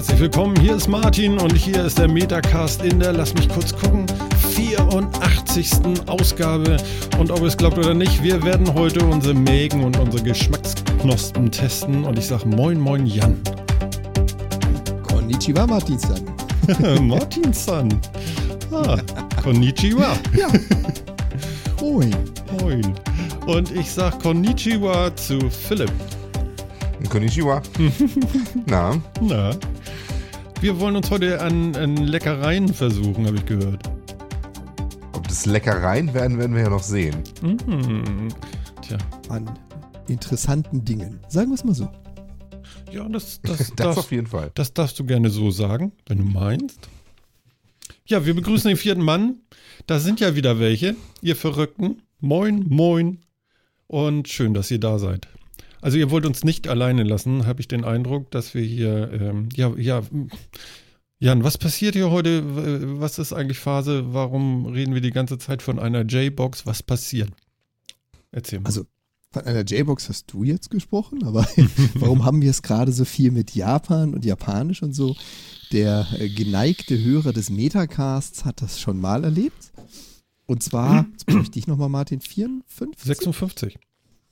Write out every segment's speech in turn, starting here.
herzlich willkommen. Hier ist Martin und hier ist der Metacast in der, lass mich kurz gucken, 84. Ausgabe. Und ob ihr es glaubt oder nicht, wir werden heute unsere Mägen und unsere Geschmacksknospen testen. Und ich sage Moin, Moin, Jan. Konnichiwa, Martin-san. Martin-san. Ah, Konnichiwa. Ja. Moin. Moin. Und ich sag Konnichiwa zu Philipp. Konnichiwa. Na, Na, wir wollen uns heute an, an Leckereien versuchen, habe ich gehört. ob das Leckereien werden, werden wir ja noch sehen. Mhm. Tja, An interessanten Dingen. Sagen wir es mal so. ja, das, das, Das darfst, auf jeden Fall. das darfst du gerne so sagen, wenn du meinst. Ja, wir begrüßen den vierten Mann. Da sind ja wieder welche, ihr Verrückten. Moin, moin. Und schön, dass ihr da seid. Also ihr wollt uns nicht alleine lassen, habe ich den Eindruck, dass wir hier, ähm, ja, ja, Jan, was passiert hier heute? Was ist eigentlich Phase? Warum reden wir die ganze Zeit von einer J-Box? Was passiert? Erzähl mal. Also von einer J-Box hast du jetzt gesprochen, aber warum haben wir es gerade so viel mit Japan und Japanisch und so? Der äh, geneigte Hörer des Metacasts hat das schon mal erlebt. Und zwar, jetzt bräuchte ich nochmal Martin, 54? 56.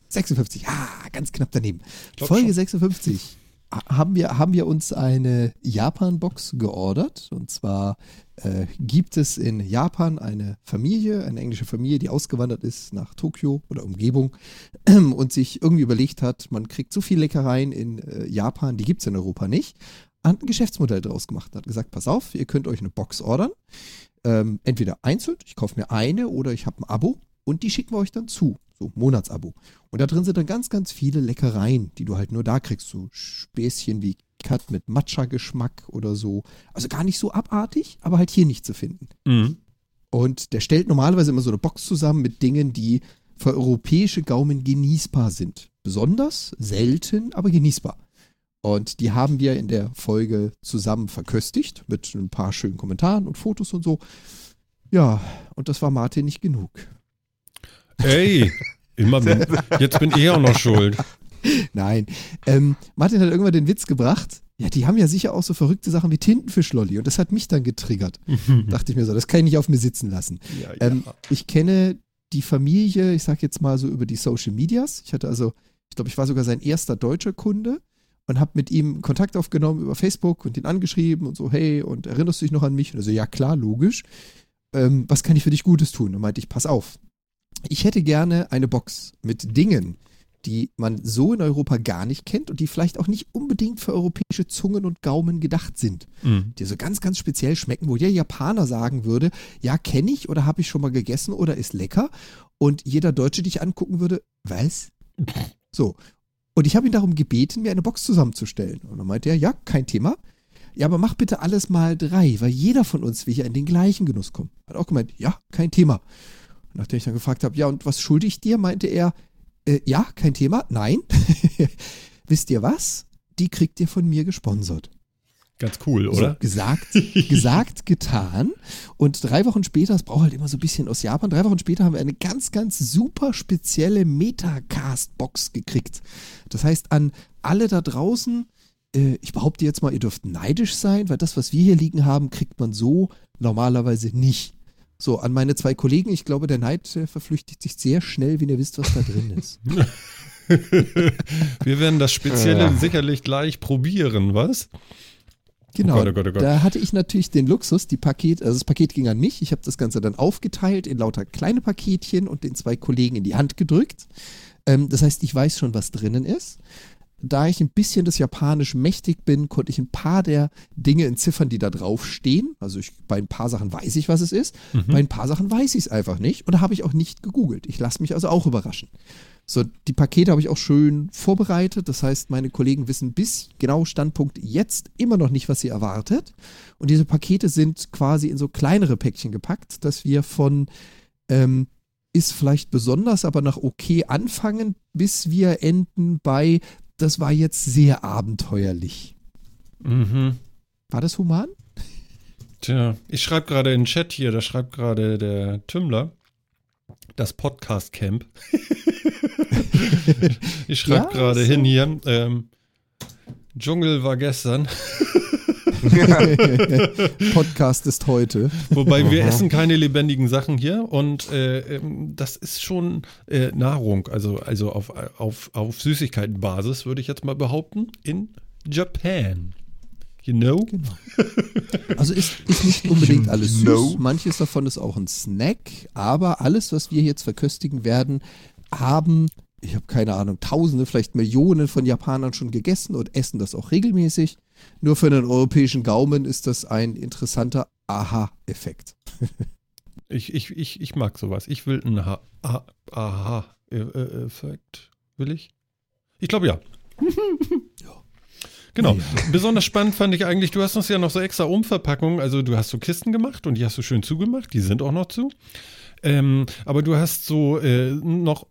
56, ja, ganz knapp daneben. Folge schon. 56 haben wir, haben wir uns eine Japan-Box geordert. Und zwar äh, gibt es in Japan eine Familie, eine englische Familie, die ausgewandert ist nach Tokio oder Umgebung und sich irgendwie überlegt hat, man kriegt so viel Leckereien in äh, Japan, die gibt es in Europa nicht. Hat ein Geschäftsmodell draus gemacht, hat gesagt, pass auf, ihr könnt euch eine Box ordern. Ähm, entweder einzeln, ich kaufe mir eine oder ich habe ein Abo und die schicken wir euch dann zu. So, Monatsabo. Und da drin sind dann ganz, ganz viele Leckereien, die du halt nur da kriegst. So Späßchen wie Cut mit Matcha-Geschmack oder so. Also gar nicht so abartig, aber halt hier nicht zu finden. Mhm. Und der stellt normalerweise immer so eine Box zusammen mit Dingen, die für europäische Gaumen genießbar sind. Besonders, selten, aber genießbar. Und die haben wir in der Folge zusammen verköstigt mit ein paar schönen Kommentaren und Fotos und so. Ja, und das war Martin nicht genug. Ey, immer bin, jetzt bin ich auch noch schuld. Nein. Ähm, Martin hat irgendwann den Witz gebracht. Ja, die haben ja sicher auch so verrückte Sachen wie Tintenfischlolli. Und das hat mich dann getriggert. Dachte ich mir so, das kann ich nicht auf mir sitzen lassen. Ja, ja. Ähm, ich kenne die Familie, ich sag jetzt mal so über die Social Medias. Ich hatte also, ich glaube, ich war sogar sein erster deutscher Kunde und habe mit ihm Kontakt aufgenommen über Facebook und ihn angeschrieben und so, hey, und erinnerst du dich noch an mich? Und er so, ja klar, logisch. Ähm, was kann ich für dich Gutes tun? Und meinte ich, pass auf. Ich hätte gerne eine Box mit Dingen, die man so in Europa gar nicht kennt und die vielleicht auch nicht unbedingt für europäische Zungen und Gaumen gedacht sind Mhm. die so ganz, ganz speziell schmecken, wo der Japaner sagen würde, ja, kenne ich oder habe ich schon mal gegessen oder ist lecker. Und jeder Deutsche dich angucken würde, was? So. Und ich habe ihn darum gebeten, mir eine Box zusammenzustellen. Und dann meinte er, ja, kein Thema. Ja, aber mach bitte alles mal drei, weil jeder von uns will ja in den gleichen Genuss kommen. Hat auch gemeint, ja, kein Thema. Und nachdem ich dann gefragt habe, ja, und was schulde ich dir, meinte er, äh, ja, kein Thema, nein. Wisst ihr was? Die kriegt ihr von mir gesponsert. Ganz cool, So, oder? gesagt, gesagt, getan. Und drei Wochen später, es braucht halt immer so ein bisschen aus Japan, drei Wochen später haben wir eine ganz, ganz super spezielle Metacast-Box gekriegt. Das heißt, an alle da draußen, äh, ich behaupte jetzt mal, ihr dürft neidisch sein, weil das, was wir hier liegen haben, kriegt man so normalerweise nicht. So, an meine zwei Kollegen, ich glaube, der Neid äh, verflüchtigt sich sehr schnell, wenn ihr wisst, was da drin ist. Wir werden das Spezielle Ja. sicherlich gleich probieren, was? Genau. Gott, oh Gott, oh Gott. Da hatte ich natürlich den Luxus, die Paket, also das Paket ging an mich. Ich habe das Ganze dann aufgeteilt in lauter kleine Paketchen und den zwei Kollegen in die Hand gedrückt. Ähm, das heißt, ich weiß schon, was drinnen ist. Da ich ein bisschen das Japanisch mächtig bin, konnte ich ein paar der Dinge entziffern, die da drauf stehen. Also ich, bei ein paar Sachen weiß ich, was es ist. Bei ein paar Sachen weiß ich es einfach nicht. Und da habe ich auch nicht gegoogelt. Ich lasse mich also auch überraschen. So, die Pakete habe ich auch schön vorbereitet. Das heißt, meine Kollegen wissen bis genau Standpunkt jetzt immer noch nicht, was sie erwartet. Und diese Pakete sind quasi in so kleinere Päckchen gepackt, dass wir von ähm, ist vielleicht besonders, aber nach okay anfangen, bis wir enden bei das war jetzt sehr abenteuerlich. Mhm. War das human? Tja, ich schreibe gerade in den Chat hier, da schreibt gerade der Tümmler, das Podcast Camp. ich schreibe Ja, gerade so. hin hier. Ähm, Dschungel war gestern. Podcast ist heute. Wobei wir essen keine lebendigen Sachen hier und äh, ähm, das ist schon äh, Nahrung, also, also auf, auf, auf Süßigkeitenbasis, würde ich jetzt mal behaupten, in Japan. You know? Genau. Also ist, ist nicht unbedingt alles süß. No. Manches davon ist auch ein Snack, aber alles, was wir jetzt verköstigen werden, haben, ich habe keine Ahnung, Tausende, vielleicht Millionen von Japanern schon gegessen und essen das auch regelmäßig. Nur für den europäischen Gaumen ist das ein interessanter Aha-Effekt. Ich, ich, ich, ich mag sowas. Ich will einen Ha- Ah- Aha-Effekt. Will ich? Ich glaube ja. Genau. Ja. Besonders spannend fand ich eigentlich, du hast uns ja noch so extra Umverpackungen, also du hast so Kisten gemacht und die hast du schön zugemacht, die sind auch noch zu. Ähm, aber du hast so äh, noch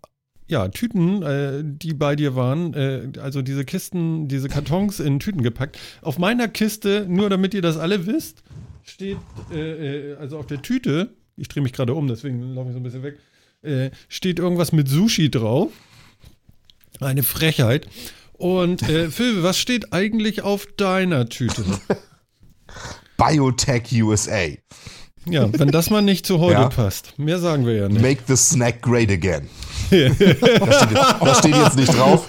ja, Tüten, äh, die bei dir waren, äh, also diese Kisten, diese Kartons in Tüten gepackt. Auf meiner Kiste, nur damit ihr das alle wisst, steht, äh, äh, also auf der Tüte, ich drehe mich gerade um, deswegen laufe ich so ein bisschen weg, äh, steht irgendwas mit Sushi drauf. Eine Frechheit. Und äh, Phil, was steht eigentlich auf deiner Tüte? Biotech USA. Ja, wenn das mal nicht zu heute Ja. passt. Mehr sagen wir ja nicht. Make the snack great again. da, steht jetzt, da steht jetzt nicht drauf.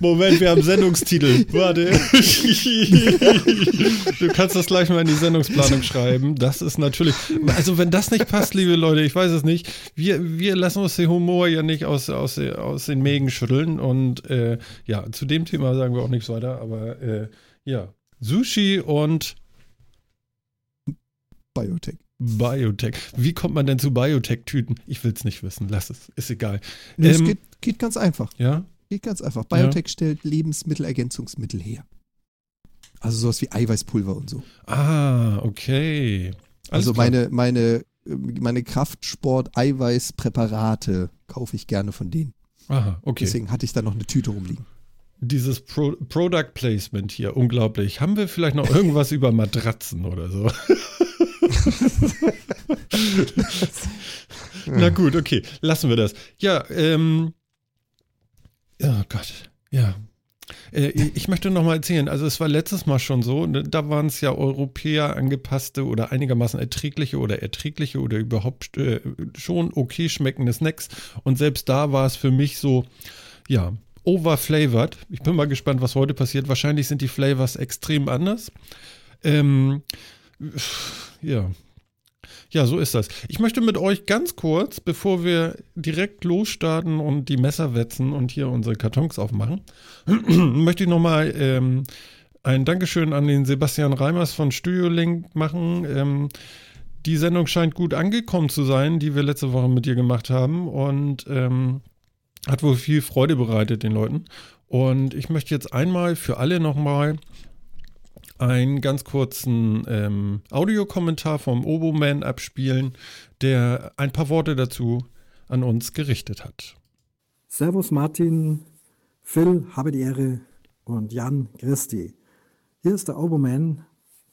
Moment, wir haben Sendungstitel. Warte. du kannst das gleich mal in die Sendungsplanung schreiben. Das ist natürlich. Also, wenn das nicht passt, liebe Leute, ich weiß es nicht. Wir, wir lassen uns den Humor ja nicht aus, aus, aus den Mägen schütteln. Und äh, ja, zu dem Thema sagen wir auch nichts weiter. Aber äh, ja, Sushi und Biotech. Biotech. Wie kommt man denn zu Biotech-Tüten? Ich will es nicht wissen. Lass es. Ist egal. Nee, es Ähm, geht, geht ganz einfach. Ja? Geht ganz einfach. Biotech stellt Lebensmittelergänzungsmittel her. Also sowas wie Eiweißpulver und so. Ah, okay. Alles Also klar. meine, meine, meine Kraftsport-Eiweißpräparate kaufe ich gerne von denen. Aha, okay. Deswegen hatte ich da noch eine Tüte rumliegen. Dieses Pro Product Placement hier, unglaublich. Haben wir vielleicht noch irgendwas über Matratzen oder so? Na gut, okay, lassen wir das. Ja, ähm. Oh Gott, ja. Äh, ich möchte noch mal erzählen, also es war letztes Mal schon so, ne, da waren es ja Europäer angepasste oder einigermaßen erträgliche oder erträgliche oder überhaupt äh, schon okay schmeckende Snacks und selbst da war es für mich so, ja, overflavored. Ich bin mal gespannt, was heute passiert. Wahrscheinlich sind die Flavors extrem anders. Ähm, ja. Ja, so ist das. Ich möchte mit euch ganz kurz, bevor wir direkt losstarten und die Messer wetzen und hier unsere Kartons aufmachen, möchte ich nochmal ähm, ein Dankeschön an den Sebastian Reimers von Studio Link machen. Ähm, die Sendung scheint gut angekommen zu sein, die wir letzte Woche mit dir gemacht haben und ähm, hat wohl viel Freude bereitet den Leuten. Und ich möchte jetzt einmal für alle nochmal einen ganz kurzen ähm, Audiokommentar vom Oboman abspielen, der ein paar Worte dazu an uns gerichtet hat. Servus Martin, Phil, habe die Ehre und Jan, Christi. Hier ist der Oberman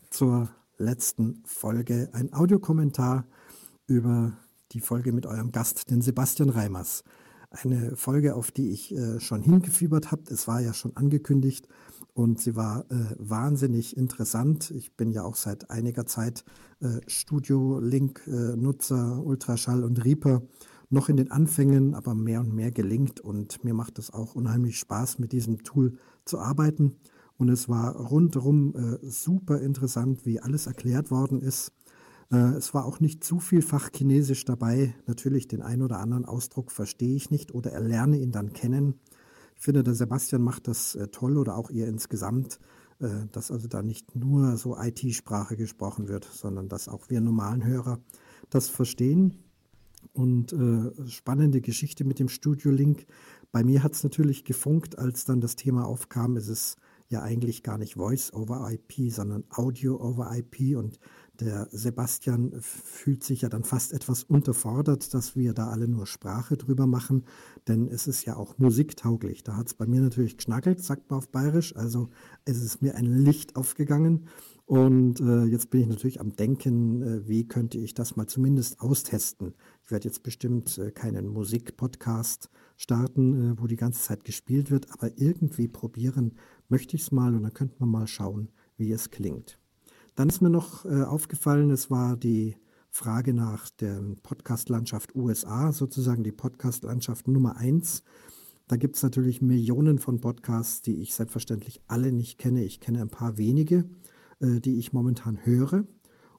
zur letzten Folge, ein Audiokommentar über die Folge mit eurem Gast, den Sebastian Reimers. Eine Folge, auf die ich äh, schon hingefiebert habe. Es war ja schon angekündigt und sie war äh, wahnsinnig interessant. Ich bin ja auch seit einiger Zeit äh, Studio-Link-Nutzer, Ultraschall und Reaper noch in den Anfängen, aber mehr und mehr gelingt und mir macht es auch unheimlich Spaß, mit diesem Tool zu arbeiten. Und es war rundherum äh, super interessant, wie alles erklärt worden ist. Äh, es war auch nicht zu viel Fachchinesisch dabei. Natürlich den einen oder anderen Ausdruck verstehe ich nicht oder erlerne ihn dann kennen. Ich finde, der Sebastian macht das äh, toll oder auch ihr insgesamt, äh, dass also da nicht nur so IT-Sprache gesprochen wird, sondern dass auch wir normalen Hörer das verstehen. Und äh, spannende Geschichte mit dem Studio Link. Bei mir hat es natürlich gefunkt, als dann das Thema aufkam. Es ist ja eigentlich gar nicht Voice over IP, sondern Audio over IP. Und der Sebastian fühlt sich ja dann fast etwas unterfordert, dass wir da alle nur Sprache drüber machen, denn es ist ja auch musiktauglich. Da hat es bei mir natürlich geschnackelt, sagt man auf Bayerisch. Also es ist mir ein Licht aufgegangen. Und äh, jetzt bin ich natürlich am Denken, äh, wie könnte ich das mal zumindest austesten. Ich werde jetzt bestimmt äh, keinen Musikpodcast starten, äh, wo die ganze Zeit gespielt wird, aber irgendwie probieren, möchte ich es mal und dann könnten wir mal schauen, wie es klingt. Dann ist mir noch äh, aufgefallen, es war die Frage nach der Podcast-Landschaft USA, sozusagen die Podcast-Landschaft Nummer eins. Da gibt es natürlich Millionen von Podcasts, die ich selbstverständlich alle nicht kenne. Ich kenne ein paar wenige, äh, die ich momentan höre.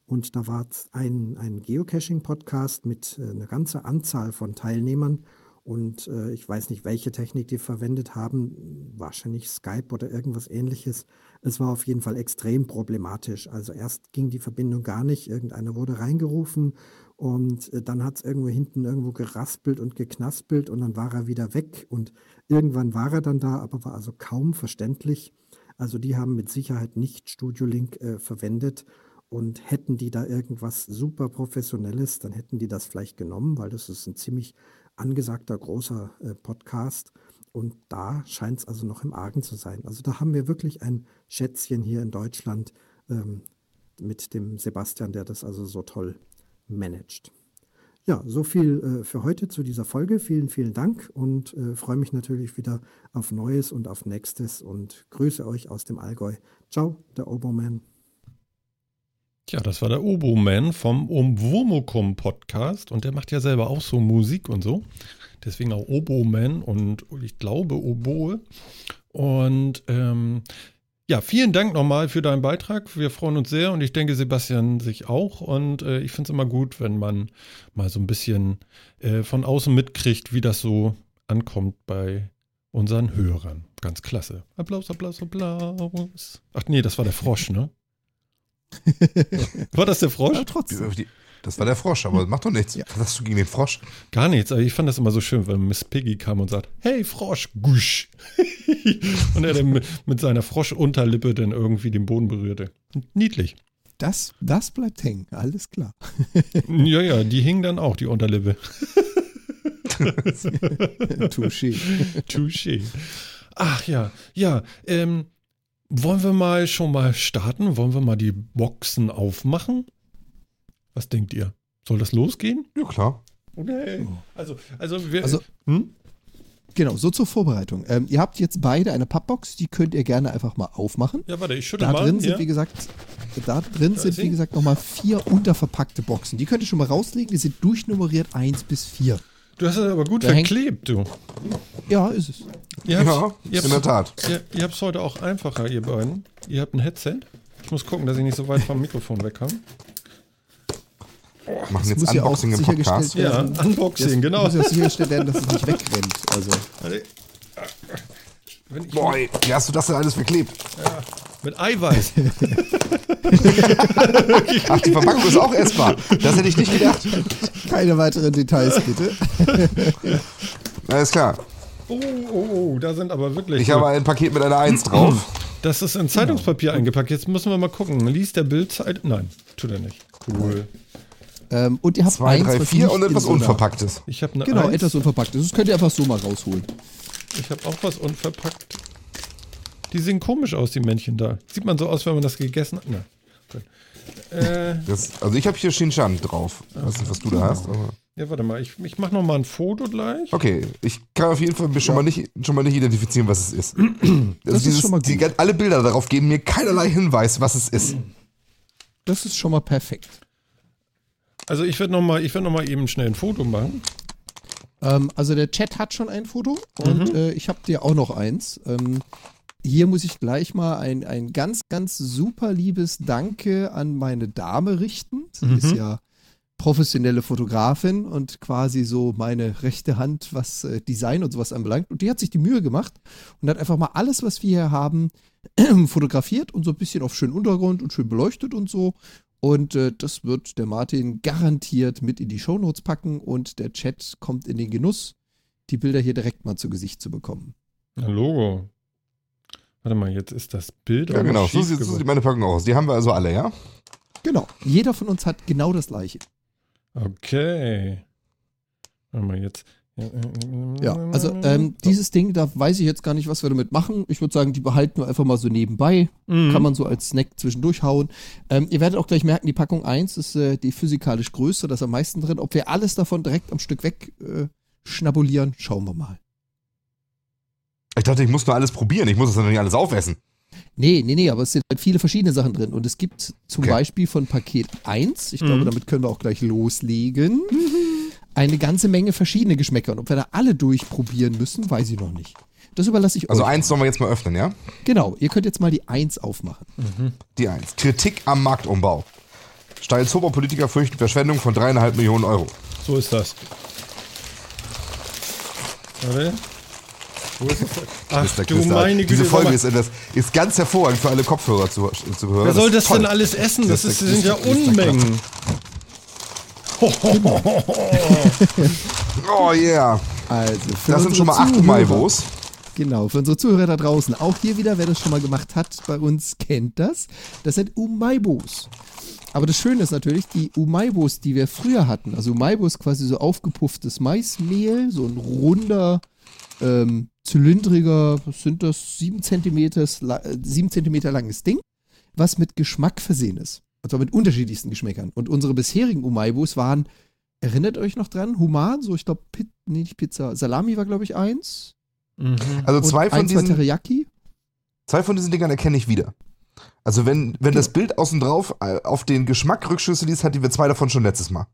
Und da war ein, ein Geocaching-Podcast mit äh, einer ganzen Anzahl von Teilnehmern. Und äh, ich weiß nicht, welche Technik die verwendet haben. Wahrscheinlich Skype oder irgendwas ähnliches. Es war auf jeden Fall extrem problematisch. Also erst ging die Verbindung gar nicht. Irgendeiner wurde reingerufen und äh, dann hat es irgendwo hinten irgendwo geraspelt und geknaspelt und dann war er wieder weg. Und irgendwann war er dann da, aber war also kaum verständlich. Also die haben mit Sicherheit nicht Studio Link äh, verwendet. Und hätten die da irgendwas super Professionelles, dann hätten die das vielleicht genommen, weil das ist ein ziemlich angesagter großer äh, Podcast. Und da scheint es also noch im Argen zu sein. Also da haben wir wirklich ein Schätzchen hier in Deutschland ähm, mit dem Sebastian, der das also so toll managt. Ja, so viel äh, für heute zu dieser Folge. Vielen, vielen Dank und äh, freue mich natürlich wieder auf Neues und auf Nächstes und grüße euch aus dem Allgäu. Ciao, der Oboman. Tja, das war der Oboman vom Umwomukum Podcast und der macht ja selber auch so Musik und so. Deswegen auch Oboman und ich glaube Oboe. Und ähm, ja, vielen Dank nochmal für deinen Beitrag. Wir freuen uns sehr und ich denke, Sebastian sich auch. Und äh, ich finde es immer gut, wenn man mal so ein bisschen äh, von außen mitkriegt, wie das so ankommt bei unseren Hörern. Ganz klasse. Applaus, Applaus, Applaus. Ach nee, das war der Frosch, ne? War das der Frosch? Ja, trotzdem. Das war der Frosch, aber macht doch nichts. Ja. Was hast du gegen den Frosch? Gar nichts, aber ich fand das immer so schön, wenn Miss Piggy kam und sagt, hey Frosch, gusch. und er dann mit, mit seiner Froschunterlippe dann irgendwie den Boden berührte. Niedlich. Das, das bleibt hängen, alles klar. ja, ja, die hing dann auch, die Unterlippe. Touché. Touché. Ach ja, ja, ähm, wollen wir mal schon mal starten? Wollen wir mal die Boxen aufmachen? Was denkt ihr? Soll das losgehen? Ja, klar. Okay. Also, also, wir, also hm? Genau, so zur Vorbereitung. Ähm, ihr habt jetzt beide eine Pappbox, die könnt ihr gerne einfach mal aufmachen. Ja, warte, ich schüttel da mal. Drin sind, wie gesagt, da drin da sind, wie gesagt, nochmal vier unterverpackte Boxen. Die könnt ihr schon mal rauslegen, die sind durchnummeriert 1 bis 4. Du hast es aber gut da verklebt, du. Ja, ist es. Ihr ja, in der Tat. Ihr, ihr habt es heute auch einfacher, ihr beiden. Ihr habt ein Headset. Ich muss gucken, dass ich nicht so weit vom Mikrofon wegkomme. Wir machen jetzt Unboxing ja im Podcast. Ja, Unboxing, genau. Muss ja sichergestellt werden, dass es nicht wegrennt. Also. Boy, wie hast du das denn alles verklebt? Ja, mit Eiweiß. Ach, die Verpackung ist auch essbar. Das hätte ich nicht gedacht. Keine weiteren Details, bitte. Alles klar. Oh, oh, oh, da sind aber wirklich. Ich habe ein Paket mit einer Eins drauf. Das ist in Zeitungspapier eingepackt. Jetzt müssen wir mal gucken. Liest der Bildzeit? Nein, tut er nicht. Cool. Ähm, und ihr habt Zwei, eins, drei, vier und etwas Unverpacktes. Ich habe eine Genau, Eins. etwas Unverpacktes. Das könnt ihr einfach so mal rausholen. Ich habe auch was unverpackt. Die sehen komisch aus, die Männchen da. Sieht man so aus, wenn man das gegessen hat? Na, äh, das, also ich habe hier Shinshan drauf. Ich weiß nicht, was du da hast. Aber. Ja, warte mal, ich, ich mache noch mal ein Foto gleich. Okay, ich kann auf jeden Fall schon, ja. mal nicht, schon mal nicht identifizieren, was es ist. Also das dieses, ist schon mal gut. Die, alle Bilder darauf geben mir keinerlei Hinweis, was es ist. Das ist schon mal perfekt. Also ich werde noch mal, ich werde noch mal eben schnell ein Foto machen. Ähm, also der Chat hat schon ein Foto und mhm. äh, ich habe dir auch noch eins. Ähm, hier muss ich gleich mal ein, ein ganz, ganz super liebes Danke an meine Dame richten. Sie mhm. ist ja professionelle Fotografin und quasi so meine rechte Hand, was äh, Design und sowas anbelangt. Und die hat sich die Mühe gemacht und hat einfach mal alles, was wir hier haben, fotografiert und so ein bisschen auf schönen Untergrund und schön beleuchtet und so. Und äh, das wird der Martin garantiert mit in die Shownotes packen und der Chat kommt in den Genuss, die Bilder hier direkt mal zu Gesicht zu bekommen. Ein Logo. Warte mal, jetzt ist das Bild. Ja, genau, so sieht, so sieht meine Packung aus. Die haben wir also alle, ja? Genau. Jeder von uns hat genau das gleiche. Okay. Warte mal, jetzt. Ja, also ähm, dieses Ding, da weiß ich jetzt gar nicht, was wir damit machen. Ich würde sagen, die behalten wir einfach mal so nebenbei. Mhm. Kann man so als Snack zwischendurch hauen. Ähm, ihr werdet auch gleich merken, die Packung 1 ist äh, die physikalisch größte, da ist am meisten drin. Ob wir alles davon direkt am Stück weg äh, schnabulieren, schauen wir mal. Ich dachte, ich muss nur alles probieren. Ich muss das dann nicht alles aufessen. Nee, nee, nee, aber es sind halt viele verschiedene Sachen drin. Und es gibt zum Okay. Beispiel von Paket 1, ich glaube, damit können wir auch gleich loslegen, eine ganze Menge verschiedene Geschmäcker. Und ob wir da alle durchprobieren müssen, weiß ich noch nicht. Das überlasse ich Also euch. eins sollen wir jetzt mal öffnen, ja? Genau, ihr könnt jetzt mal die 1 aufmachen. Die eins. Kritik am Marktumbau. Steilshofer Politiker fürchten Verschwendung von dreieinhalb Millionen Euro. So ist das. Warte. Wo ist es? Ach Knister, du knister. meine Güte. Diese Folge ist, das ist ganz hervorragend für alle Kopfhörer zu, zu hören. Wer soll das toll. denn alles essen? Das, ist, das sind ja Unmengen. Oh yeah. Also, Das sind schon mal acht Maibos. Genau, für unsere Zuhörer da draußen. Auch hier wieder, wer das schon mal gemacht hat bei uns, kennt das. Das sind Umaibos. Aber das Schöne ist natürlich, die Umaibos, die wir früher hatten, also Umaibo ist quasi so aufgepufftes Maismehl, so ein runder, ähm, zylindriger, was sind das, sieben Zentimeter, sieben Zentimeter langes Ding, was mit Geschmack versehen ist. Also mit unterschiedlichsten Geschmäckern. Und unsere bisherigen Umaibos waren, erinnert euch noch dran, Human, so ich glaube, nee, nicht Pizza, Salami war glaube ich eins. Mhm. Also zwei und von, ein, zwei diesen, Teriyaki. zwei von diesen Dingern erkenne ich wieder. Also wenn, wenn das Bild außen drauf äh, auf den Geschmack Rückschlüsse liest, hatten wir zwei davon schon letztes Mal.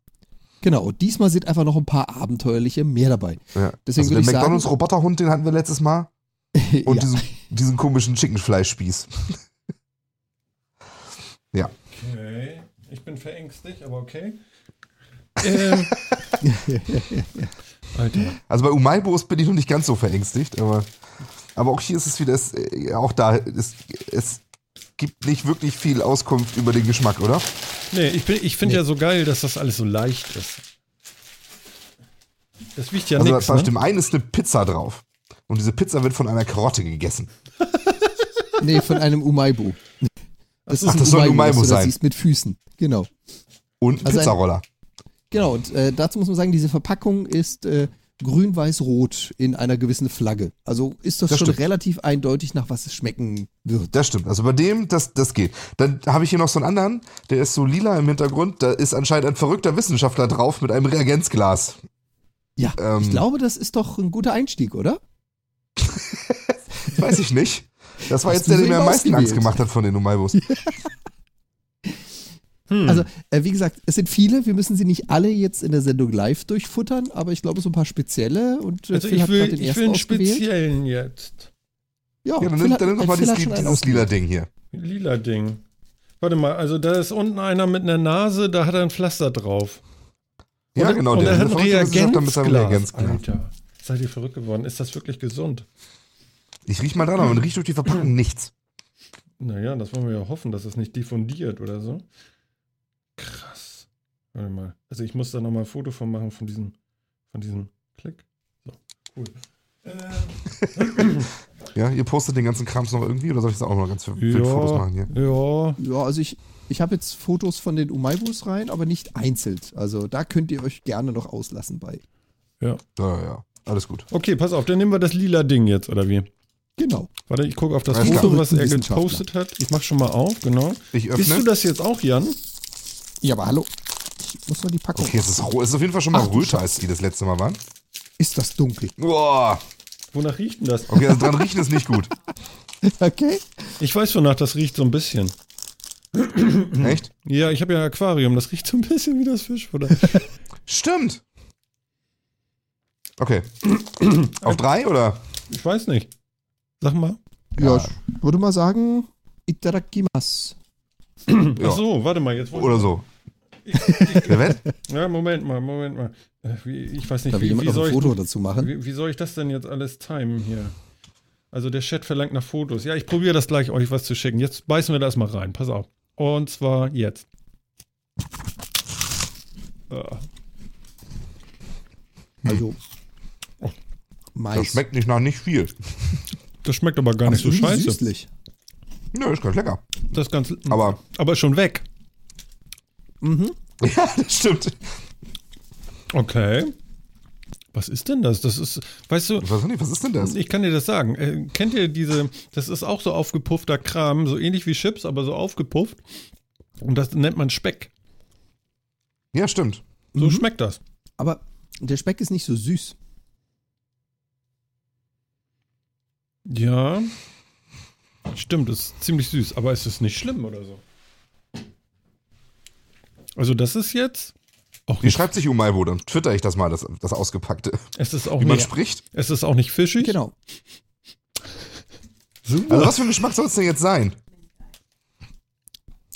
Genau, und diesmal sind einfach noch ein paar abenteuerliche mehr dabei. Ja. Deswegen also würde den ich sagen- McDonalds Roboterhund, den hatten wir letztes Mal. Und ja. diesen, diesen komischen Chickenfleischspieß. ja. Okay. Ich bin verängstigt, aber okay. Ähm. Alter. Also bei Umaibos bin ich noch nicht ganz so verängstigt, aber, aber auch hier ist es wieder, es, äh, auch da, es, es gibt nicht wirklich viel Auskunft über den Geschmack, oder? Nee, ich, bin- ich finde ja so geil, dass das alles so leicht ist. Das wiegt ja also nichts. bei Ne? dem einen ist eine Pizza drauf. Und diese Pizza wird von einer Karotte gegessen. Nee, von einem Umaibo. Das Ach, das soll ein Umaibo was du sein. siehst mit Füßen. Genau. Und ein Also ein- Pizzaroller. Genau, und äh, dazu muss man sagen, diese Verpackung ist äh, grün-weiß-rot in einer gewissen Flagge. Also ist das, Das schon stimmt. relativ eindeutig, nach was es schmecken wird. Das stimmt. Also bei dem, das, das geht. Dann habe ich hier noch so einen anderen, der ist so lila im Hintergrund. Da ist anscheinend ein verrückter Wissenschaftler drauf mit einem Reagenzglas. Ja, Ähm. ich glaube, das ist doch ein guter Einstieg, oder? Weiß ich nicht. Das war Hast jetzt der, der mir am meisten Angst gemacht hat von den Umaibos. Hm. Also, äh, wie gesagt, es sind viele. Wir müssen sie nicht alle jetzt in der Sendung live durchfuttern, aber ich glaube, so ein paar spezielle. Und äh, also Phil ich will, den ich will einen speziellen jetzt. Ja, Ja, dann Phil nimm, dann nimm doch mal dieses, dieses lila. Ding hier. Lila Ding. Warte mal, also da ist unten einer mit einer Nase, da hat er ein Pflaster drauf. Ja, und, genau. Und der er hat ein Reagenzglas. Reagenzglas. Alter, seid ihr verrückt geworden? Ist das wirklich gesund? Ich riech mal dran, aber man riecht durch die Verpackung nichts. Naja, das wollen wir ja hoffen, dass es nicht diffundiert oder so. Krass. Warte mal. Also ich muss da nochmal ein Foto von machen von diesem, von diesem Klick. So, cool. Ähm, Ja, ihr postet den ganzen Krams noch irgendwie oder soll ich das auch noch ganz viele Fotos ja, machen hier? ja. Ja, also ich, ich habe jetzt Fotos von den Umaibos rein, aber nicht einzeln. Also da könnt ihr euch gerne noch auslassen bei. Ja, ja, ja. Alles gut. Okay, pass auf, dann nehmen wir das lila Ding jetzt, oder wie? Genau. Warte, ich gucke auf das Foto, was er gepostet hat. Ich mach schon mal auf, genau. Ich Bist du öffne. das jetzt auch, Jan? Ja, aber hallo. Ich muss mal die Packung. Okay, es ist, es ist auf jeden Fall schon mal Ach röter, als die das letzte Mal waren. Ist das dunkel? Boah. Wonach riecht denn das? Okay, also dran riechen ist nicht gut. Okay. Ich weiß, wonach das riecht so ein bisschen. Echt? Ja, ich habe ja ein Aquarium, das riecht so ein bisschen wie das Fischfutter. Stimmt. Okay. Auf drei oder? Ich weiß nicht. Sag mal. Ja, Ja. ich würde mal sagen, itadakimasu. Ach so, warte mal, jetzt. Oder so. Ja, Moment mal, Moment mal. Äh, Wie, ich weiß nicht, Da will wie, wie, noch soll ein ich, Foto dazu machen. wie, wie soll ich das denn jetzt alles timen hier? Also der Chat verlangt nach Fotos. Ja, ich probiere das gleich, euch was zu schicken. Jetzt beißen wir das mal rein. Pass auf. Und zwar jetzt. Ah, Also. Das Mais. schmeckt nicht nach nicht viel. Das schmeckt aber gar nicht so scheiße. süßlich. Nö, ist ganz lecker. Das ist ganz, Aber, aber schon weg. Mhm. ja, das stimmt. Okay. Was ist denn das? Das ist, weißt du, nicht, was ist denn das? Ich kann dir das sagen. Äh, kennt ihr diese, das ist auch so aufgepuffter Kram, so ähnlich wie Chips, aber so aufgepufft. Und das nennt man Speck. Ja, stimmt. So Mhm. schmeckt das. Aber der Speck ist nicht so süß. Ja. Stimmt, das ist ziemlich süß, aber ist es nicht schlimm oder so? Also das ist jetzt auch Wie nicht, schreibt sich Umaibo? Dann twitter ich das mal, das, das Ausgepackte. es ist auch Wie man nicht, spricht. es ist auch nicht fischig. Genau. Super. Also was für ein Geschmack soll es denn jetzt sein?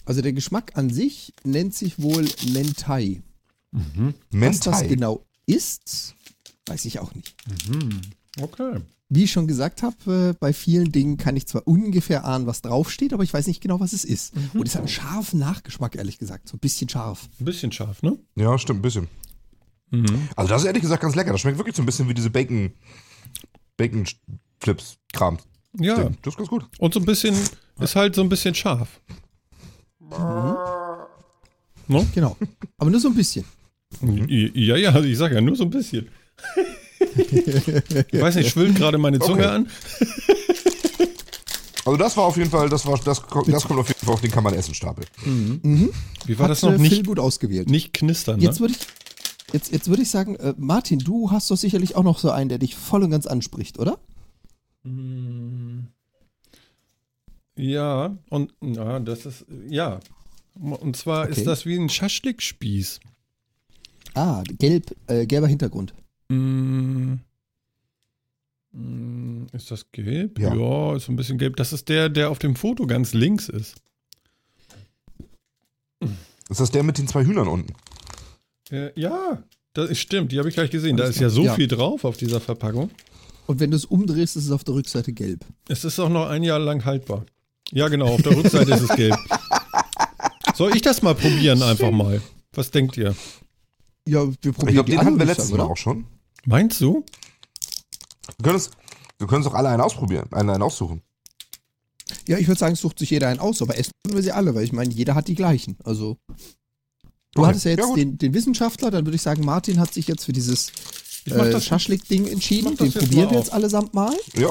Also der Geschmack an sich nennt sich wohl Mentai. Was das Mentai. genau ist, weiß ich auch nicht. Okay. Wie ich schon gesagt habe, äh, bei vielen Dingen kann ich zwar ungefähr ahnen, was draufsteht, aber ich weiß nicht genau, was es ist. Und es hat einen scharfen Nachgeschmack, ehrlich gesagt. So ein bisschen scharf. Ein bisschen scharf, ne? Ja, stimmt, ein bisschen. Mhm. Also das ist ehrlich gesagt ganz lecker. Das schmeckt wirklich so ein bisschen wie diese Bacon, Bacon Flips Kram. Ja. Ding. Das ist ganz gut. Und so ein bisschen, ist halt so ein bisschen scharf. Ne? Genau. Aber nur so ein bisschen. Ja, ja, ich sag ja, nur so ein bisschen. ich weiß nicht, schwillt gerade meine Zunge Okay. an? Also das war auf jeden Fall, das war, das, das kommt auf jeden Fall auf den kann man essen Stapel. Wie war Hat, das noch? Nicht, gut ausgewählt. nicht knistern, Jetzt ne? würde ich, jetzt, jetzt würde ich sagen, äh, Martin, du hast doch sicherlich auch noch so einen, der dich voll und ganz anspricht, oder? Ja, und ja, das ist, ja. Und zwar Okay. ist das wie ein Schaschlikspieß. Ah, gelb, äh, gelber Hintergrund. Mm. Mm, Ist das gelb? Ja. ja, ist so ein bisschen gelb. Das ist der, der auf dem Foto ganz links ist. Ist das der mit den zwei Hühnern unten? Äh, ja, das ist, stimmt, die habe ich gleich gesehen. Da Alles ist ja so Ja. viel drauf auf dieser Verpackung. Und wenn du es umdrehst, ist es auf der Rückseite gelb. Es ist auch noch ein Jahr lang haltbar. Ja, genau, auf der Rückseite ist es gelb. Soll ich das mal probieren einfach mal? Was denkt ihr? Ja, wir Ich probieren glaube, die den hatten wir letztes oder? Mal auch schon. Meinst du? Wir können es, wir können es doch alle einen ausprobieren, einen, einen aussuchen. Ja, ich würde sagen, es sucht sich jeder einen aus, aber essen wir sie alle, weil ich meine, jeder hat die gleichen. Also, du Okay. hattest ja Ja, jetzt gut. den, den Wissenschaftler, dann würde ich sagen, Martin hat sich jetzt für dieses Ich mach äh, das- Schaschlik-Ding entschieden. Den jetzt probieren wir jetzt allesamt mal. Ja.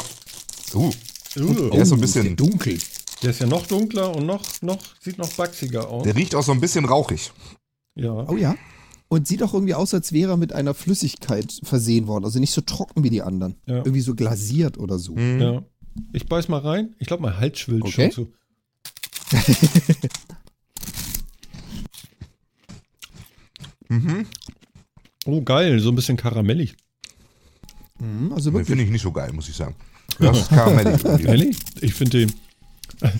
Uh, Uh, Der ist so ein Oh, bisschen- der dunkel. der ist ja noch dunkler und noch, noch, sieht noch wachsiger aus. der riecht auch so ein bisschen rauchig. Ja. Oh ja. Und sieht auch irgendwie aus, als wäre er mit einer Flüssigkeit versehen worden. Also nicht so trocken wie die anderen. Ja. Irgendwie so glasiert oder so. Mhm. ja. Ich beiß mal rein. Ich glaube, mein Hals schwillt Okay. schon zu. Mhm. Oh, geil, so ein bisschen karamellig. Mhm, also Den wirklich. finde ich nicht so geil, muss ich sagen. Das ist karamellig. Ehrlich? Ich finde den.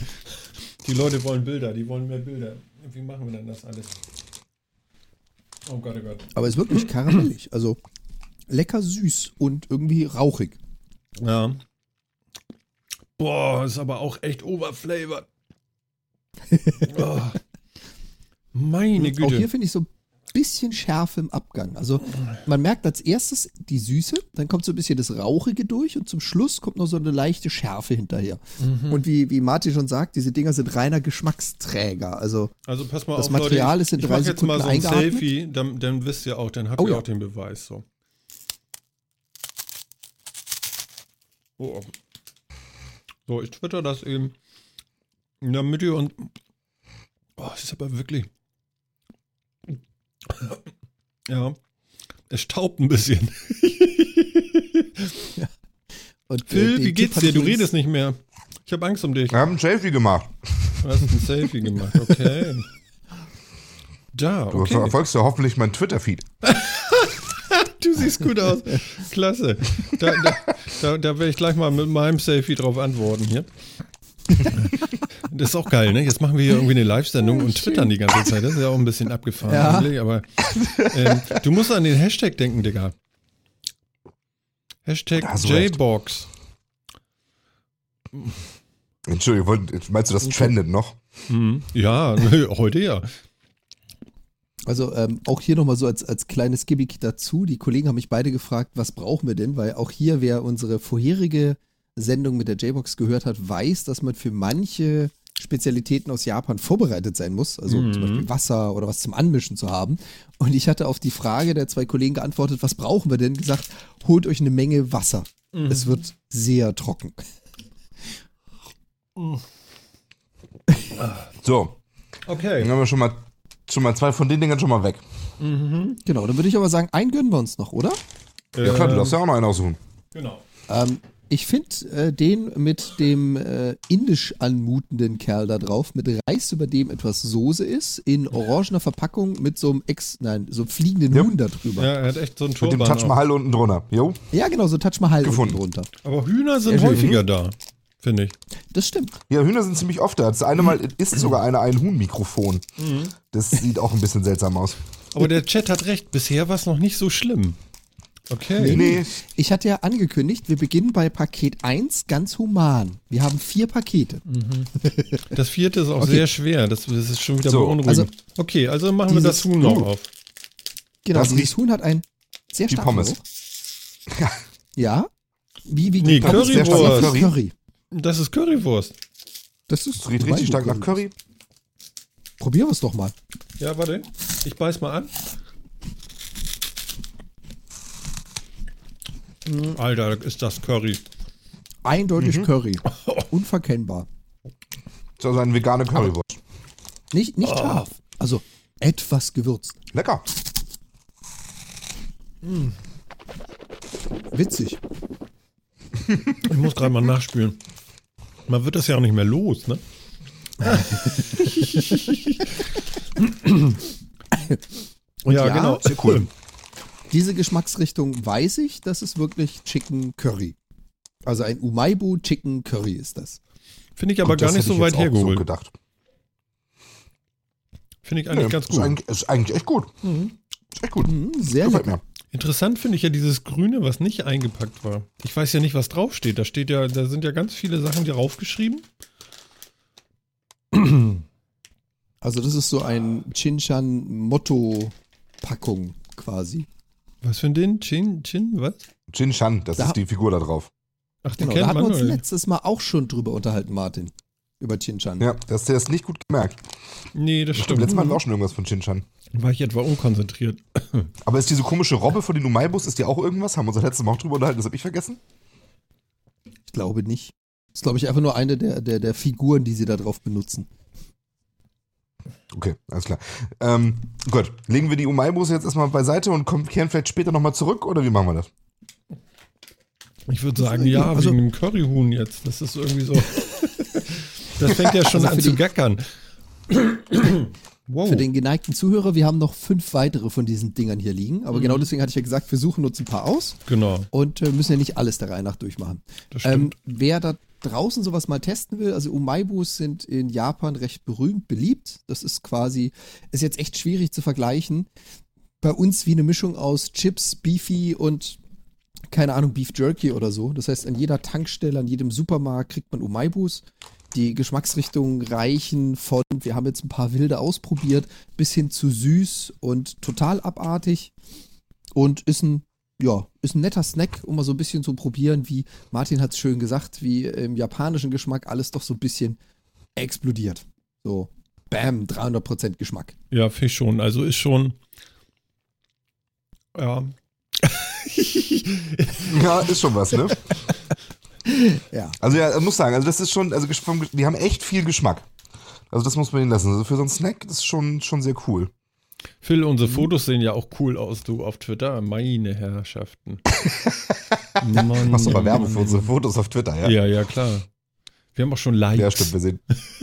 Die Leute wollen Bilder, die wollen mehr Bilder. Wie machen wir denn das alles? Oh Gott, oh Gott. Aber ist wirklich karamellig. Also lecker süß und irgendwie rauchig. Ja. Boah, ist aber auch echt overflavored. oh. Meine Auch Güte. hier finde ich so bisschen Schärfe im Abgang. Also man merkt als erstes die Süße, dann kommt so ein bisschen das Rauchige durch und zum Schluss kommt noch so eine leichte Schärfe hinterher. Mhm. Und wie, wie Martin schon sagt, diese Dinger sind reiner Geschmacksträger. Also Also pass mal Das auf, Material Leute. ist in ich drei mach jetzt mal Sekunden so ein. Selfie, dann, dann wisst ihr auch, dann habt Oh ihr ja. auch den Beweis. So. Oh. So, ich twitter das eben in der Mitte und. Oh, es ist aber wirklich. Ja. Es staubt ein bisschen. und, äh, Phil, wie geht's dir? Du redest nicht mehr. Ich habe Angst um dich. Wir haben ein Selfie gemacht. Du hast ein Selfie gemacht, okay. Da, Du okay. verfolgst ja hoffentlich meinen Twitter-Feed. Du siehst gut aus. Klasse. Da, da, da, da werde ich gleich mal mit meinem Selfie drauf antworten hier. Das ist auch geil, ne? Jetzt machen wir hier irgendwie eine Live-Sendung und twittern die ganze Zeit. Das ist ja auch ein bisschen abgefahren Ja. eigentlich, aber ähm, du musst an den Hashtag denken, Digga. Hashtag. JBox. Entschuldigung, meinst du, das trendet noch? Mhm. Ja, heute ja. Also ähm, auch hier nochmal so als, als kleines Gimmick dazu. Die Kollegen haben mich beide gefragt, was brauchen wir denn? Weil auch hier, wer unsere vorherige Sendung mit der J-Box gehört hat, weiß, dass man für manche Spezialitäten aus Japan vorbereitet sein muss. Also Mhm. zum Beispiel Wasser oder was zum Anmischen zu haben. Und ich hatte auf die Frage der zwei Kollegen geantwortet, was brauchen wir denn? Gesagt, holt euch eine Menge Wasser. Mhm. Es wird sehr trocken. So, dann Okay. haben wir schon mal, schon mal zwei von den Dingern schon mal weg. Genau, dann würde ich aber sagen, einen gönnen wir uns noch, oder? Ja klar, du Ähm, darfst ja auch noch einen aussuchen. Genau. Ähm, Ich finde äh, den mit dem äh, indisch anmutenden Kerl da drauf, mit Reis, über dem etwas Soße ist, in orangener Verpackung mit so einem Ex, nein, so einem fliegenden Ja. Huhn da drüber. Ja. Ja, er hat echt so einen Mit dem Turban. Auf. Mahal unten drunter. Jo. genau, so Touch Mahal Gefunden. unten drunter. Aber Hühner sind Ja, schön. häufiger da, finde ich. Das stimmt. Ja, Hühner sind ziemlich oft da. Das eine Mal ist sogar einer ein Huhnmikrofon. Mhm. Das sieht auch ein bisschen seltsam aus. Aber der Chat hat recht, bisher war es noch nicht so schlimm. Okay. Nee, Ich hatte ja angekündigt, wir beginnen bei Paket 1 ganz human. Wir haben vier Pakete. Das vierte ist auch Okay. sehr schwer. Das, das ist schon wieder So, beunruhigend. also okay, also machen wir das Huhn noch auf. Genau, Das dieses riecht Huhn hat ein sehr wie starken Pommes. Geruch. Ja. Wie, wie Nee, Pommes? sehr stark Currywurst. Curry. Curry. Das ist Currywurst. Das ist Das riecht richtig stark nach Curry. Probieren wir es doch mal. Ja, warte. Ich beiß mal an. Alter, ist das Curry. Eindeutig Mhm. Curry. Unverkennbar. Das ist also eine vegane Currywurst. Nicht, Oh. nicht scharf. Also etwas gewürzt. Lecker. Witzig. Ich muss gerade mal nachspülen. Man wird das ja auch nicht mehr los, ne? Und ja, ja, genau. sehr cool. Diese Geschmacksrichtung weiß ich, das ist wirklich Chicken Curry. Also ein Umaibu Chicken Curry ist das. Finde ich aber Gut, gar nicht so ich weit auch so hergeholt. gedacht. Finde ich eigentlich Nee, ganz Ist gut. eigentlich, ist eigentlich echt gut. Ist echt gut. Mhm, sehr Gefällt mir. Interessant finde ich ja dieses Grüne, was nicht eingepackt war. Ich weiß ja nicht, was draufsteht. Da steht ja, da sind ja ganz viele Sachen draufgeschrieben. Also das ist so ein Chinchan Motto Packung quasi. Was für ein Ding? Chin, Chin, was? Jin Shan, das Da- ist die Figur da drauf. Ach, den Genau, da hatten wir uns letztes Mal auch schon drüber unterhalten, Martin. Über Chinchan. Ja, das hast du das nicht gut gemerkt. Nee, das Stimmt, stimmt. letztes Mal hatten wir auch schon irgendwas von Jin Shan. War ich etwa unkonzentriert. Aber ist diese komische Robbe von den Umaibus, ist die auch irgendwas? Haben wir uns das letzte Mal auch drüber unterhalten, das habe ich vergessen? Ich glaube nicht. Das ist, glaube ich, einfach nur eine der, der, der Figuren, die sie da drauf benutzen. Okay, alles klar. Ähm, gut, legen wir die Umaibus jetzt erstmal beiseite und kommen, kehren vielleicht später nochmal zurück oder wie machen wir das? Ich würde sagen, ja, Also- wegen dem Curryhuhn jetzt. Das ist irgendwie so. das fängt ja schon Also an für zu gackern. wow. Für den geneigten Zuhörer, wir haben noch fünf weitere von diesen Dingern hier liegen. Aber genau deswegen hatte ich ja gesagt, wir suchen uns ein paar aus Genau, und äh, müssen ja nicht alles der Reihe nach durchmachen. das Ähm, stimmt. wer da draußen sowas mal testen will, also Umaibus sind in Japan recht berühmt, beliebt. Das ist quasi, ist jetzt echt schwierig zu vergleichen. Bei uns wie eine Mischung aus Chips, Beefy und keine Ahnung, Beef Jerky oder so. Das heißt, an jeder Tankstelle, an jedem Supermarkt kriegt man Umaibus. Die Geschmacksrichtungen reichen von, wir haben jetzt ein paar wilde ausprobiert, bis hin zu süß und total abartig. Und ist ein, ja, ist ein netter Snack, um mal so ein bisschen zu probieren, wie Martin hat es schön gesagt, wie im japanischen Geschmack alles doch so ein bisschen explodiert. So, bam, 300% Geschmack. Ja, finde ich schon. Also ist schon. Ja. Ja, ist schon was, ne? Ja. Also ja, ich muss sagen, also das ist schon, also vom, die haben echt viel Geschmack. Also das muss man ihnen lassen. Also für so einen Snack, das ist schon, schon sehr cool. Phil, unsere Fotos sehen ja auch cool aus, du, auf Twitter. Meine Herrschaften. Mann, Machst du aber Mann, Werbung für unsere Fotos auf Twitter, ja? Ja, ja, klar. Wir haben auch schon Likes. Ja, stimmt, wir sehen,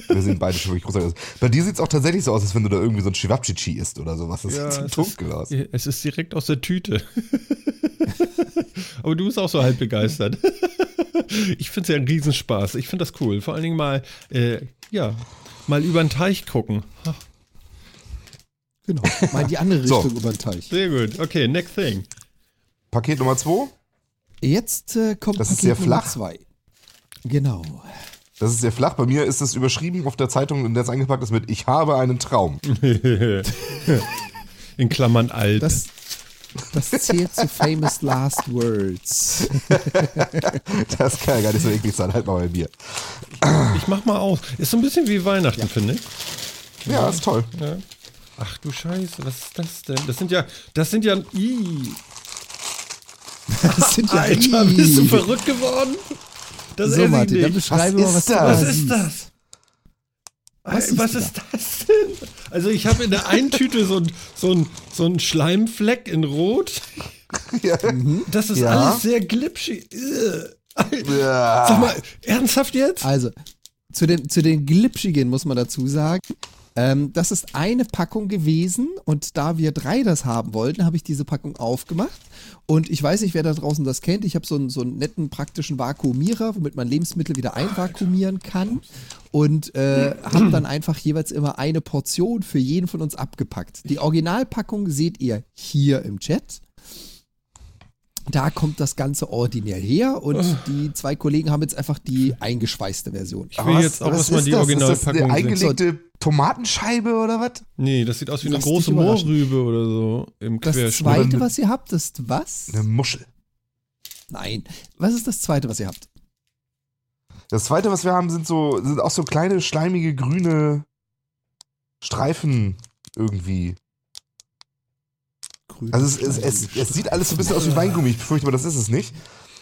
wir sehen beide schon wirklich großartig aus. Bei dir sieht es auch tatsächlich so aus, als wenn du da irgendwie so ein Chivapchichi isst oder sowas. Das Ja, sieht so dunkel aus. Es ist direkt aus der Tüte. Aber du bist auch so halb begeistert. Ich finde es ja ein Riesenspaß. Ich finde das cool. Vor allen Dingen mal, äh, ja, mal über den Teich gucken. Genau. Mal in die andere So. Richtung über den Teich. Sehr gut. Okay, next thing. Paket Nummer zwei, Jetzt äh, kommt Das ist Paket sehr Nummer flach. zwei. Genau. das ist sehr flach. Bei mir ist es überschrieben auf der Zeitung, in der es eingepackt ist mit Ich habe einen Traum. In Klammern alt. Das, das zählt zu famous last words. Das kann ja gar nicht so eklig sein. Halt mal bei mir. ich mach mal aus. Ist so ein bisschen wie Weihnachten, finde ich. Ja, ist toll. Ja. Ach du Scheiße, was ist das denn? Das sind ja, das sind ja, Ih, Das sind ja Alter, bist du verrückt geworden? Das So, ich Martin, dann nicht. beschreibe Was mal, was das? da Was ist das? Was Was, ist das denn? Also ich habe in der einen Tüte so ein, so, ein, so ein Schleimfleck in Rot. Ja. Das ist Ja. alles sehr glitschig. Ugh. Ja. Sag mal, ernsthaft jetzt? Also, zu den, zu den Glitschigen muss man dazu sagen, ähm, das ist eine Packung gewesen und da wir drei das haben wollten, habe ich diese Packung aufgemacht. Und ich weiß nicht, wer da draußen das kennt. Ich habe so einen, so einen netten praktischen Vakuumierer, womit man Lebensmittel wieder einvakuumieren kann. Und äh, habe dann einfach jeweils immer eine Portion für jeden von uns abgepackt. Die Originalpackung seht ihr hier im Chat. Da kommt das Ganze ordinär her und die zwei Kollegen haben jetzt einfach die eingeschweißte Version. Ich will jetzt auch erstmal ist die das? Ist das Originalpackung eine eingelegte Tomatenscheibe oder was? Nee, das sieht aus wie eine Lass dich große. Moorrübe oder so im Das Querschnitt. zweite, was ihr habt, ist was? Eine Muschel. Nein. Was ist das zweite, was ihr habt? Das zweite, was wir haben, sind so, sind auch so kleine, schleimige, grüne Streifen irgendwie. Grün. Also es, es, es, es sieht alles so ein bisschen aus wie Weingummi. Ich befürchte aber, das ist es nicht.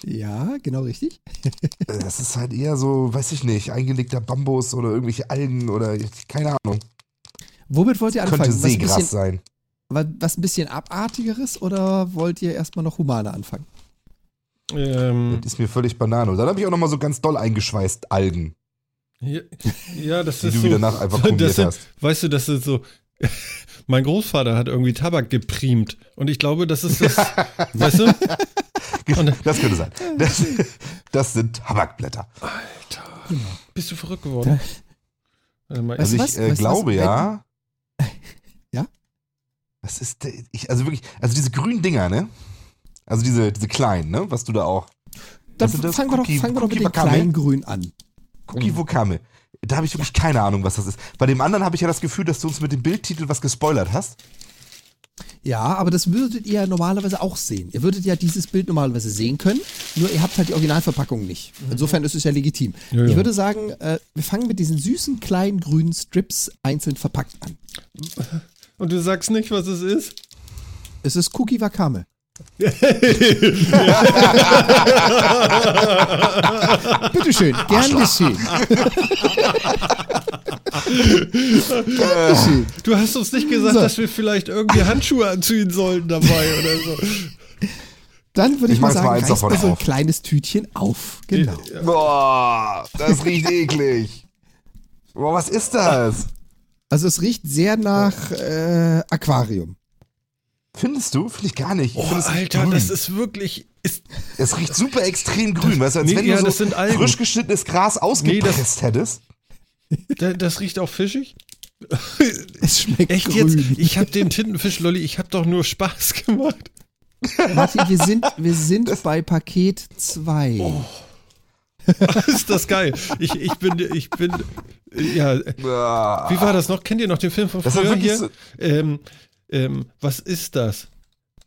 ja, genau richtig. Äh, Das ist halt eher so, weiß ich nicht, eingelegter Bambus oder irgendwelche Algen oder keine Ahnung. Womit wollt ihr anfangen? Könnte Seegras bisschen, sein. wa- was ein bisschen abartigeres oder wollt ihr erstmal noch humaner anfangen? Ähm, Das ist mir völlig Banane. Dann habe ich auch nochmal so ganz doll eingeschweißt Algen, ja, ja, das die ist du so. wieder nach einfach das sind, hast. weißt du, das ist so. Mein Großvater hat irgendwie Tabak gepriemt und ich glaube, das ist das. weißt du? Und- Das könnte sein. Das, das sind Tabakblätter. Bist du verrückt geworden? Also ich was? äh, glaube was? ja. Ja? Was ist der, ich, also wirklich, also diese grünen Dinger, ne? Also diese, diese kleinen, ne? Was du da auch. Dann fangen wir doch, Cookie- fangen wir doch mit den kleinen Grün an. Cookie Wokame. Da habe ich wirklich keine Ahnung, was das ist. Bei dem anderen habe ich ja das Gefühl, dass du uns mit dem Bildtitel was gespoilert hast. Ja, aber das würdet ihr ja normalerweise auch sehen. Ihr würdet ja dieses Bild normalerweise sehen können, nur ihr habt halt die Originalverpackung nicht. Insofern ist es ja legitim. Ja, Ich ja. würde sagen, äh, wir fangen mit diesen süßen kleinen grünen Strips einzeln verpackt an. und du sagst nicht, was es ist? Es ist Cookie Wakame. Bitteschön, gern geschehen. Bitteschön. Du hast uns nicht gesagt, So. dass wir vielleicht irgendwie Handschuhe anziehen sollten dabei oder so. Dann würde ich, Ich mal sagen, mal reißt mal so ein auf. kleines Tütchen auf. Genau. Boah, das riecht eklig. Boah, was ist das? Also es riecht sehr nach äh, Aquarium. Findest du? Finde ich gar nicht. Ich Oh, Alter, grün. das ist wirklich. Ist, Es riecht super extrem grün, weißt du, als Nee, wenn ja, du das so frisch geschnittenes Gras ausgepresst hättest. da- das riecht auch fischig. Es schmeckt Echt grün. jetzt? Ich habe den Tintenfisch-Lolli, ich habe doch nur Spaß gemacht. Martin, wir sind, wir sind bei Paket 2. Oh. ist das geil. Ich, ich bin, ich bin, ja, wie war das noch? Kennt ihr noch den Film von Das früher hier? so- Ähm, ähm, was ist das?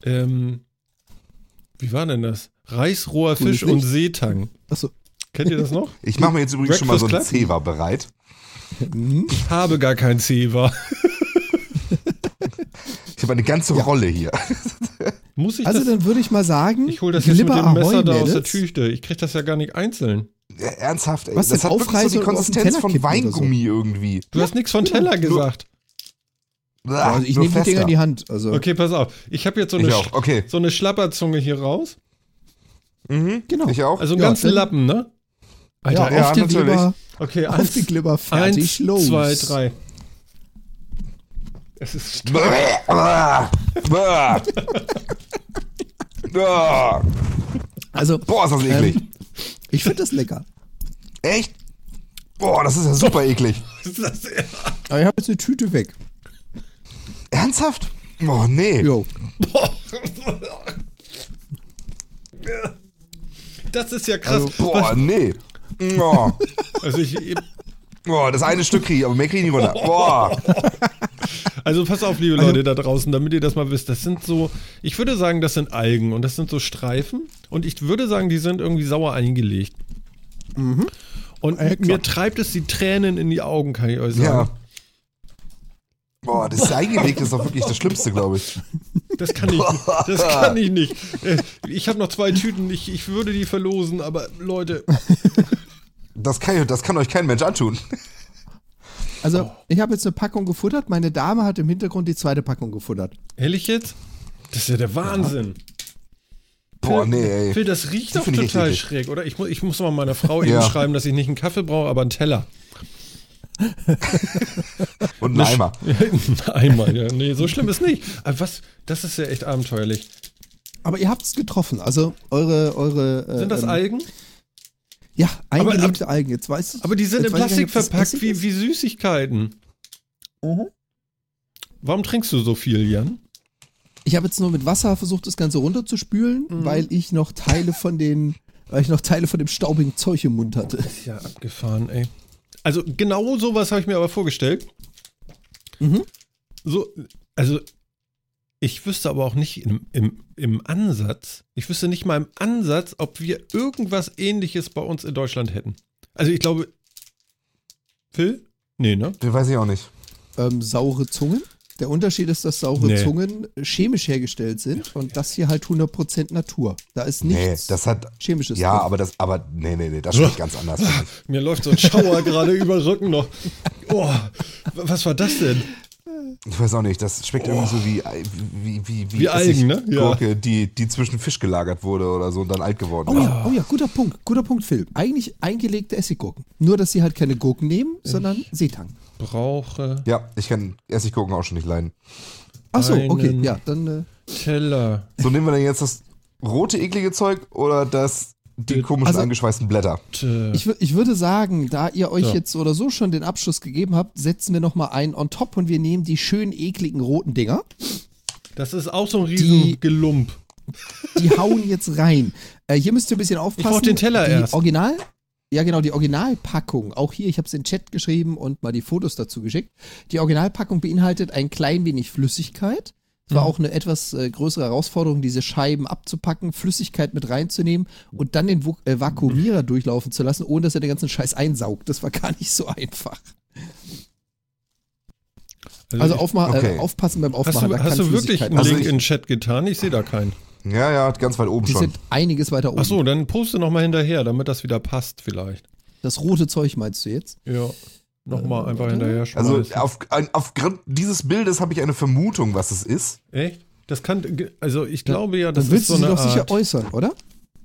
Ähm, wie war denn das? Reisroher Fisch und? Seetang. Achso. Kennt ihr das noch? Ich mache mir jetzt übrigens schon mal so einen Breakfast Club? Zewa bereit. Ich habe gar kein Zewa. Ich habe eine ganze Rolle hier. Muss ich Also das? dann würde ich mal sagen, Ich hole das jetzt mit dem Messer Ahoi, da aus der. Tüte. Ich krieg das ja gar nicht einzeln. Ja, Ernsthaft, ey. Was das hat wirklich so die Konsistenz von oder so? Weingummi irgendwie. Du hast nichts von Teller gesagt. Also ich nehme die Dinger in die Hand. Also Okay, pass auf. Ich habe jetzt so eine, Ich auch, okay. so eine Schlapperzunge hier raus. Mhm. Genau. Ich auch. Also einen Ja, ganzen dann- Lappen, ne? ja, ja, auf die natürlich. Glibber, Okay, auf eins, die Glibber, fertig, eins los. zwei, drei. Es ist. Also, Boah, ist das eklig. Ähm, ich finde das lecker. Echt? Boah, das ist ja super eklig. Aber ich habe jetzt eine Tüte weg. Ernsthaft? Oh, nee. Jo. Das ist ja krass. Boah, nee. Oh. Also, ich, Boah, das eine Stück kriege ich, aber mehr kriege ich nicht runter. Boah. also pass auf, liebe Leute da draußen, damit ihr das mal wisst. Das sind so, ich würde sagen, das sind Algen und das sind so Streifen. Und ich würde sagen, die sind irgendwie sauer eingelegt. Und Ja, klar. mir treibt es die Tränen in die Augen, kann ich euch Ja. Boah, das eingelegt ist doch wirklich das Schlimmste, glaube ich. Das kann ich nicht. Das kann ich nicht. Äh, Ich habe noch zwei Tüten, ich, ich würde die verlosen, aber Leute, Das kann, das kann euch kein Mensch antun. Also, ich habe jetzt eine Packung gefuttert. Meine Dame hat im Hintergrund die zweite Packung gefuttert. ehrlich jetzt? Das ist ja der Wahnsinn. Boah, Phil, nee, ey. Phil, das riecht doch total schräg, oder? Ich, mu ich muss mal meiner Frau Ja. eben schreiben, dass ich nicht einen Kaffee brauche, aber einen Teller. Und ein Eimer. Einmal, ja. Nee, so schlimm ist nicht. Aber was, das ist ja echt abenteuerlich. Aber ihr habt es getroffen. Also eure, eure. äh, Sind das ähm, Algen? Ja, eingelegte Algen. Jetzt weiß ich. Aber die sind in Plastik nicht, das verpackt wie, wie Süßigkeiten. Mhm. Warum trinkst du so viel, Jan? Ich habe jetzt nur mit Wasser versucht, das Ganze runterzuspülen, Mhm. weil ich noch Teile von den, weil ich noch Teile von dem staubigen Zeug im Mund hatte. Ist ja abgefahren, ey. Also genau sowas habe ich mir aber vorgestellt. Mhm. So, also ich wüsste aber auch nicht im, im, im Ansatz, ich wüsste nicht mal im Ansatz, ob wir irgendwas ähnliches bei uns in Deutschland hätten. Also ich glaube, Phil? Nee, ne? Den weiß ich auch nicht. Ähm, saure Zungen. Der Unterschied ist, dass saure Nee. Zungen chemisch hergestellt sind und das hier halt 100% Natur. Da ist Nee, nichts das hat. Chemisches Ja, drin. aber das, aber nee, nee, nee, das schmeckt ganz anders. Mir läuft so ein Schauer gerade über den Rücken noch. Oh, was war das denn? Ich weiß auch nicht, das schmeckt irgendwie so wie, wie, wie, wie, Wie Algen, ne? Ja. Gurke, die, die zwischen Fisch gelagert wurde oder so und dann alt geworden Oh ist. ja, oh ja, guter Punkt, guter Punkt, Phil. Eigentlich eingelegte Essiggurken. Nur, dass sie halt keine Gurken nehmen, sondern Seetang. Brauche Ja, ich kann Essiggurken auch schon nicht leiden. Ach so, okay, ja, dann äh, Teller. So, nehmen wir denn jetzt das rote, eklige Zeug oder das, die komischen Also- eingeschweißten Blätter? Ich, ich würde sagen, da ihr euch So. jetzt oder so schon den Abschluss gegeben habt, setzen wir nochmal einen on top und wir nehmen die schönen ekligen roten Dinger. Das ist auch so ein Die- riesen Gelump. Die hauen jetzt rein. Äh, hier müsst ihr ein bisschen aufpassen. brauch den Teller die erst. Original, ja genau, die Originalpackung, auch hier, ich habe es in den Chat geschrieben und mal die Fotos dazu geschickt. Die Originalpackung beinhaltet ein klein wenig Flüssigkeit. Es war Mhm. auch eine etwas äh, größere Herausforderung, diese Scheiben abzupacken, Flüssigkeit mit reinzunehmen und dann den Vu äh, Vakuumierer durchlaufen zu lassen, ohne dass er den ganzen Scheiß einsaugt. Das war gar nicht so einfach. Also ich- aufma okay. äh, aufpassen beim hast Aufmachen. du, da hast kann du wirklich einen Also Link ich- in den Chat getan? Ich sehe da keinen. Ja, ja, ganz weit oben Die schon. sind einiges weiter oben. Ach so, dann poste noch mal hinterher, damit das wieder passt vielleicht. Das rote Zeug meinst du jetzt? Ja, nochmal Äh, einfach hinterher Also schmeißen. auf, ein- aufgrund dieses Bildes habe ich eine Vermutung, was es ist. Echt? Das kann, also ich glaube ja, das Dann willst ist so du sie eine doch sicher Art. äußern, oder?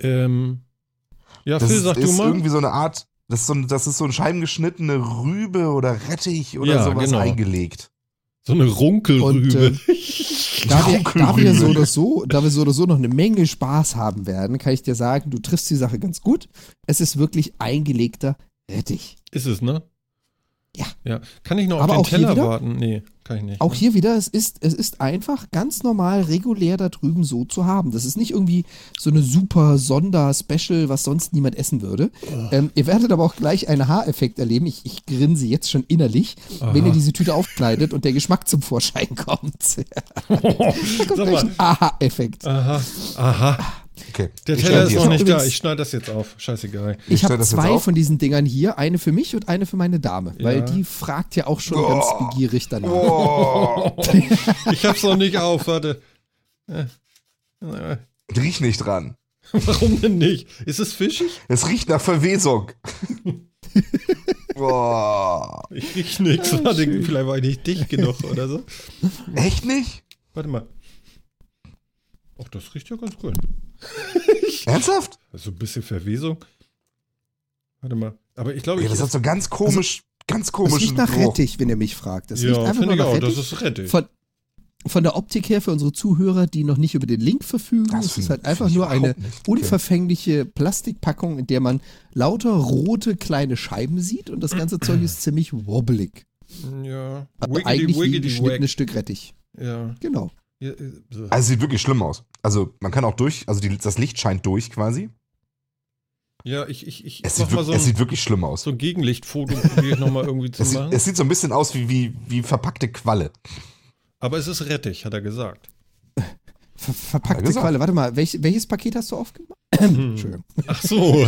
Ähm, ja, Das Phil, ist, sag du ist mal. irgendwie so eine Art, das ist so, ein- das ist so ein scheibengeschnittene Rübe oder Rettich oder Ja, sowas genau. eingelegt. So eine Runkelrübe. Und, Da wir, da, wir so oder so, da wir so oder so noch eine Menge Spaß haben werden, kann ich dir sagen, du triffst die Sache ganz gut. Es ist wirklich eingelegter Rettich. ist es, ne? Ja. Ja. Kann ich noch Aber auf den Teller wieder? warten? Nee, kann ich nicht. Auch ne? hier wieder, es ist, es ist einfach ganz normal, regulär da drüben so zu haben. Das ist nicht irgendwie so eine super Sonder-Special, was sonst niemand essen würde. Ähm, ihr werdet aber auch gleich einen Haareffekt erleben. Ich, ich grinse jetzt schon innerlich, wenn ihr Aha. diese Tüte aufkleidet und der Geschmack zum Vorschein kommt. da kommt Sag gleich mal. ein Aha-Effekt. Aha, aha. Okay. Der ich Teller ist noch jetzt nicht auf. da. Ich schneide das jetzt auf. Scheißegal. Ich Ich habe zwei von diesen Dingern hier, eine für mich und eine für meine Dame, weil Ja. die fragt ja auch schon ganz Oh. begierig danach. Oh, Ich hab's noch nicht auf, warte. Riech nicht dran. Warum denn nicht? Ist es fischig? Es riecht nach Verwesung. Boah. Ich riech nichts. Warte, vielleicht war ich nicht dicht genug oder so. Echt nicht? Warte mal. Ach, das riecht ja ganz gut. Ernsthaft? Also ein bisschen Verwesung. Warte mal. Aber ich glaube, Ja, ich das hat so ganz komisch, ganz Es komisch. riecht nach Rettich, wenn ihr mich fragt. Das riecht ja, einfach finde nur nach auch. Rettich. Das ist Rettich. Von, von der Optik her für unsere Zuhörer, die noch nicht über den Link verfügen, Das es ist find- halt einfach nur eine unverfängliche Plastikpackung, in der man lauter rote kleine Scheiben sieht und das ganze Zeug ist ziemlich wobblig. Ja. Aber eigentlich wie ein. Stück Rettich. Ja. Genau. Äh, so. Also sieht wirklich schlimm aus. Also man kann auch durch, also die, das Licht scheint durch quasi. ja, ich, ich, ich Es, mach sieht, mal wirk- so es ein, sieht wirklich schlimm aus. so ein Gegenlichtfoto, probiere ich nochmal irgendwie zu Es sieht, machen. es sieht so ein bisschen aus wie, wie, wie verpackte Qualle. Aber es ist Rettich, hat er gesagt. Ver er verpackte gesagt. Qualle. Warte mal, welch, welches Paket hast du aufgemacht? Hm. Entschuldigung. Ach so.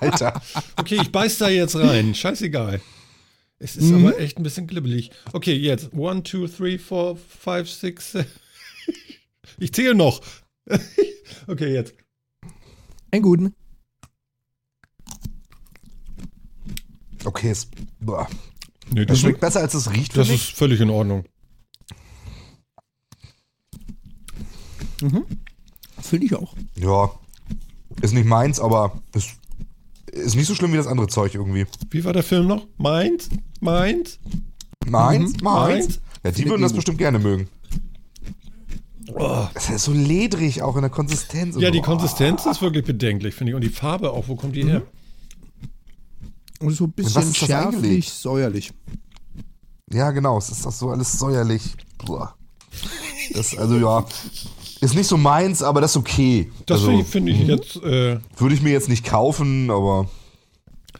Alter. Okay, ich beiß da jetzt rein. Scheißegal. Es ist Mhm. aber echt ein bisschen glibbelig. Okay, jetzt. One, two, three, four, five, six. seven. Ich zähle noch. Okay, jetzt. Einen guten. Okay, es, boah. Nee, das schmeckt besser, als es riecht, das ist völlig in Ordnung. finde ich auch. Ja, ist nicht meins, aber ist, ist nicht so schlimm wie das andere Zeug irgendwie. Wie war der Film noch? Meins? Meins? Meins? Mhm. Meins? Ja, die würden das bestimmt gerne mögen. Oh. Das ist so ledrig auch in der Konsistenz. Ja, die. Konsistenz ist wirklich bedenklich, finde ich. Und die Farbe auch, wo kommt die her? Und so ein was bisschen ist das schärflich, säuerlich. Ja, genau. Es ist doch so alles säuerlich. Boah. Das, also ja, ist nicht so meins, aber das ist okay. Das also, finde ich, finde ich jetzt. Äh, würde ich mir jetzt nicht kaufen, aber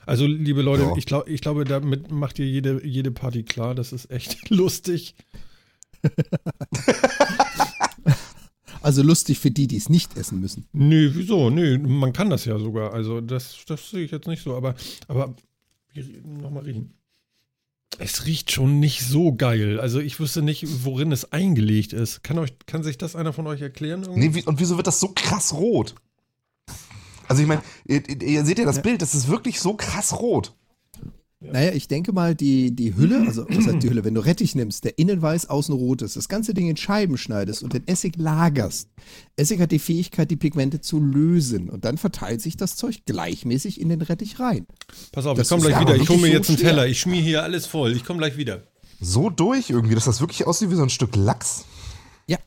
also, liebe Leute, Ja. ich, glaub, ich glaube, damit macht ihr jede, jede Party klar. Das ist echt lustig. Also lustig für die, die es nicht essen müssen. Nö, wieso? Nö, man kann das ja sogar. Also, das, das sehe ich jetzt nicht so. Aber, aber nochmal riechen. Es riecht schon nicht so geil. Also, ich wüsste nicht, worin es eingelegt ist. Kann, euch, kann sich das einer von euch erklären? irgendwie? nee, wie, und wieso wird das so krass rot? Also ich meine, ihr, ihr seht ja das Bild, das ist wirklich so krass rot. Naja, ich denke mal, die, die Hülle, also was heißt die Hülle, wenn du Rettich nimmst, der innen weiß, außen rot ist, das ganze Ding in Scheiben schneidest und den Essig lagerst. Essig hat die Fähigkeit, die Pigmente zu lösen und dann verteilt sich das Zeug gleichmäßig in den Rettich rein. Pass auf, Das ich komme ist gleich wieder. Ich hole mir wirklich jetzt einen schwer. Teller. Ich schmier hier alles voll. Ich komme gleich wieder. So durch irgendwie, dass das wirklich aussieht wie so ein Stück Lachs. Ja.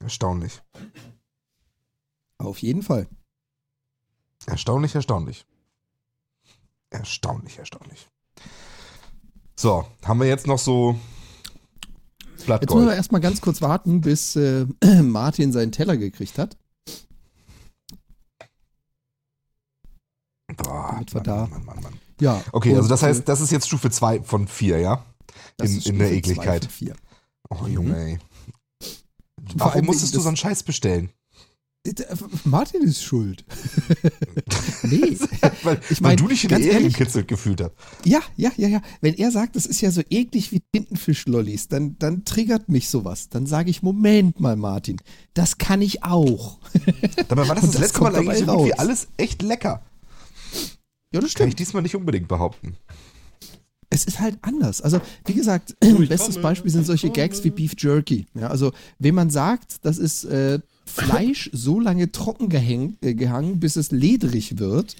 Erstaunlich. Auf jeden Fall. Erstaunlich, erstaunlich. Erstaunlich, erstaunlich. So, haben wir jetzt noch so Jetzt müssen wir Blattgold. erstmal ganz kurz warten, bis äh, Martin seinen Teller gekriegt hat. Boah, damit wir Mann, da- Mann, Mann, Mann. Ja. Okay, also das heißt, das ist jetzt Stufe 2 von 4, ja? das in- ist in der Ekligkeit. Oh, Junge, ey. Vor allem Warum musstest du so einen Scheiß bestellen? Äh, Martin ist schuld. nee. Weil, Ich weil mein, du dich in die ganz Ehe ehrlich- gekitzelt gefühlt hast. Ja, ja, ja, ja. Wenn er sagt, das ist ja so eklig wie Tintenfischlollis, dann, dann triggert mich sowas. Dann sage ich, Moment mal, Martin, das kann ich auch. Dabei war das Und das, das letzte Mal eigentlich so dabei gut wie raus. alles echt lecker. Ja, das Kann ich stimmt. diesmal nicht unbedingt behaupten. Es ist halt anders. Also, wie gesagt, bestes komme, Beispiel sind solche komme. Gags wie Beef Jerky. Ja, also, wenn man sagt, das ist äh, Fleisch so lange trocken gehängt, äh, gehangen, bis es ledrig wird.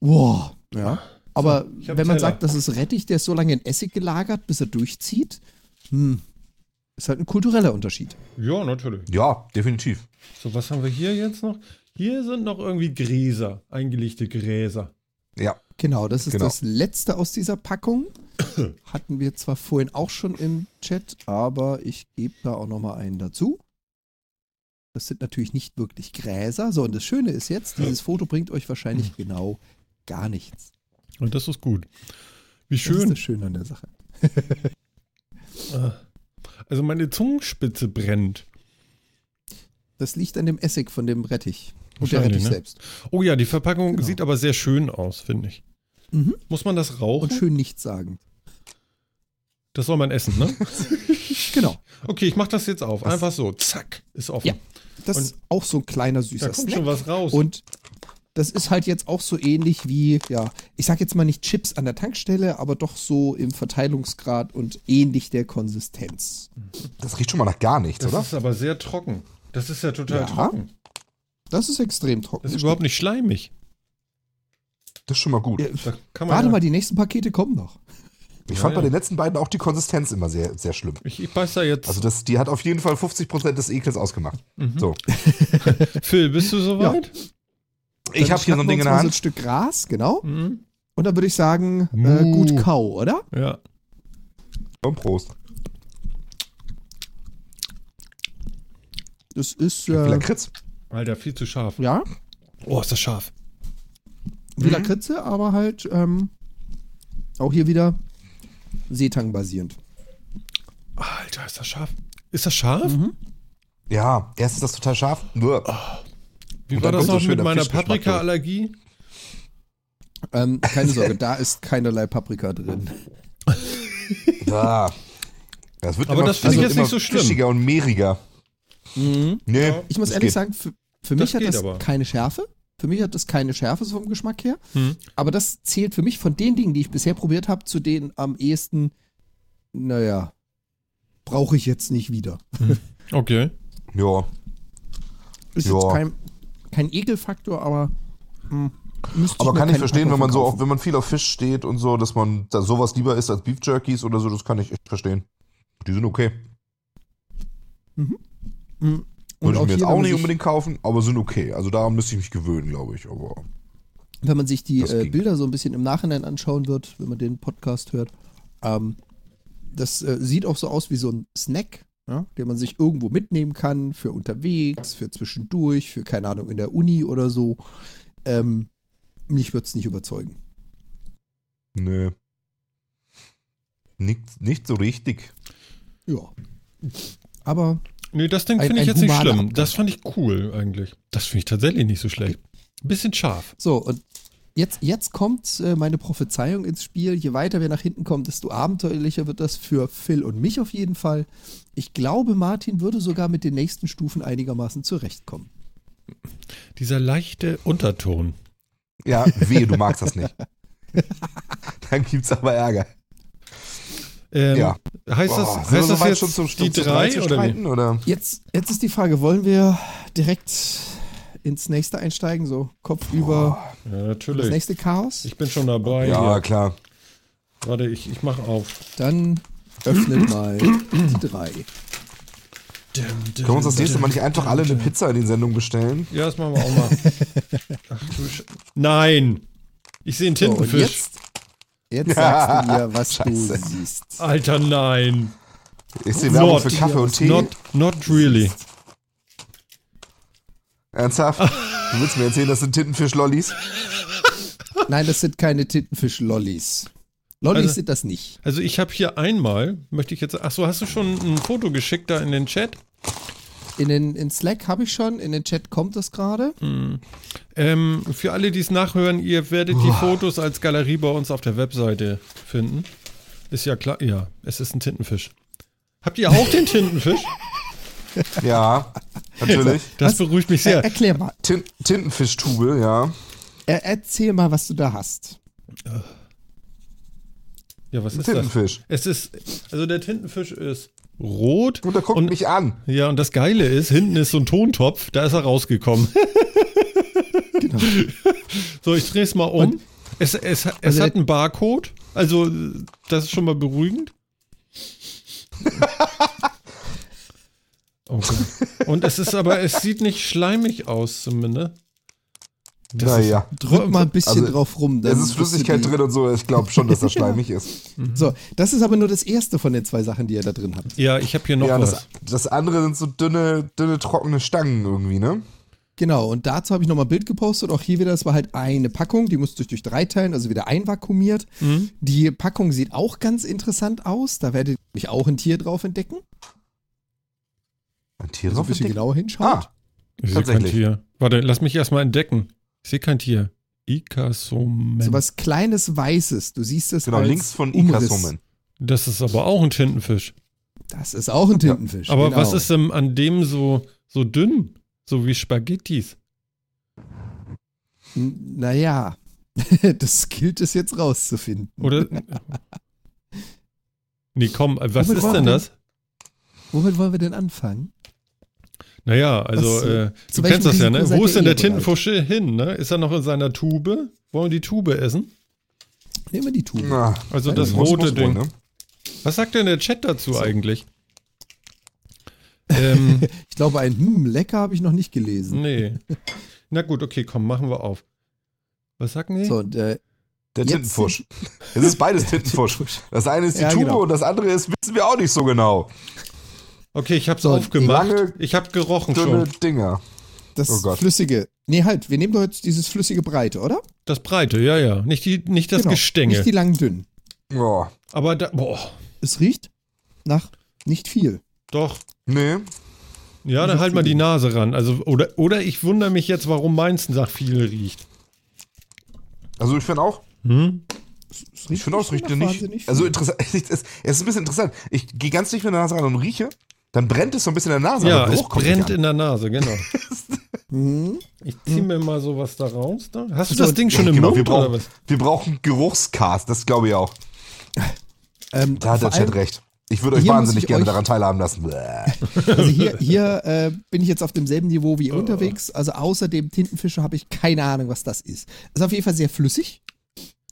Wow. Ja. Aber hab wenn man Teller. sagt, das ist Rettich, der ist so lange in Essig gelagert, bis er durchzieht, hm, ist halt ein kultureller Unterschied. Ja, natürlich. Ja, definitiv. So, was haben wir hier jetzt noch? Hier sind noch irgendwie Gräser, eingelegte Gräser. Ja. Genau, das ist Genau. das letzte aus dieser Packung. Hatten wir zwar vorhin auch schon im Chat, aber ich gebe da auch noch mal einen dazu. Das sind natürlich nicht wirklich Gräser. So, und das Schöne ist jetzt, dieses Foto bringt euch wahrscheinlich genau gar nichts. Und das ist gut. Wie Das ist schön. das Schöne an der Sache. Also meine Zungenspitze brennt. Das liegt an dem Essig von dem Rettich. Und der Rettich ne? selbst. Oh ja, die Verpackung Genau. sieht aber sehr schön aus, finde ich. Mhm. Muss man das rauchen? Und schön nichts sagen. Das soll man essen, ne? Genau. Okay, ich mach das jetzt auf. Einfach so. Zack. Ist offen. Ja. Das Und- ist auch so ein kleiner süßer Da kommt Snack. schon was raus. Und das ist halt jetzt auch so ähnlich wie, ja, ich sag jetzt mal nicht Chips an der Tankstelle, aber doch so im Verteilungsgrad und ähnlich der Konsistenz. Das riecht schon mal nach gar nichts, das oder? ist aber sehr trocken. Das ist ja total Ja. trocken. Das ist extrem trocken. Das ist überhaupt nicht schleimig. Das ist schon mal gut. Ja, Da kann man Warte ja, mal, die nächsten Pakete kommen noch. Ich Ja, fand bei ja. den letzten beiden auch die Konsistenz immer sehr, sehr schlimm. Ich, ich beiß da jetzt. Also das, die hat auf jeden Fall 50% des Ekels ausgemacht. Mhm. So. Phil, bist du soweit? Ich habe hier so ein Ding in der So ein Hand. Stück Gras, genau. Mhm. Und dann würde ich sagen, äh, gut Kau, oder? Ja. Und Prost. Das ist, Wie äh, Lakritz. Alter, viel zu scharf. ja, Oh, ist das scharf. wie Lakritze, aber halt ähm, auch hier wieder Seetang basierend. Alter, ist das scharf. Ist das scharf? Mhm. Ja, erst ist das total scharf. Nur. Wie Und war das so noch mit meiner Paprika-Allergie? Ähm, keine Sorge, da ist keinerlei Paprika drin. Da. Das wird Aber immer, das finde ich jetzt nicht so schlimm. Fischiger und mehriger. Nee, Ich muss ehrlich geht. sagen, für, für mich hat das aber. keine Schärfe. Für mich hat das keine Schärfe so vom Geschmack her. Hm. Aber das zählt für mich von den Dingen, die ich bisher probiert habe, zu denen am ehesten, naja, brauche ich jetzt nicht wieder. Okay. Ja. Ist Ja. jetzt kein, kein Ekelfaktor, aber hm, müsste Aber kann ich verstehen, wenn man so, auf, wenn man viel auf Fisch steht und so, dass man da sowas lieber isst als Beef Jerkies oder so, das kann ich echt verstehen. Die sind okay. Hm. Würde ich auch mir jetzt auch nicht unbedingt kaufen, aber sind okay. Also daran müsste ich mich gewöhnen, glaube ich. Aber wenn man sich die äh. Bilder so ein bisschen im Nachhinein anschauen wird, wenn man den Podcast hört, ähm, das äh, sieht auch so aus wie so ein Snack, ja, den man sich irgendwo mitnehmen kann für unterwegs, für zwischendurch, für keine Ahnung in der Uni oder so. Ähm, mich würde es nicht überzeugen. nö. Nicht, nicht so richtig. Ja. Aber Nee, das Ding finde ich jetzt nicht schlimm. Abgang. Das fand ich cool eigentlich. Das finde ich tatsächlich nicht so schlecht. Ein bisschen scharf. so, und jetzt, jetzt kommt äh, meine Prophezeiung ins Spiel. Je weiter wir nach hinten kommen, desto abenteuerlicher wird das für Phil und mich auf jeden Fall. Ich glaube, Martin würde sogar mit den nächsten Stufen einigermaßen zurechtkommen. Dieser leichte Unterton. Ja, wehe, du magst das nicht. Dann gibt's aber Ärger. Ähm, Ja. Heißt das, Boah, heißt das jetzt schon zum, die zum drei zu oder wie? streiten, oder? Jetzt, jetzt ist die Frage, wollen wir direkt ins nächste einsteigen, so Kopf über Ja, das nächste Chaos? Ich bin schon dabei. Ja, hier. klar. Warte, ich, ich mach auf. Dann öffnet mal die drei. Können wir uns das nächste Mal nicht einfach alle eine Pizza in den Sendungen bestellen? Ja, das machen wir auch mal. Ach Nein! Ich sehe einen So, und Tintenfisch. jetzt, jetzt sagst du mir, was Scheiße. du siehst. Alter, nein. Ich sehe Werbung Not. für Kaffee und Tee. Not, not really. Ernsthaft? Du willst mir erzählen, das sind Tintenfisch-Lollis? Nein, das sind keine Tintenfisch-Lollis. Lollis Also- sind das nicht. Also ich habe hier einmal, möchte ich jetzt, ach so, hast du schon ein Foto geschickt da in den Chat? In, den, in Slack habe ich schon, in den Chat kommt das gerade. Ähm, für alle, die es nachhören, ihr werdet die Fotos als Galerie bei uns auf der Webseite finden. Ist ja klar, ja, es ist ein Tintenfisch. Habt ihr auch den Tintenfisch? Ja, natürlich. Das Was? beruhigt mich Er, sehr. erklär mal. Tin Tintenfischtube, ja. Er, erzähl mal, was du da hast. Ja, was Ein ist das? Tintenfisch. Es ist, also der Tintenfisch ist rot. Und er guckt Und- mich an. Ja, und das Geile ist, hinten ist so ein Tontopf, da ist er rausgekommen. Genau. So, ich drehe es mal um. es es, es Also hat der- einen Barcode, also das ist schon mal beruhigend. Oh Gott. Und es ist aber, es sieht nicht schleimig aus zumindest. Das naja. Drück mal ein bisschen Also, drauf rum. dann Es ist Flüssigkeit drin und so. Ich glaube schon, dass das schleimig ist. So, das ist aber nur das erste von den zwei Sachen, die ihr da drin habt. Ja, ich habe hier noch Ja, was. das, das andere sind so dünne, dünne, trockene Stangen irgendwie, ne? Genau, und dazu habe ich nochmal ein Bild gepostet. Auch hier wieder, das war halt eine Packung, die musste ich durch drei teilen, also wieder einvakuumiert. Mhm. Die Packung sieht auch ganz interessant aus. Da werdet ihr nämlich auch ein Tier drauf entdecken. Ein Tier Also ein drauf bisschen entdeckt? genauer hinschaut. Ah, Ich sehe kein tatsächlich. Tier. Warte, lass mich erstmal entdecken. Ich sehe kein Tier. Ikasomen. So was kleines Weißes. Du siehst es genau, als links von Umriss. Ikasomen. Das ist aber auch ein Tintenfisch. Das ist auch ein Tintenfisch. Aber genau. was ist denn an dem so, so dünn? So wie Spaghettis. N- Naja, das gilt es jetzt rauszufinden. Oder? nee, komm, was Womit ist denn das? Womit wollen wir denn anfangen? Naja, also, Was, äh, zu du kennst das ja, ne? Wo ist denn der? Tintenfisch hin, ne? Ist er noch in seiner Tube? Wollen wir die Tube essen? Nehmen wir die Tube. Na, Also das muss- rote muss Ding. wohl, ne? Was sagt denn der Chat dazu eigentlich? ähm, Ich glaube, ein hm, lecker habe ich noch nicht gelesen. nee. Na gut, okay, komm, machen wir auf. Was sagen die? So, und, äh, Der Jetzt Tintenfusch. Es ist beides Tintenfusch. Das eine ist die Ja, Tube genau. und das andere ist, wissen wir auch nicht so genau. Okay, ich hab's So, aufgemacht. lange, Ich hab gerochen Dünne schon. Dinger. das Oh Gott. flüssige. Nee, halt, wir nehmen doch jetzt dieses flüssige Breite, oder? Das Breite, ja, ja. Nicht, die, nicht das Genau, Gestänge. Nicht die langen dünnen. Ja. Aber da, boah, Es riecht nach nicht viel. doch. Nee. Ja, dann halt mal die Nase ran. Also, oder, oder ich wundere mich jetzt, warum meins nach viel riecht. Also ich finde auch, Hm? Es ich riecht finde auch, es riecht nicht. Also interessant, es ist, es ist ein bisschen interessant. Ich gehe ganz dicht mit der Nase ran und rieche, dann brennt es so ein bisschen in der Nase. Ja, aber es brennt in der Nase, genau. Mhm. Ich zieh mir mal sowas da raus. Da. Hast du So, das Ding schon Ja, im genau, wir Mund oder brauchen, was? wir brauchen Geruchscast, das glaube ich auch. Ähm, Da hat der Chat recht. Ich würde euch wahnsinnig gerne euch- daran teilhaben lassen. Also hier, hier äh, bin ich jetzt auf demselben Niveau wie ihr unterwegs. Also außer dem Tintenfischer habe ich keine Ahnung, was das ist. Ist auf jeden Fall sehr flüssig.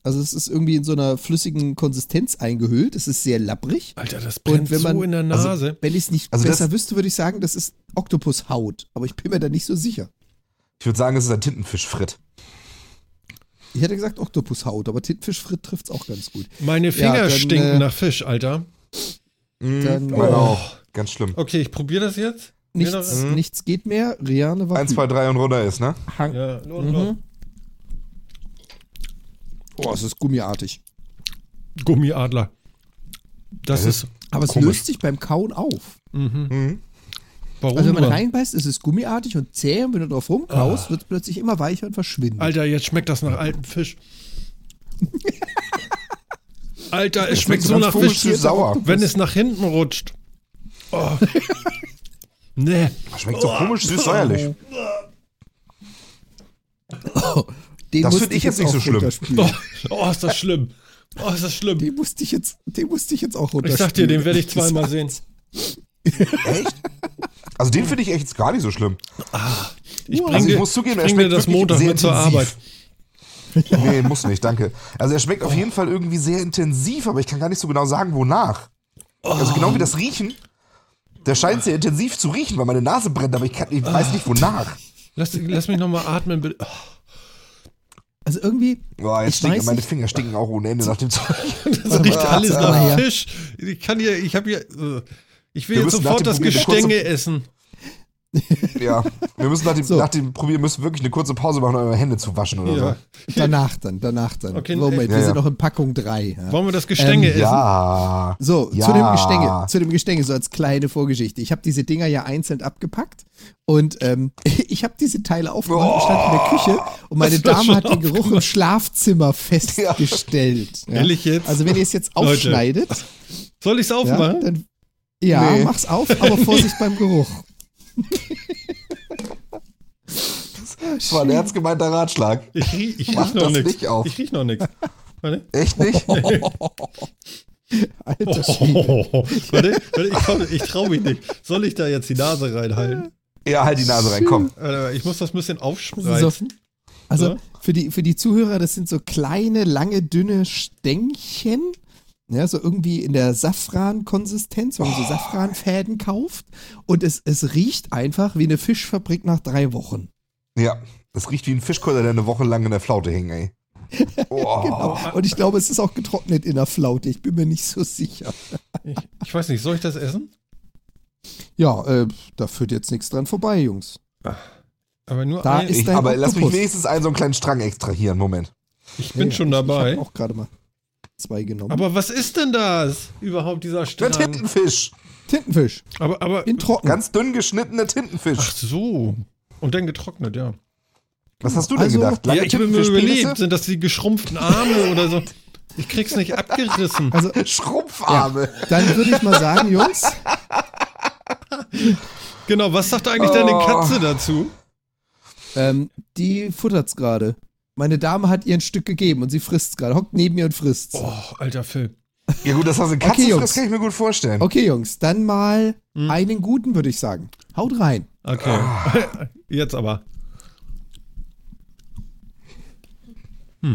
Also es ist irgendwie in so einer flüssigen Konsistenz eingehüllt. Es ist sehr labbrig. Alter, das brennt man, so in der also, Nase. wenn ich es nicht Also das- besser wüsste, würde ich sagen, das ist Oktopushaut. Aber ich bin mir da nicht so sicher. Ich würde sagen, es ist ein Tintenfischfritt. Ich hätte gesagt Oktopushaut, aber Tintenfischfritt trifft es auch ganz gut. Meine Finger dann, stinken äh, nach Fisch, Alter. Dann Meine äh, auch. Ganz schlimm. Okay, ich probiere das jetzt. Nichts, noch- nichts geht mehr. Riane war Eins, zwei, drei und runter ist, ne? Hang. Ja, los, los. Oh, es ist gummiartig. Gummiadler. Das Ja, ist. Aber es Komisch. löst sich beim Kauen auf. Mhm. Mhm. Warum? Also wenn man reinbeißt, ist es gummiartig und zäh und wenn du drauf rumkaust, wird es plötzlich immer weicher und verschwindet. Alter, jetzt schmeckt das nach altem Fisch. Alter, es schmeckt so nach Fisch, süß-sauer. wenn es nach hinten rutscht. Oh. nee. Schmeckt so komisch süß-säuerlich. Den Das musste find ich jetzt nicht so schlimm. Oh, oh, ist das schlimm. Oh, ist das schlimm. Den musste ich jetzt, den musste ich jetzt auch Ich runterspülen. sag dir, den werde ich zweimal sehen. Echt? Also den finde ich echt jetzt gar nicht so schlimm. Ich Also bring ich muss zugeben, er bring das Montag sehr mit zur intensiv. Arbeit. Nee, muss nicht, danke. Also er schmeckt auf jeden Fall irgendwie sehr intensiv, aber ich kann gar nicht so genau sagen, wonach. Also genau wie das Riechen. Der scheint sehr intensiv zu riechen, weil meine Nase brennt, aber ich, kann, ich weiß nicht wonach. Lass, lass mich nochmal atmen, bitte. Oh, Also irgendwie, Boah, jetzt Ich stinken, weiß meine. Finger stinken auch ohne Ende nach dem Zeug. das riecht alles nach. Fisch. Ich kann hier, ich habe hier. äh, Ich will jetzt sofort das Gestänge kurze- essen. Ja, wir müssen nach dem, So. nach dem Probieren müssen wir wirklich eine kurze Pause machen, um eure Hände zu waschen oder Ja. danach dann, danach dann. Okay, Moment, äh, wir ja, sind ja. noch in Packung 3. Ja. Wollen wir das Gestänge Ähm, essen? Ja. So, Ja. zu dem Gestänge, zu dem Gestänge, so als kleine Vorgeschichte. Ich habe diese Dinger ja einzeln abgepackt und ähm, ich habe diese Teile aufgemacht und stand in der Küche und meine Dame hat den Geruch im Schlafzimmer festgestellt. Ja. Ehrlich jetzt? Also wenn ihr es jetzt Leute, aufschneidet, Soll ich es ja, aufmachen? dann ja, Nee. mach's auf, aber Vorsicht beim Geruch. Das war ein ernst gemeinter Ratschlag. ich riech, ich Mach riech noch das nichts. nicht auf. Ich riech noch nichts. Echt nicht? Alter Schwede. Oh, warte, warte, ich, ich trau mich nicht. Soll ich da jetzt die Nase reinhalten? Ja, halt die Nase rein, komm. Ich muss das ein bisschen aufspreizen. Also Ja. für die, für die Zuhörer, das sind so kleine, lange, dünne Stängchen. Ja, so irgendwie in der Safran-Konsistenz, wenn man so Safranfäden kauft. Und es, es riecht einfach wie eine Fischfabrik nach drei Wochen. Ja, das riecht wie ein Fischkutter, der eine Woche lang in der Flaute hing, ey. Oh. Genau. Und ich glaube, es ist auch getrocknet in der Flaute. Ich bin mir nicht so sicher. Ich, ich weiß nicht, soll ich das essen? Ja, äh, da führt jetzt nichts dran vorbei, Jungs. Aber nur Da ein, ist Ich, dein aber lass mich Oktopus. wenigstens einen so einen kleinen Strang extrahieren. Moment. ich bin Ja, schon ich, dabei. Ich habe auch gerade mal zwei genommen. aber was ist denn das? Überhaupt dieser Der Strang? Tintenfisch. Tintenfisch, Aber, aber, in trocken. Ganz dünn geschnittener Tintenfisch. ach so. Und dann getrocknet, ja. Was hast du denn Also- gedacht? ja, ich habe mir überlegt, sind das die geschrumpften Arme oder so? Ich krieg's nicht abgerissen. Also, Schrumpfarme. dann würde ich mal sagen, Jungs, Genau, was sagt eigentlich deine Oh. Katze dazu? Ähm, die futtert's gerade. Meine Dame hat ihr ein Stück gegeben und sie frisst's gerade. Hockt neben mir und frisst's. Oh, alter Phil. Ja gut, das hast du Katze, Okay, Jungs. das kann ich mir gut vorstellen. Okay, Jungs, dann mal Hm. einen guten, würde ich sagen. Haut rein. Okay. Jetzt aber.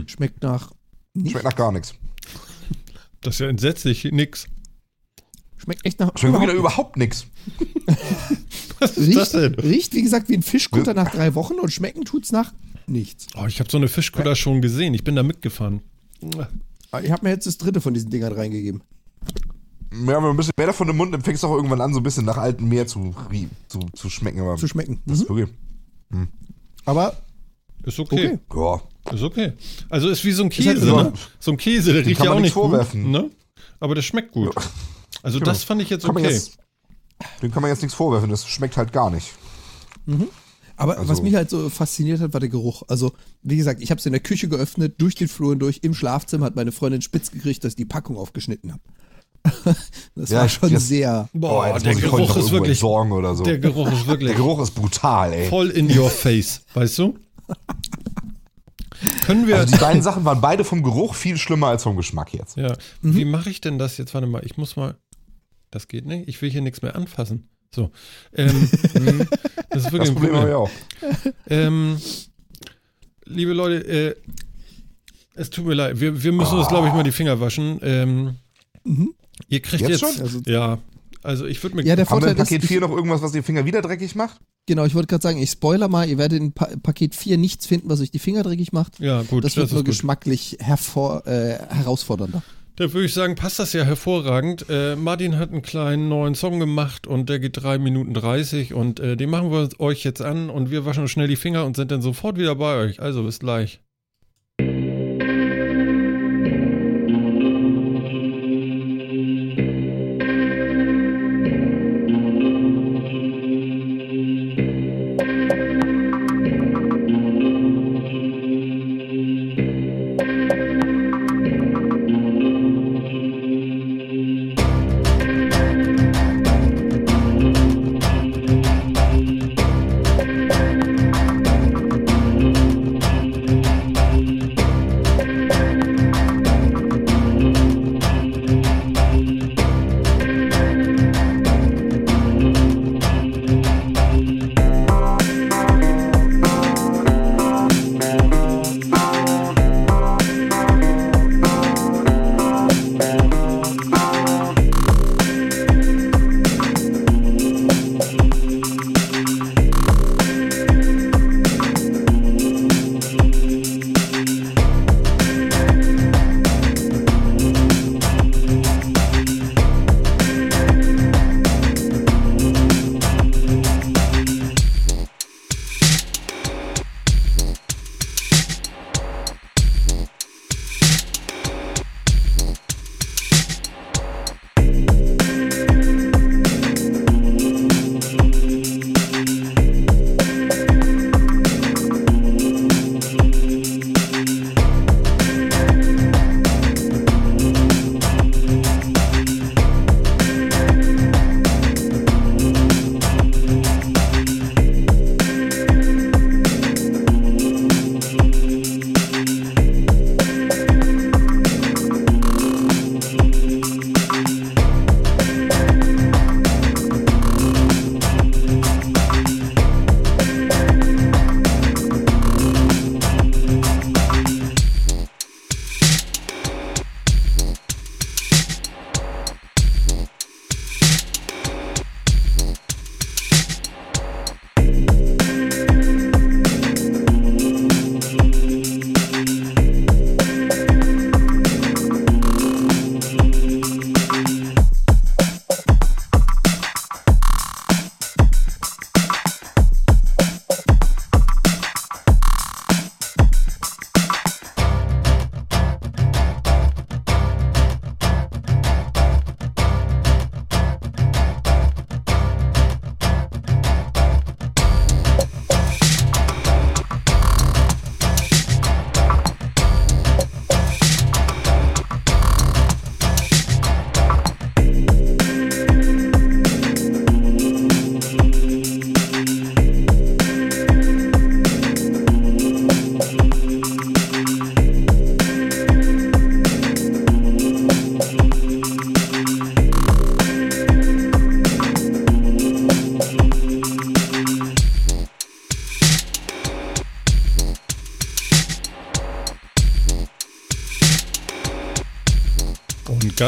Schmeckt nach. Schmeckt nach gar nichts. Das ist ja entsetzlich. Nix. Schmeckt echt nach. Schmeckt wirklich nach überhaupt nichts. Was ist das riecht, denn? riecht, wie gesagt, wie ein Fischkutter nach drei Wochen und schmecken tut's nach nichts. Oh, ich habe so eine Fischkutter schon gesehen. Ich bin da mitgefahren. Ich habe mir jetzt das dritte von diesen Dingern reingegeben. Ja, wenn man ein bisschen mehr davon im Mund nimmt, fängst du auch irgendwann an, so ein bisschen nach altem Meer zu, zu, zu schmecken. Aber Zu schmecken. das Mhm. ist wirklich, Aber Ist okay. okay. ja. Ist okay. Also ist wie so ein halt Käse, so- ne? So ein Käse, der Den riecht kann ja man auch nicht gut. vorwerfen. Ne? Aber der schmeckt gut. Also Genau. das fand ich jetzt Kann okay. jetzt, dem kann man jetzt nichts vorwerfen, das schmeckt halt gar nicht. Aber Also- was mich halt so fasziniert hat, war der Geruch. Also, wie gesagt, ich habe es in der Küche geöffnet, durch den Flur und durch. Im Schlafzimmer hat meine Freundin spitz gekriegt, dass ich die Packung aufgeschnitten habe. das Ja, war schon jetzt- sehr. Boah, jetzt der Geruch ist wirklich. oder so. Der Der, Geruch ist wirklich Geruch ist brutal, ey. voll in your face, weißt du? Können wir. Also die beiden Sachen waren beide vom Geruch viel schlimmer als vom Geschmack jetzt. ja. Wie mache ich denn das jetzt? Warte mal, ich muss mal. Das geht nicht. Ich will hier nichts mehr anfassen. So. Ähm, das ist wirklich Das Problem habe ich auch. ähm, liebe Leute, äh, es tut mir leid. Wir, wir müssen uns, glaube ich, mal die Finger waschen. Ähm, Ihr kriegt Jetzt jetzt. schon? Also- ja. Also ich würde mir. Ja, der Haben wir Vorteil in Paket ist, 4 ich, noch irgendwas, was die Finger wieder dreckig macht? genau, ich wollte gerade sagen, ich spoiler mal, ihr werdet in pa Paket 4 nichts finden, was euch die Finger dreckig macht. ja, gut. Das wird ist nur gut. geschmacklich hervor, äh, herausfordernder. Da würde ich sagen, passt das ja hervorragend. Äh, Martin hat einen kleinen neuen Song gemacht und der geht 3 Minuten 30 und äh, den machen wir euch jetzt an und wir waschen schnell die Finger und sind dann sofort wieder bei euch. Also bis gleich.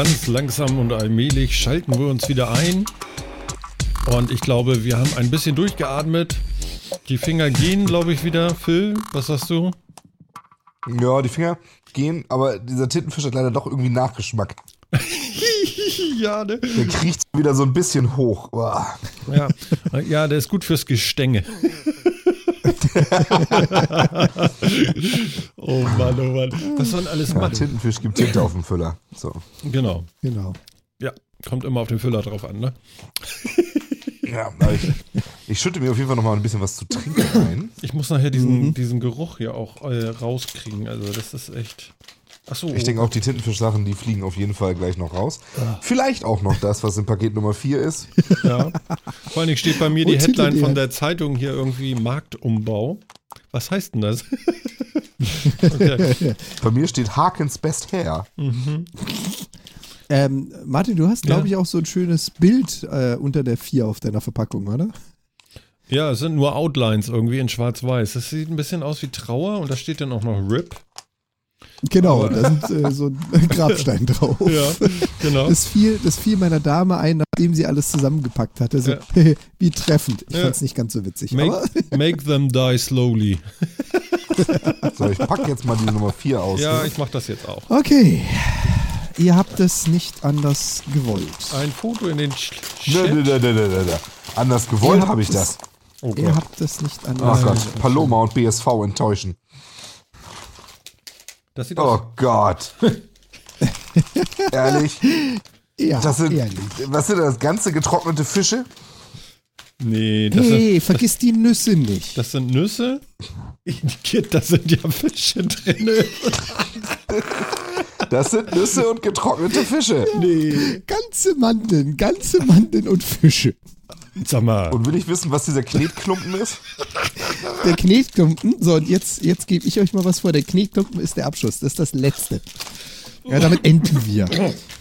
Ganz langsam und allmählich schalten wir uns wieder ein. Und ich glaube, wir haben ein bisschen durchgeatmet. Die Finger gehen, glaube ich, wieder. Phil, was sagst du? Ja, die Finger gehen, aber dieser Tintenfisch hat leider doch irgendwie Nachgeschmack. ja, ne? Der kriecht wieder so ein bisschen hoch. Ja. ja, der ist gut fürs Gestänge. oh Mann, oh Mann. Was soll denn alles Ja, machen? Tintenfisch gibt Tinte auf dem Füller. So. Genau. Genau. Ja, kommt immer auf den Füller drauf an, ne? Ja, ich, ich schütte mir auf jeden Fall noch mal ein bisschen was zu trinken ein. Ich muss nachher diesen, diesen Geruch hier auch äh, rauskriegen. Also, das ist echt. Achso. Ich denke auch, die Tintenfisch-Sachen, die fliegen auf jeden Fall gleich noch raus. Vielleicht auch noch das, was in Paket Nummer 4 ist. Ja. Vor allen Dingen steht bei mir die Headline von der Zeitung hier irgendwie Marktumbau. Was heißt denn das? okay. Bei mir steht Harkens Best Hair. Ähm, Martin, du hast, glaube Ja. ich, auch so ein schönes Bild äh, unter der 4 auf deiner Verpackung, oder? Ja, es sind nur Outlines irgendwie in schwarz-weiß. Das sieht ein bisschen aus wie Trauer und da steht dann auch noch RIP. Genau, da sind äh, so ein Grabstein drauf. Ja, genau. Das fiel, das fiel meiner Dame ein, nachdem sie alles zusammengepackt hatte. So, Ja. wie treffend. Ich Ja. fand's nicht ganz so witzig. Make, Aber make them die slowly. So, ich pack jetzt mal die Nummer 4 aus. Ja, ne? ich mach das jetzt auch. okay. Ihr habt es nicht anders gewollt. Ein Foto in den Ch Nö, Chat. nö, nö, nö, nö, nö. Anders gewollt habe ich habt das. Oh Ihr habt es nicht anders Gott, Paloma und BSV enttäuschen. Das sieht aus. Oh Gott. Ehrlich? Ja, Das sind, ehrlich. was sind das? Ganze getrocknete Fische? Nee, das sind, Hey, vergiss die Nüsse nicht. das sind Nüsse. Da sind ja Fische drin. Das sind Nüsse und getrocknete Fische. Nee. Ganze Mandeln, ganze Mandeln und Fische. Sag mal. Und will ich wissen, was dieser Knetklumpen ist? Der Knetklumpen, so und jetzt, jetzt gebe ich euch mal was vor. Der Knetklumpen ist der Abschluss, das ist das Letzte. Ja, damit enden wir.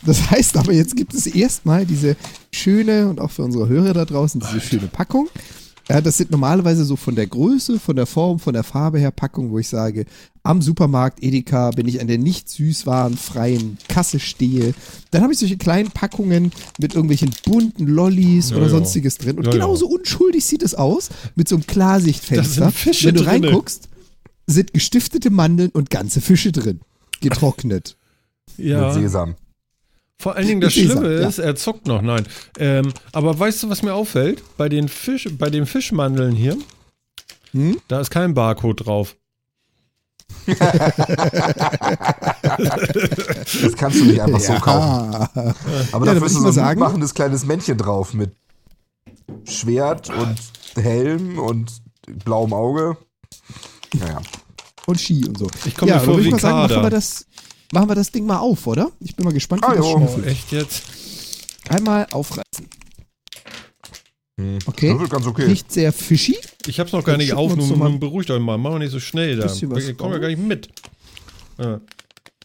Das heißt aber, jetzt gibt es erstmal diese schöne und auch für unsere Hörer da draußen diese schöne Packung. Ja, das sind normalerweise so von der Größe, von der Form, von der Farbe her Packungen, wo ich sage, am Supermarkt Edeka, wenn ich an der nicht süßwarenfreien Kasse stehe, dann habe ich solche kleinen Packungen mit irgendwelchen bunten Lollis Ja, oder ja. sonstiges drin. Und Ja, ja. genauso unschuldig sieht es aus, mit so einem Klarsichtfenster. Da sind Fische wenn du drinne. reinguckst, sind gestiftete Mandeln und ganze Fische drin. Getrocknet. Ja. Mit Sesam. Vor allen Dingen das Schlimme ja. ist, er zuckt noch, nein. Ähm, aber weißt du, was mir auffällt? Bei den Fisch, bei den Fischmandeln hier, Hm? da ist kein Barcode drauf. Das kannst du nicht einfach so kaufen. Ja. Aber Ja, da ist ich so ein sagen- machendes kleines Männchen drauf mit Schwert und Helm und blauem Auge. Naja. Und Ski und so. Ich komme ja, mir vor wie ich mal sagen, machen Kader. wir, das, machen wir das Ding mal auf, oder? Ich bin mal gespannt, wie Ah, das jo. Oh, schmeckt. echt jetzt? Einmal aufreißen. Hm. Okay. Das wird ganz okay. Riecht sehr fishy. Ich hab's noch gar nicht auf, nun, nun beruhigt euch mal. Machen wir nicht so schnell da. Ich komme ja gar nicht mit. Ja.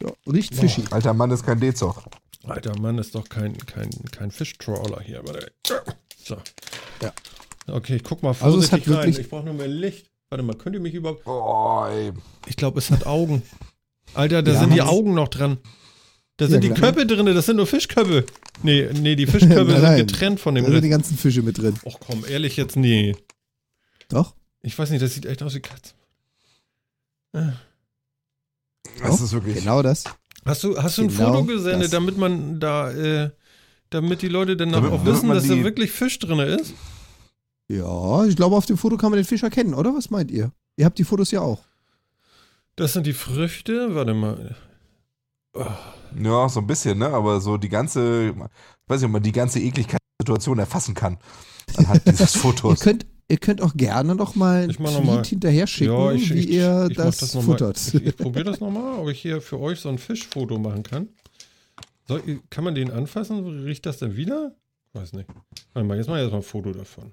Ja, riecht fishy. Alter Mann ist kein D-Zog. Alter Mann, ist doch kein, kein, kein Fischtrawler hier. Warte. So. Ja. Okay, ich guck mal Also es vorsichtig hat rein. wirklich- Ich brauche nur mehr Licht. Warte mal, könnt ihr mich überhaupt... Oh, ey. Ich glaube, es hat Augen. Alter, da Ja, sind die. Augen noch dran. Da Ja, sind die klar. Köpfe drin, das sind nur Fischköpfe. Nee, nee, die Fischköpfe Nein, sind getrennt von dem Da sind die ganzen Fische mit drin. Och komm, ehrlich jetzt, nee. Doch? Ich weiß nicht, das sieht echt aus wie Katze. Das ist wirklich. Genau das. Hast du, hast du ein Genau Foto gesendet, das. damit man da, äh, damit die Leute dann Damit- auch wissen, dass da die- wirklich Fisch drin ist? Ja, ich glaube, auf dem Foto kann man den Fisch erkennen, oder? Was meint ihr? Ihr habt die Fotos ja auch. Das sind die Früchte. Warte mal. Ja, so ein bisschen, ne? Aber so die ganze, ich weiß nicht, ob man die ganze Ekligkeitssituation erfassen kann. Anhand dieses Ihr Fotos. könnt, ihr könnt auch gerne noch mal einen Ich mach Tweet noch mal. hinterher schicken, ich, wie ich, ihr ich mach das, noch mal. futtert. Ich, ich probiere das nochmal, ob ich hier für euch so ein Fischfoto machen kann. Ich- kann man den anfassen? Riecht das denn wieder? Weiß nicht. Warte mal, jetzt mal erstmal ein Foto davon.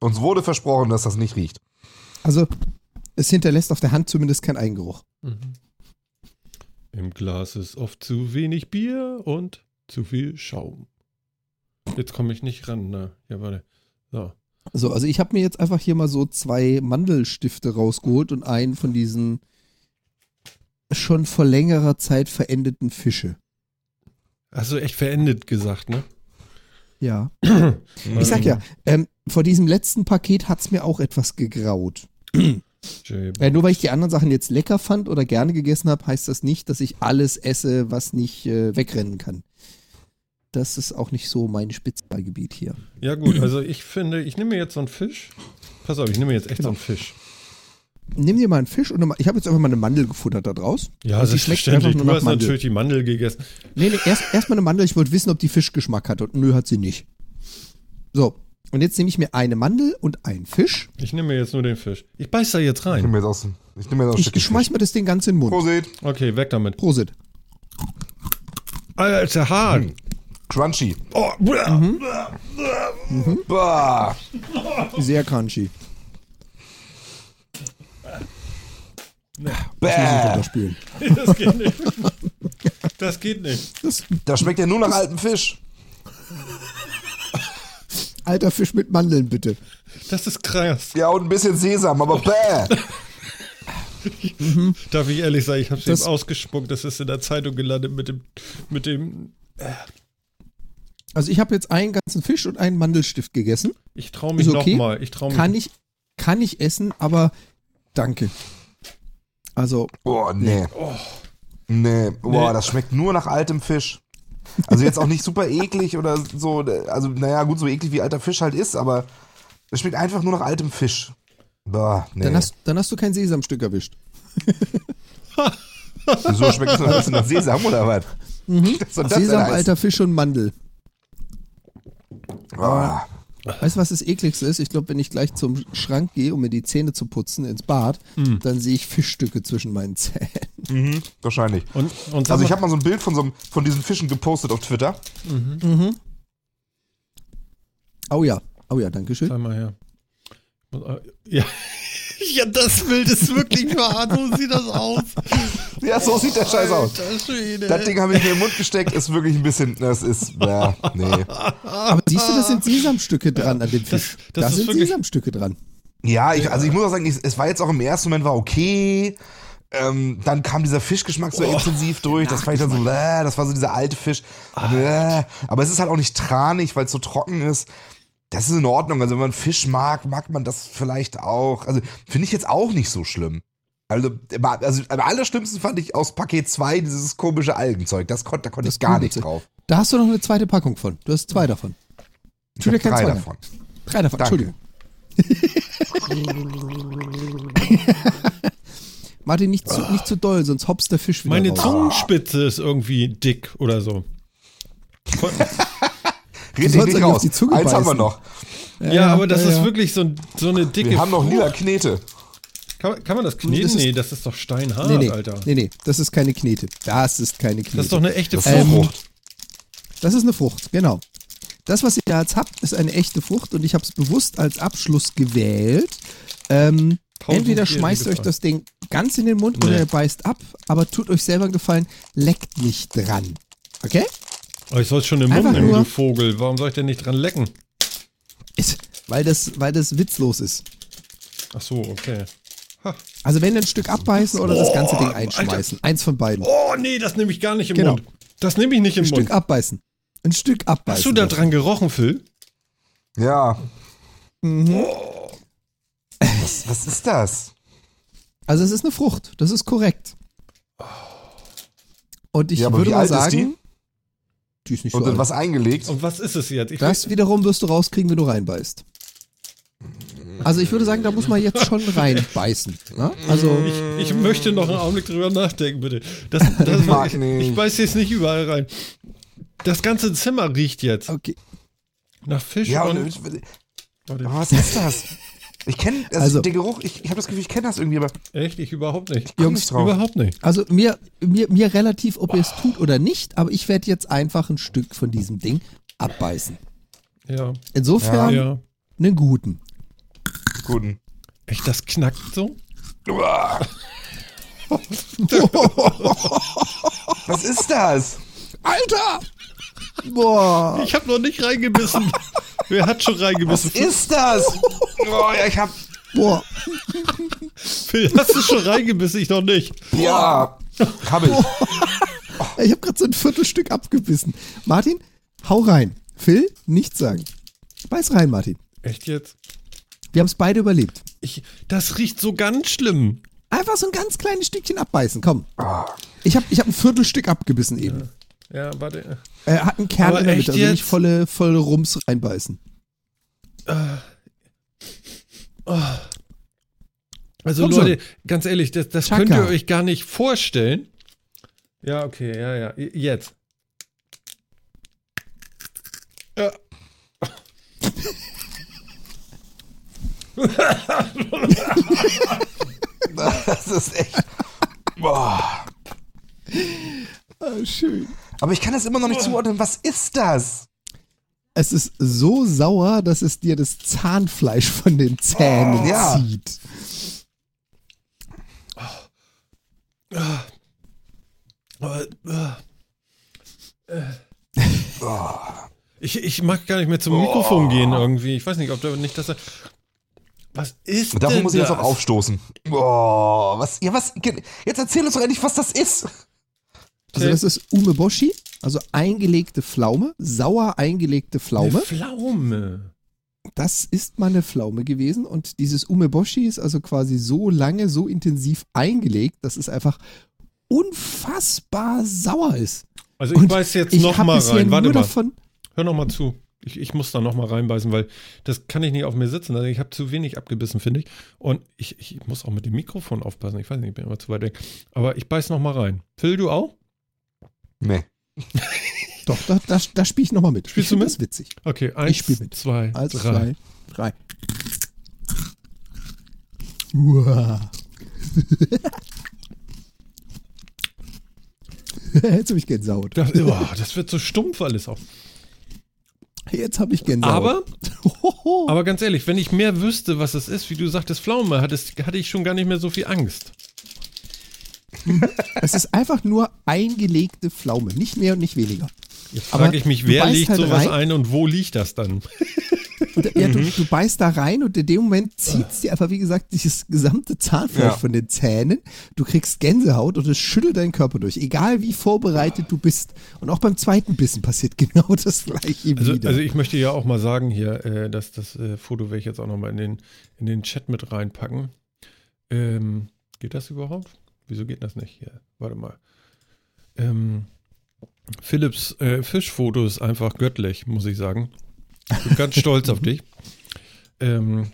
Uns wurde versprochen, dass das nicht riecht. Also, es hinterlässt auf der Hand zumindest keinen Eigengeruch. Mhm. Im Glas ist oft zu wenig Bier und zu viel Schaum. Jetzt komme ich nicht ran. Na, ja, warte. So. So, also ich habe mir jetzt einfach hier mal so zwei Mandelstifte rausgeholt und einen von diesen schon vor längerer Zeit verendeten Fische. Hast du echt verendet gesagt, ne? Ja. Ich sag ja, ähm, vor diesem letzten Paket hat's mir auch etwas gegraut. Jay, Äh, nur weil ich die anderen Sachen jetzt lecker fand oder gerne gegessen habe, heißt das nicht, dass ich alles esse, was nicht äh, wegrennen kann. Das ist auch nicht so mein Spezialgebiet hier. Ja, gut, also ich finde, ich nehme mir jetzt so einen Fisch. Pass auf, ich nehme mir jetzt echt so einen Fisch. Nimm dir mal einen Fisch und eine, ich habe jetzt einfach mal eine Mandel gefuttert da draus. Ja, Und die schmeckt einfach nur Du nach hast Mandel. natürlich die Mandel gegessen. Nee, nee, erst, erst mal eine Mandel. Ich wollte wissen, ob die Fischgeschmack hat. Und nö, hat sie nicht. So, und jetzt nehme ich mir eine Mandel und einen Fisch. Ich nehme mir jetzt nur den Fisch. Ich beiß da jetzt Ich rein. nehme mir jetzt aus, ich nehme mir jetzt aus Ich, ich schmeiß mir das Ding ganz in den Mund. Prosit. Okay, weg damit. Prosit. Alter Hahn. Hm. Crunchy. Oh, Mhm. Bah. Sehr crunchy. Bäh. Runterspülen. das geht nicht. Das geht nicht. Das Das schmeckt ja nur nach altem Fisch. Alter Fisch mit Mandeln, bitte. Das ist krass. Ja, und ein bisschen Sesam, aber bäh. Darf ich ehrlich sagen, ich habe es Das- eben ausgespuckt. Das ist in der Zeitung gelandet mit dem, mit dem. Also ich habe jetzt einen ganzen Fisch und einen Mandelstift gegessen. Ich traue mich okay. nochmal. Ich traue mich. Kann ich, kann ich essen, aber danke. Also, Boah, nee. Nee, boah, Nee. das schmeckt nur nach altem Fisch. Also jetzt auch nicht super eklig oder so, also naja, gut, so eklig wie alter Fisch halt ist, aber es schmeckt einfach nur nach altem Fisch. Boah, nee. dann, hast, dann hast du kein Sesamstück erwischt. Wieso schmeckt es alles nach Sesam oder was? Denn Sesam, alter Fisch und Mandel. Boah. Weißt du, was das ekligste ist? Ich glaube, wenn ich gleich zum Schrank gehe, um mir die Zähne zu putzen ins Bad, dann sehe ich Fischstücke zwischen meinen Zähnen. Mhm, wahrscheinlich. Und, und Also ich habe mal so ein Bild von, so einem, von diesen Fischen gepostet auf Twitter. Oh ja, oh ja, danke schön. Sag mal her. Ja. ja, das Bild ist wirklich wahr. So sieht das aus. Ja, so sieht der Scheiß aus. Schwede. Das Ding habe ich mir im Mund gesteckt, ist wirklich ein bisschen, das ist, ja, nee. Aber siehst du, das sind Sesamstücke dran an dem Das- Fisch. das da ist sind Sesamstücke dran. Ja, ich, also ich muss auch sagen, ich, es war jetzt auch im ersten Moment war okay. Ähm, dann kam dieser Fischgeschmack so intensiv durch. Das fand ich dann so, äh, das war so dieser alte Fisch. Äh, aber es ist halt auch nicht tranig, weil es so trocken ist. Das ist in Ordnung. Also wenn man Fisch mag, mag man das vielleicht auch. Also finde ich jetzt auch nicht so schlimm. Also, aber- also am allerschlimmsten fand ich aus Paket 2 dieses komische Algenzeug. Das konnte, da konnte ich gar Grüne nicht Zeug. drauf. Da hast du noch eine zweite Packung von. Du hast zwei davon. Ich hab Entschuldigung, drei davon. Drei davon, Danke. Entschuldigung. Martin, nicht zu, nicht zu doll, sonst hops der Fisch wieder Meine raus. Zungenspitze ist irgendwie dick oder so. Red dich nicht raus. Eins haben wir beißen. noch. Ja, aber das ja, ist ja. wirklich so, so eine dicke. Wir haben noch lila Knete. Kann, kann man das kneten? Das ist- nee, das ist doch steinhart, Nee, nee, Alter. nee, nee, das ist keine Knete. Das ist keine Knete. Das ist doch eine echte Das Frucht. Ähm, Frucht. Das ist eine Frucht, genau. Das, was ihr da jetzt habt, ist eine echte Frucht und ich habe es bewusst als Abschluss gewählt. Ähm, entweder schmeißt euch das Ding ganz in den Mund oder Nee. ihr beißt ab, aber tut euch selber einen Gefallen, leckt nicht dran. Okay? Aber ich soll es schon im Mund nehmen, du Vogel. Warum soll ich denn nicht dran lecken? Ist, weil, das, weil das witzlos ist. Ach so, okay. Also wenn ein Stück abbeißen oder das ganze Ding Alter. einschmeißen. Eins von beiden. Oh, nee, das nehme ich gar nicht im Genau. Mund. Das nehme ich nicht im Ein Mund. Stück abbeißen. Ein Stück abbeißen. Hast du da dran gerochen, Phil? Ja. Mhm. Was, was ist das? Also es ist eine Frucht. Das ist korrekt. Und ich Ja, aber würde wie mal alt ist sagen, die ist nicht so Und alt. was eingelegt? Und was ist es jetzt? Ich Das wiederum wirst du rauskriegen, wenn du reinbeißt. Also ich würde sagen, da muss man jetzt schon reinbeißen. Ne? Also Ich, ich möchte noch einen Augenblick drüber nachdenken, bitte. Das, das, Mag ich, nicht. ich beiß jetzt nicht überall rein. Das ganze Zimmer riecht jetzt okay. nach Fisch Ja, und. und, was ist das? Ich kenne, also, Also- der Geruch, ich, ich habe das Gefühl, ich kenne das irgendwie, aber echt? Ich überhaupt nicht. komm Jungs, nicht drauf. Überhaupt nicht. Also mir, mir, mir relativ, ob ihr es tut oder nicht, aber ich werde jetzt einfach ein Stück von diesem Ding abbeißen. Ja. Insofern Ja. einen guten. Guten. Echt, das knackt so? Uah. Was ist das? Alter! Boah! Ich habe noch nicht reingebissen. Wer hat schon Was reingebissen? ist das? Ja, ich hab, Boah! Phil, hast du schon reingebissen? Ich noch nicht. ja, hab ich. Ich habe gerade so ein Viertelstück abgebissen. Martin, hau rein. Phil, nichts sagen. Beiß rein, Martin. Echt jetzt? Wir haben es beide überlebt. Ich, das riecht so ganz schlimm. Einfach so ein ganz kleines Stückchen abbeißen, komm. Ich habe ich hab ein Viertelstück abgebissen eben. Ja, warte. Er hat einen Kern Aber in der Mitte, also nicht jetzt? volle, volle Rums reinbeißen. Also Komm Leute, ganz ehrlich, das, das könnt ihr euch gar nicht vorstellen. Ja, okay, ja, ja. Jetzt. Ja. Das ist echt. Boah. Ah, schön. Aber ich kann das immer noch nicht zuordnen. Was ist das? Es ist so sauer, dass es dir das Zahnfleisch von den Zähnen Ja. zieht. Oh. Ich, ich mag gar nicht mehr zum Mikrofon gehen irgendwie. Ich weiß nicht, ob da nicht das. Was ist Davon denn muss ich jetzt das? auch aufstoßen. Boah, was, ja, was, jetzt erzähl uns doch endlich, was das ist. Also das ist Umeboshi, also eingelegte Pflaume, sauer eingelegte Eine Pflaume. Pflaume. Das ist mal eine Pflaume gewesen und dieses Umeboshi ist also quasi so lange, so intensiv eingelegt, dass es einfach unfassbar sauer ist. Also ich Und beiß jetzt ich noch hab mal bisher rein. Warte mal. davon, Hör noch mal zu. Ich, ich muss da noch mal reinbeißen, weil das kann ich nicht auf mir sitzen. Also ich habe zu wenig abgebissen, finde ich. Und ich, ich muss auch mit dem Mikrofon aufpassen. Ich weiß nicht, ich bin immer zu weit weg. Aber ich beiß noch mal rein. Phil, du auch? Nee. Doch, da, da, da spiele ich nochmal mit. Spielst ich du mit? das witzig. Okay, eins, spiel mit. zwei, Eins, drei. zwei, drei. Uah. Jetzt habe ich Gänsehaut. Das, oh, das wird so stumpf alles auch. Jetzt habe ich Gänsehaut. Aber, aber ganz ehrlich, wenn ich mehr wüsste, was es ist, wie du sagtest, Pflaume, hattest, hatte ich schon gar nicht mehr so viel Angst. es ist einfach nur eingelegte Pflaume, nicht mehr und nicht weniger. Jetzt frage ich mich, wer legt halt sowas rein. ein und wo liegt das dann? Und, ja, Mhm. du, du beißt da rein und in dem Moment zieht es dir einfach, wie gesagt, dieses gesamte Zahnfleisch Ja. von den Zähnen. Du kriegst Gänsehaut und es schüttelt deinen Körper durch, egal wie vorbereitet du bist. Und auch beim zweiten Bissen passiert genau das gleiche Also, wieder. also ich möchte ja auch mal sagen hier, äh, dass das äh, Foto werde ich jetzt auch nochmal in den, in den Chat mit reinpacken. Ähm, geht das überhaupt? Wieso geht das nicht hier? Warte mal. Ähm, Philips äh, Fischfoto ist einfach göttlich, muss ich sagen. Ich bin ganz stolz auf dich. Ähm,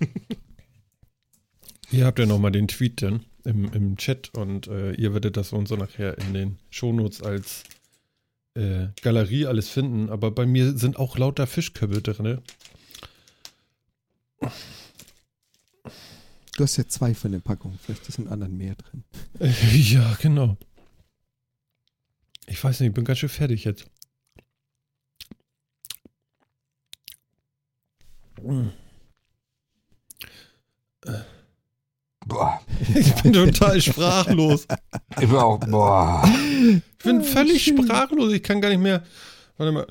hier habt ihr nochmal den Tweet dann im, im Chat und äh, ihr werdet das und so nachher in den Shownotes als äh, Galerie alles finden, aber bei mir sind auch lauter Fischköpfe drin. Du hast ja zwei von den Packungen, vielleicht ist in anderen mehr drin. Äh, ja, genau. Ich weiß nicht, ich bin ganz schön fertig jetzt. Mm. Boah. Ich bin total sprachlos. Ich bin auch, boah. Ich bin völlig sprachlos. Ich kann gar nicht mehr. Warte mal.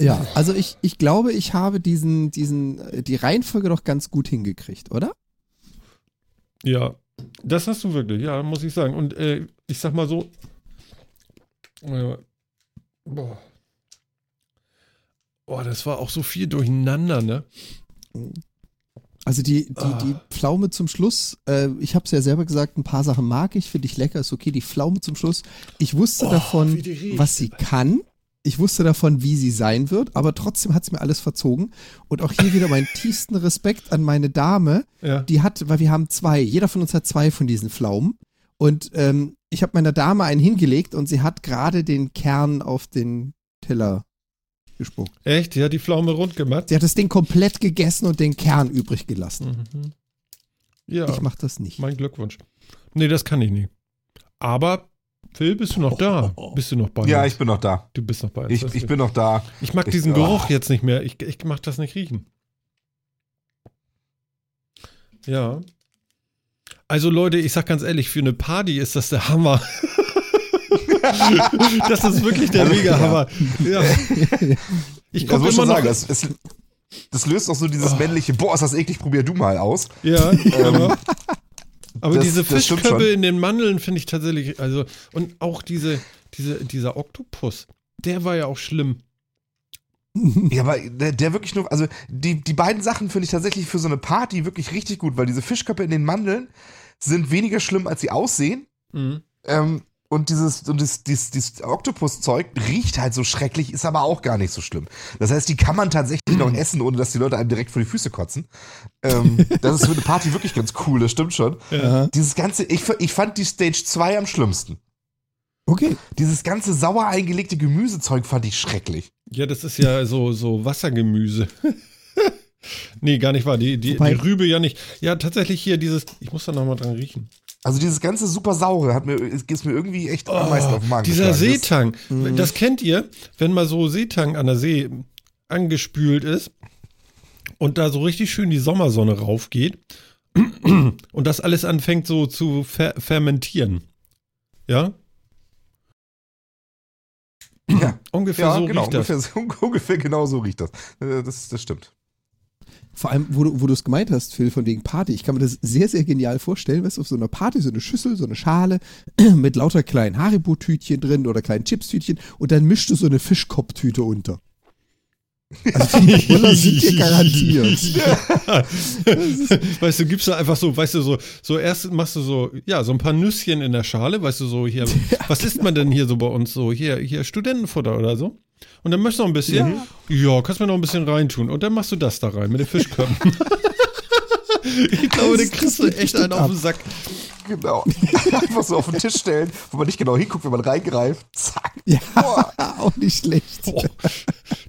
Ja, also ich, ich glaube, ich habe diesen, diesen, äh, die Reihenfolge doch ganz gut hingekriegt, oder? Ja, das hast du wirklich, ja, muss ich sagen. Und äh, ich sag mal so. Äh, boah. Boah, das war auch so viel durcheinander, ne? Also die, die, Ah. die Pflaume zum Schluss, äh, ich habe es ja selber gesagt, ein paar Sachen mag ich, finde ich lecker, ist okay. Die Pflaume zum Schluss, ich wusste Oh, davon, was sie kann. Ich wusste davon, wie sie sein wird, aber trotzdem hat es mir alles verzogen. Und auch hier wieder meinen tiefsten Respekt an meine Dame. Ja. Die hat, weil wir haben zwei, jeder von uns hat zwei von diesen Pflaumen. Und ähm, ich habe meiner Dame einen hingelegt und sie hat gerade den Kern auf den Teller gespuckt. Echt? Die hat die Pflaume rund gemacht? Sie hat das Ding komplett gegessen und den Kern übrig gelassen. Mhm. Ja, Ich mache das nicht. mein Glückwunsch. Nee, das kann ich nicht. Aber, Phil, bist du noch da? Bist du noch bei Ja, uns? ich bin noch da. Du bist noch bei uns. Ich, ich bin noch da. ich mag ich- diesen oh. Geruch jetzt nicht mehr. Ich, ich mag das nicht riechen. Ja. Also Leute, ich sag ganz ehrlich, für eine Party ist das der Hammer. das ist wirklich der Also, Mega-Hammer. Ja. Ich gucke muss immer noch. sagen, das, es, das löst auch so dieses Oh. männliche, boah, ist das eklig, probier du mal aus. Ja, genau. Aber das- diese Fischköpfe in den Mandeln finde ich tatsächlich, also, und auch diese, diese, dieser Oktopus, der war ja auch schlimm. Ja, aber der, der wirklich nur, also die, die beiden Sachen finde ich tatsächlich für so eine Party wirklich richtig gut, weil diese Fischköpfe in den Mandeln sind weniger schlimm, als sie aussehen. Mhm. Ähm, und dieses, und das, dieses, dieses Oktopus-Zeug riecht halt so schrecklich, ist aber auch gar nicht so schlimm. Das heißt, die kann man tatsächlich noch essen, ohne dass die Leute einem direkt vor die Füße kotzen. Ähm, das ist für eine Party wirklich ganz cool, das stimmt schon. Aha. Dieses ganze, ich, ich fand die Stage 2 am schlimmsten. Okay. Dieses ganze sauer eingelegte Gemüsezeug fand ich schrecklich. Ja, das ist ja so, so Wassergemüse. nee, gar nicht wahr. Die, die, die Rübe ja nicht. Ja, tatsächlich hier dieses, ich muss da nochmal dran riechen. Also dieses ganze super saure hat mir, ist mir irgendwie echt am meisten auf den Magen Oh, dieser geschlagen. Das- Seetang, das kennt ihr, wenn mal so Seetang an der See angespült ist und da so richtig schön die Sommersonne raufgeht und das alles anfängt so zu fer fermentieren. Ja? Ja. Ungefähr Ja, so genau, riecht das. ungefähr, ungefähr genau so riecht das. Äh, Das, das stimmt. Vor allem, wo du, wo du es gemeint hast, Phil, von wegen Party. Ich kann mir das sehr, sehr genial vorstellen, weißt du, auf so einer Party, so eine Schüssel, so eine Schale mit lauter kleinen Haribo-Tütchen drin oder kleinen Chips-Tütchen und dann mischst du so eine Fischkopftüte unter. Also die Brüller sind dir garantiert. weißt du, gibst du einfach so, weißt du, so, so erst machst du so, ja, so ein paar Nüsschen in der Schale, weißt du, so hier, was isst man denn hier so bei uns so, hier, hier Studentenfutter oder so? Und dann möchtest du noch ein bisschen, ja, kannst mir noch ein bisschen reintun. Und dann machst du das da rein mit den Fischköpfen. ich glaube, den kriegst du echt einen auf den Sack. Genau. Einfach so auf den Tisch stellen, wo man nicht genau hinguckt, wenn man reingreift. Zack. Ja, auch nicht schlecht. Boah,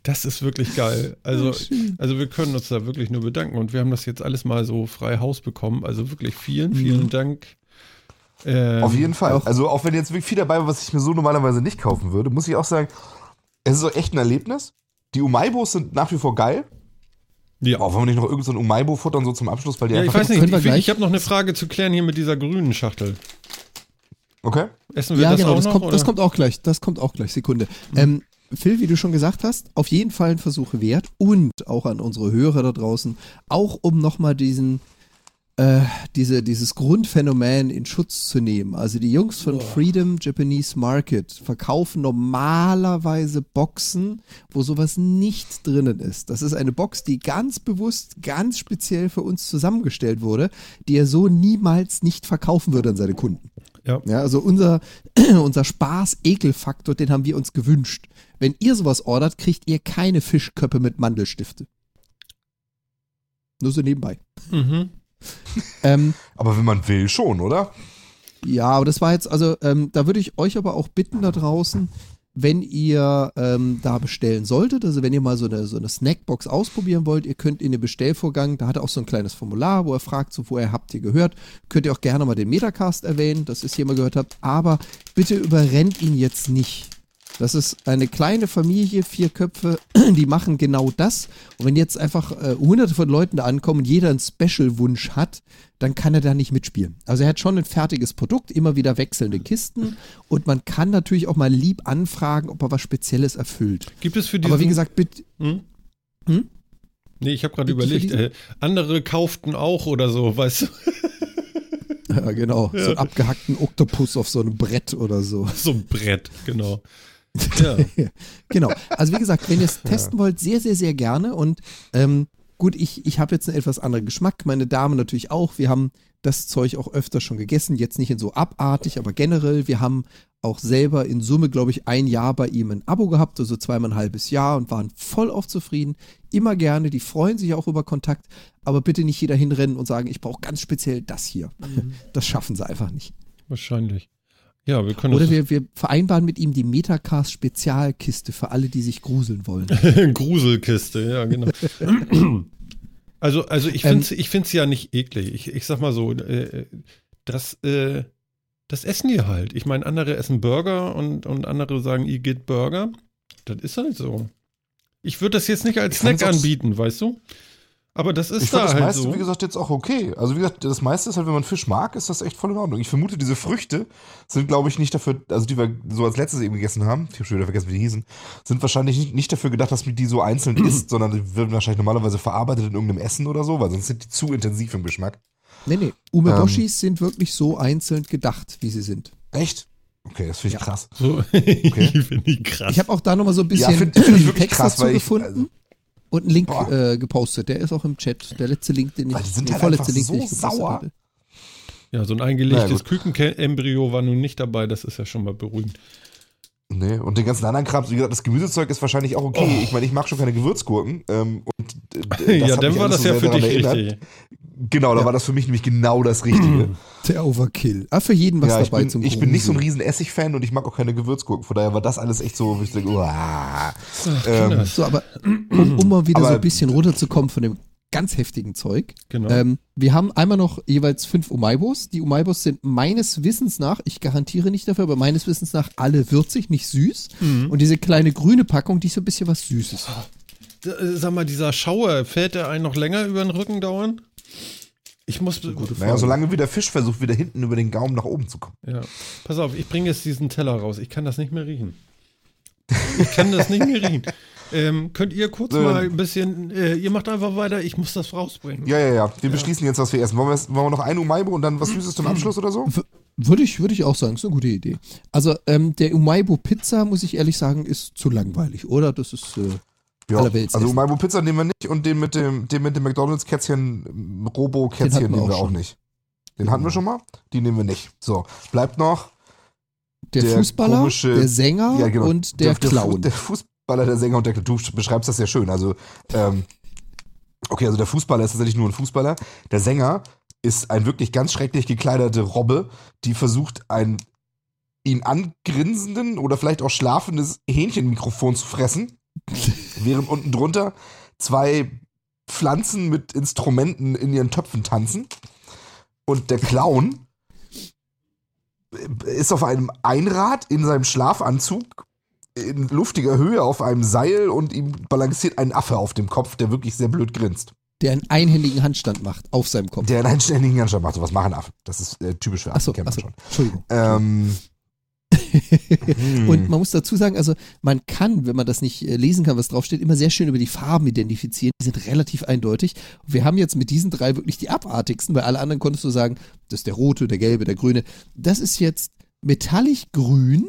das ist wirklich geil. Also, also wir können uns da wirklich nur bedanken. Und wir haben das jetzt alles mal so frei Haus bekommen. Also wirklich vielen, vielen Dank. Ähm, Auf jeden Fall. auch- also auch wenn jetzt wirklich viel dabei war, was ich mir so normalerweise nicht kaufen würde, muss ich auch sagen, es ist auch echt ein Erlebnis. Die Umaibos sind nach wie vor geil. Ja. Auch wenn wir nicht noch irgendein so ein Umaibo futtern, so zum Abschluss, weil die Ja, ich einfach. weiß nicht, Können wir ich, ich, habe noch eine Frage zu klären hier mit dieser grünen Schachtel. Okay. Essen wir Ja, das genau, auch das noch? kommt, das oder? Mhm. kommt auch gleich. Das kommt auch gleich. Sekunde. Ähm, Phil, wie du schon gesagt hast, auf jeden Fall ein Versuch wert und auch an unsere Hörer da draußen, auch um nochmal diesen, äh, diese, dieses Grundphänomen in Schutz zu nehmen. Also die Jungs von Freedom Japanese Market verkaufen normalerweise Boxen, wo sowas nicht drinnen ist. Das ist eine Box, die ganz bewusst, ganz speziell für uns zusammengestellt wurde, die er so niemals nicht verkaufen würde an seine Kunden. Ja. Ja, also unser, unser Spaß-Ekel-Faktor, den haben wir uns gewünscht. Wenn ihr sowas ordert, kriegt ihr keine Fischköppe mit Mandelstifte. Nur so nebenbei. Mhm. Ähm, Aber wenn man will, schon, oder? ja, aber das war jetzt, also ähm, da würde ich euch aber auch bitten da draußen, wenn ihr ähm, da bestellen solltet, also wenn ihr mal so eine, so eine Snackbox ausprobieren wollt, ihr könnt in den Bestellvorgang, da hat er auch so ein kleines Formular, wo er fragt, so woher habt ihr gehört, könnt ihr auch gerne mal den Metacast erwähnen, dass ihr es hier mal gehört habt, aber bitte überrennt ihn jetzt nicht. Das ist eine kleine Familie, vier Köpfe, die machen genau das. Und wenn jetzt einfach äh, hunderte von Leuten da ankommen und jeder einen Special-Wunsch hat, dann kann er da nicht mitspielen. Also er hat schon ein fertiges Produkt, immer wieder wechselnde Kisten und man kann natürlich auch mal lieb anfragen, ob er was Spezielles erfüllt. Gibt es für diesen... Aber wie gesagt, bitte, Hm? Hm? Nee, ich habe gerade überlegt, äh, andere kauften auch oder so, weißt du? ja genau, so einen abgehackten Oktopus auf so einem Brett oder so. So ein Brett, genau. Ja. genau. Also wie gesagt, wenn ihr es testen wollt, sehr, sehr, sehr gerne. Und ähm, gut, ich, ich habe jetzt einen etwas anderen Geschmack, meine Dame natürlich auch. Wir haben das Zeug auch öfter schon gegessen, jetzt nicht in so abartig, aber generell, wir haben auch selber in Summe, glaube ich, ein Jahr bei ihm ein Abo gehabt, also zweimal ein halbes Jahr und waren voll auf zufrieden. Immer gerne, die freuen sich auch über Kontakt, aber bitte nicht jeder hinrennen und sagen, ich brauche ganz speziell das hier. Das schaffen sie einfach nicht. Wahrscheinlich. Ja, wir können Oder wir, wir vereinbaren mit ihm die Metacast Spezialkiste für alle, die sich gruseln wollen. Gruselkiste, ja, genau. Also, also ich Ähm, finde es ich find's ja nicht eklig. Ich, ich sag mal so, äh, das, äh, das essen die halt. Ich meine, andere essen Burger und, und andere sagen, ihr geht Burger. Das ist halt so. Ich würde das jetzt nicht als Snack anbieten, weißt du? Aber das ist Ich da das halt meiste, so. wie gesagt, jetzt auch okay. Also wie gesagt, das meiste ist halt, wenn man Fisch mag, ist das echt voll in Ordnung. Ich vermute, diese Früchte sind, glaube ich, nicht dafür, also die wir so als letztes eben gegessen haben, ich habe schon wieder vergessen, wie die hießen, sind wahrscheinlich nicht, nicht dafür gedacht, dass man die so einzeln isst, sondern die werden wahrscheinlich normalerweise verarbeitet in irgendeinem Essen oder so, weil sonst sind die zu intensiv im Geschmack. Nee, nee. Umeboshis sind wirklich so einzeln gedacht, wie sie sind. Echt? Okay, das finde ich Ja. krass. so. ich finde die krass. Ich habe auch da nochmal so ein bisschen Ja, find- find ich Text krass, dazu weil ich- gefunden also- und einen Link äh, gepostet. Der ist auch im Chat. Der letzte Link, den ich, sind der halt vorletzte Link, so den ich gepostet sauer. hatte. ja, so ein eingelegtes. Kükenembryo war nun nicht dabei. Das ist ja schon mal beruhigend. Nee, und den ganzen anderen Kram, wie gesagt, das Gemüsezeug ist wahrscheinlich auch okay. Ich meine, ich mag schon keine Gewürzgurken. Ähm, und äh, das ja, dann war das so ja für dich erinnert. richtig. Genau, da Ja. war das für mich nämlich genau das Richtige. Der Overkill. Ah, für jeden was ja, ich dabei bin, zum ich bin nicht so ein riesen Essig-Fan und ich mag auch keine Gewürzgurken. Von daher war das alles echt so, wo ich denke. Ach, Ähm. So, aber um, um mal wieder so Aber- ein bisschen runterzukommen von dem ganz heftigen Zeug. Genau. Ähm, wir haben einmal noch jeweils fünf Umaibos. Die Umaibos sind meines Wissens nach, ich garantiere nicht dafür, aber meines Wissens nach alle würzig, nicht süß. Mhm. Und diese kleine grüne Packung, die ist so ein bisschen was Süßes. D- äh, Sag mal, dieser Schauer, fällt der einen noch länger über den Rücken dauern? Ich muss. naja, solange wie der Fisch versucht, wieder hinten über den Gaumen nach oben zu kommen. Ja. Pass auf, ich bringe jetzt diesen Teller raus. Ich kann das nicht mehr riechen. Ich kann das nicht mehr riechen. Ähm, könnt ihr kurz So. mal ein bisschen, äh, ihr macht einfach weiter, ich muss das rausbringen. Ja, ja, ja. Wir beschließen jetzt, was wir essen. Wollen wir, wollen wir noch ein Umaibo und dann was Süßes zum Abschluss oder so? W- Würde ich, würde ich auch sagen, ist eine gute Idee. Also ähm, der Umaibo Pizza, muss ich ehrlich sagen, ist zu langweilig, oder? Das ist äh, Ja. Allerwelts Also. Umaibo Pizza nehmen wir nicht und den mit dem, den mit dem McDonalds-Kätzchen, ähm, Robo-Kätzchen wir nehmen auch wir auch schon. nicht. Den hatten wir schon mal? Die nehmen wir nicht. So, bleibt noch der, Der Fußballer, komische- der Sänger ja, genau. und der, Fu- Clown. Der Fußballer, der Sänger und der Du beschreibst das sehr schön. Also, ähm, okay, also der Fußballer ist tatsächlich nur ein Fußballer. Der Sänger ist ein wirklich ganz schrecklich gekleidete Robbe, die versucht, ein ihn angrinsenden oder vielleicht auch schlafendes Hähnchenmikrofon zu fressen, während unten drunter zwei Pflanzen mit Instrumenten in ihren Töpfen tanzen. Und der Clown ist auf einem Einrad in seinem Schlafanzug in luftiger Höhe auf einem Seil und ihm balanciert ein Affe auf dem Kopf, der wirklich sehr blöd grinst. der einen einhändigen Handstand macht auf seinem Kopf. Der in einen ständigen Anstand macht. So was machen Affen. Das ist äh, typisch für Affen, Achso, kennt man achso, schon. Entschuldigung. Ähm, hm. Und man muss dazu sagen, also man kann, wenn man das nicht äh, lesen kann, was draufsteht, immer sehr schön über die Farben identifizieren. Die sind relativ eindeutig. Und wir haben jetzt mit diesen drei wirklich die abartigsten, weil alle anderen konntest du sagen, das ist der rote, der gelbe, der grüne. Das ist jetzt metallisch grün,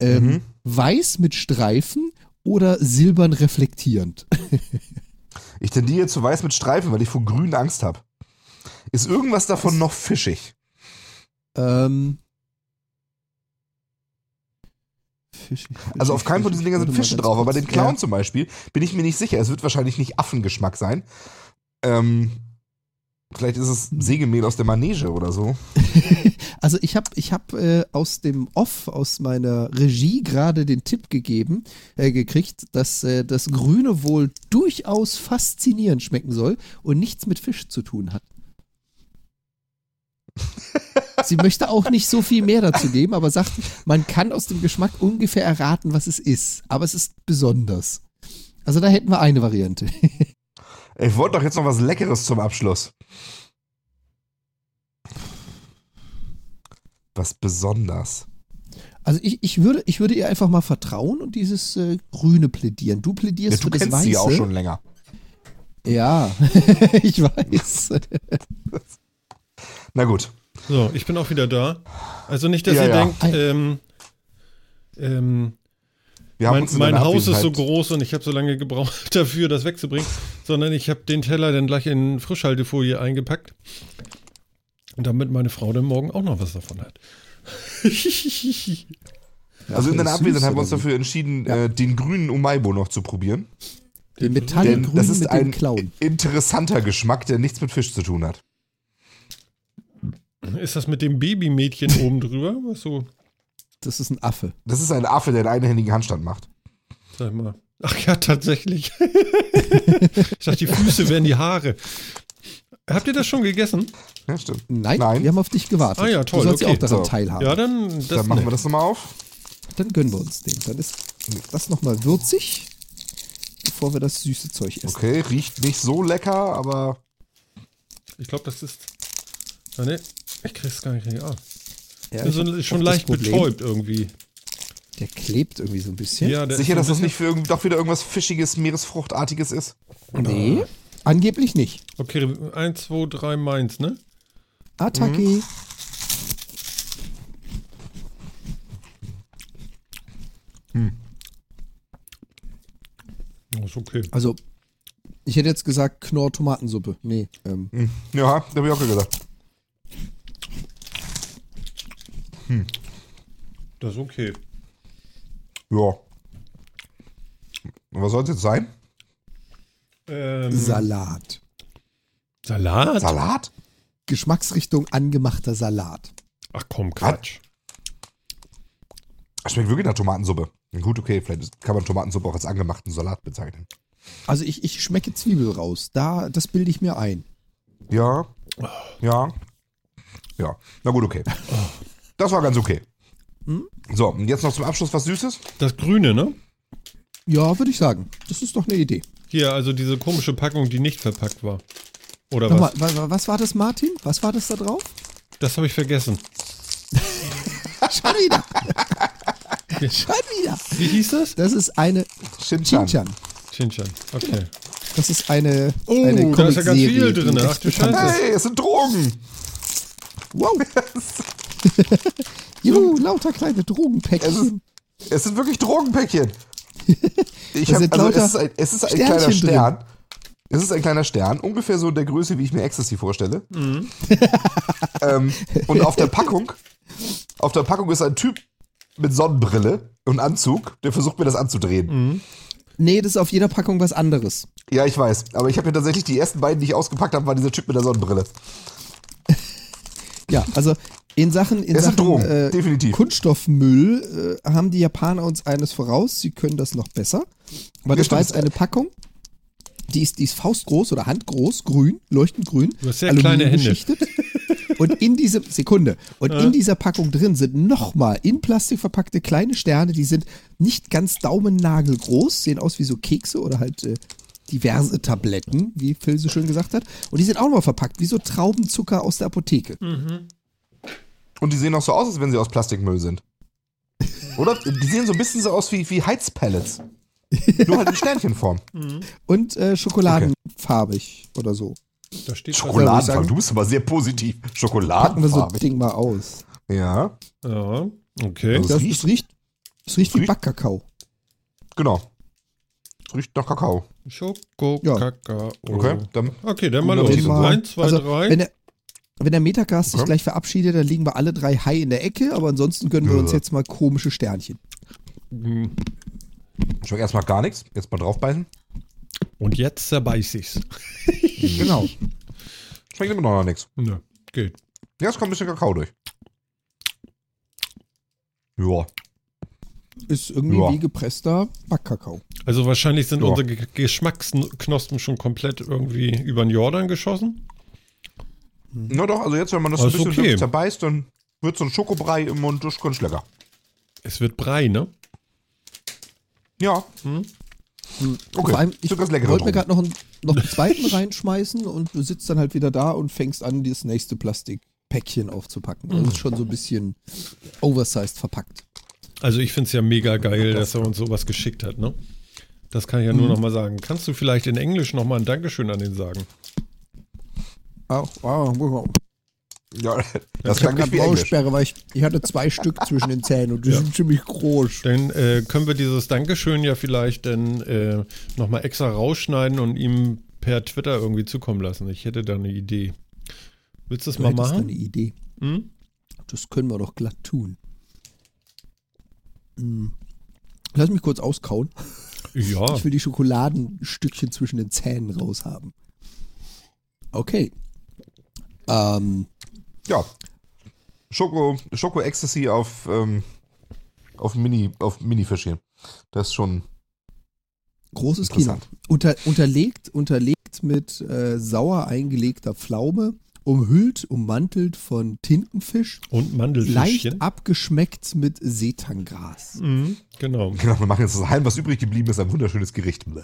ähm, Mhm. weiß mit Streifen oder silbern reflektierend. Ich tendiere zu weiß mit Streifen, weil ich vor grün Angst habe. Ist irgendwas davon noch fischig? ähm, fischig, Also auf keinen von diesen Dingern sind Fische drauf, aber den Clown Ja. zum Beispiel bin ich mir nicht sicher. Es wird wahrscheinlich nicht Affengeschmack sein. Ähm, vielleicht ist es Sägemehl aus der Manege oder so. Also ich habe ich hab, äh, aus dem Off, aus meiner Regie gerade den Tipp gegeben, äh, gekriegt, dass äh, das Grüne wohl durchaus faszinierend schmecken soll und nichts mit Fisch zu tun hat. Sie möchte auch nicht so viel mehr dazu geben, aber sagt, man kann aus dem Geschmack ungefähr erraten, was es ist. Aber es ist besonders. Also da hätten wir eine Variante. Ich wollte doch jetzt noch was Leckeres zum Abschluss. Was besonders. Also ich, ich, würde, ich würde ihr einfach mal vertrauen und dieses äh, Grüne plädieren. Du Ja, plädierst du für das kennst Weiße. sie ja auch schon länger. Ja, ich weiß. Na gut. So, ich bin auch wieder da. Also nicht, dass Ja, ihr ja. denkt, ähm, ähm, Wir haben mein, mein Haus ist so groß und ich habe so lange gebraucht dafür, das wegzubringen, sondern ich habe den Teller dann gleich in Frischhaltefolie eingepackt. Und damit meine Frau dann morgen auch noch was davon hat. Also in deiner Abwesenheit haben wir uns dafür entschieden, äh, den grünen Umaibo noch zu probieren. Den Metallgrün das ist mit ein dem Clown. interessanter Geschmack, der nichts mit Fisch zu tun hat. Ist das mit dem Babymädchen oben drüber? Was so, Das ist ein Affe. Das ist ein Affe, der einen einhändigen Handstand macht. sag mal. Ach ja, tatsächlich. ich dachte, die Füße wären die Haare. Habt ihr das schon gegessen? Ja, stimmt. Nein, Nein. wir haben auf dich gewartet. Ah ja, toll, Du sollst ja okay. auch daran So. teilhaben. Ja, dann. Das Dann machen wir das nochmal auf. Dann gönnen wir uns den. Dann ist das nochmal würzig, bevor wir das süße Zeug essen. Okay, riecht nicht so lecker, aber Ich glaube, das ist. Ah, ne, ich krieg's gar nicht aus. Ja, ich so, schon leicht Problem, betäubt irgendwie. Der klebt irgendwie so ein bisschen. Ja, sicher, ist dass das nicht für irgend, doch wieder irgendwas Fischiges, Meeresfruchtartiges ist. Nee, angeblich nicht. Okay, 1, 2, 3 Mainz, ne? Attacke. Mhm. Oh, ist okay. Also, ich hätte jetzt gesagt Knorr-Tomatensuppe. Nee, ähm, Hm. Ja, da habe ich auch gesagt. Das ist okay. Ja. Und was soll es jetzt sein? Ähm, Salat. Salat? Salat? Geschmacksrichtung angemachter Salat. Ach komm, Quatsch. Das schmeckt wirklich nach Tomatensuppe. Gut, okay, vielleicht kann man Tomatensuppe auch als angemachten Salat bezeichnen. Also ich, ich schmecke Zwiebel raus. Da, das bilde ich mir ein. Ja. Ja. Ja. Na gut, okay. Das war ganz okay. So, und jetzt noch zum Abschluss was Süßes? Das Grüne, ne? Ja, würde ich sagen. Das ist doch eine Idee. Hier, also diese komische Packung, die nicht verpackt war. Oder was? Nochmal, wa- wa- was war das, Martin? Was war das da drauf? Das habe ich vergessen. Schon wieder. Schon wieder. Wie hieß das? Das ist eine Shinchan. Shinchan. Shinchan. Okay. Das ist eine, Oh, eine da ist ja ganz viel drin. Ach du Scheiße. Hey, es sind Drogen. Wow. Juhu, lauter kleine Drogenpäckchen. Es sind wirklich Drogenpäckchen. Ich hab, also es ist ein, es ist ein kleiner drin. Stern. Es ist ein kleiner Stern, ungefähr so in der Größe, wie ich mir Ecstasy vorstelle. Mhm. ähm, und auf der Packung, auf der Packung ist ein Typ mit Sonnenbrille und Anzug, der versucht mir das anzudrehen. Mhm. Nee, das ist auf jeder Packung was anderes. Ja, ich weiß. Aber ich habe ja tatsächlich die ersten beiden, die ich ausgepackt habe, war dieser Typ mit der Sonnenbrille. Ja, also in Sachen, in Sachen Drogen, äh, definitiv. Kunststoffmüll äh, haben die Japaner uns eines voraus. Sie können das noch besser. Aber das stimmt. war jetzt eine Packung. Die ist, die ist faustgroß oder handgroß, grün, leuchtend grün. Du hast sehr kleine Hände. beschichtet. Und in diesem, Sekunde, und in dieser Packung drin sind nochmal in Plastik verpackte kleine Sterne, die sind nicht ganz daumennagelgroß, sehen aus wie so Kekse oder halt äh, diverse Tabletten, wie Phil so schön gesagt hat. Und die sind auch nochmal verpackt, wie so Traubenzucker aus der Apotheke. Und die sehen auch so aus, als wenn sie aus Plastikmüll sind. Oder? Die sehen so ein bisschen so aus wie, wie Heizpellets. Nur halt in Sternchenform. Und äh, schokoladenfarbig oder so. Da steht was. Schokoladenfarben. Du bist aber sehr positiv. Packen wir so ein Ding mal aus. Ja, Ja, okay. Das Das, riecht- es riecht, es riecht wie Backkakao. genau. Es riecht nach Kakao. Schoko, Ja. Kakao. Okay, dann Okay, dann mal los. den mal- Eins, zwei, also, drei. Wenn der, wenn der Metacast sich Okay. gleich verabschiedet, dann liegen wir alle drei high in der Ecke, aber ansonsten gönnen wir uns Ja. jetzt mal komische Sternchen. Hm. schmeckt erstmal gar nichts. Jetzt mal draufbeißen. Und jetzt zerbeiß ich's. Genau. Schmeckt immer noch nach nichts. Na, geht. Ja, es kommt ein bisschen Kakao durch. Ja. Ist irgendwie Ja. wie gepresster Backkakao. Also wahrscheinlich sind Ja. unsere Ge- Geschmacksknospen schon komplett irgendwie über den Jordan geschossen. Na doch, also jetzt, wenn man das Aber ein bisschen okay. zerbeißt, dann wird so ein Schokobrei im Mund, das ist ganz lecker. Es wird Brei, ne? Ja. Hm? Okay, Vor allem, ich wollte mir gerade noch, einen- noch einen zweiten reinschmeißen und du sitzt dann halt wieder da und fängst an, das nächste Plastikpäckchen aufzupacken. Das ist schon so ein bisschen oversized verpackt. Also ich finde es ja mega geil, dass er uns sowas geschickt hat, ne? Das kann ich ja nur noch mal sagen. Kannst du vielleicht in Englisch noch mal ein Dankeschön an den sagen? Auch, ah, wow. Ja, das Ich habe. Maulsperre, weil ich, ich hatte zwei Stück zwischen den Zähnen und die Ja. sind ziemlich groß. Dann äh, können wir dieses Dankeschön ja vielleicht dann äh, noch mal extra rausschneiden und ihm per Twitter irgendwie zukommen lassen. Ich hätte da eine Idee. Willst du das Du mal hättest da machen? eine Idee. Hm? Das können wir doch glatt tun. Hm. Lass mich kurz auskauen. Ja. Ich will die Schokoladenstückchen zwischen den Zähnen raushaben. Okay. Ähm, Ja. Schoko, Schoko Ecstasy auf, ähm, auf Mini, auf Mini-Fischchen. Das ist schon. großes Kino. Unter, unterlegt, unterlegt mit äh, sauer eingelegter Pflaume, umhüllt, ummantelt von Tintenfisch, Und Mandelfischchen. leicht abgeschmeckt mit Seetangras. Mhm, genau. Genau, wir machen jetzt das Heim, was übrig geblieben ist, ein wunderschönes Gericht.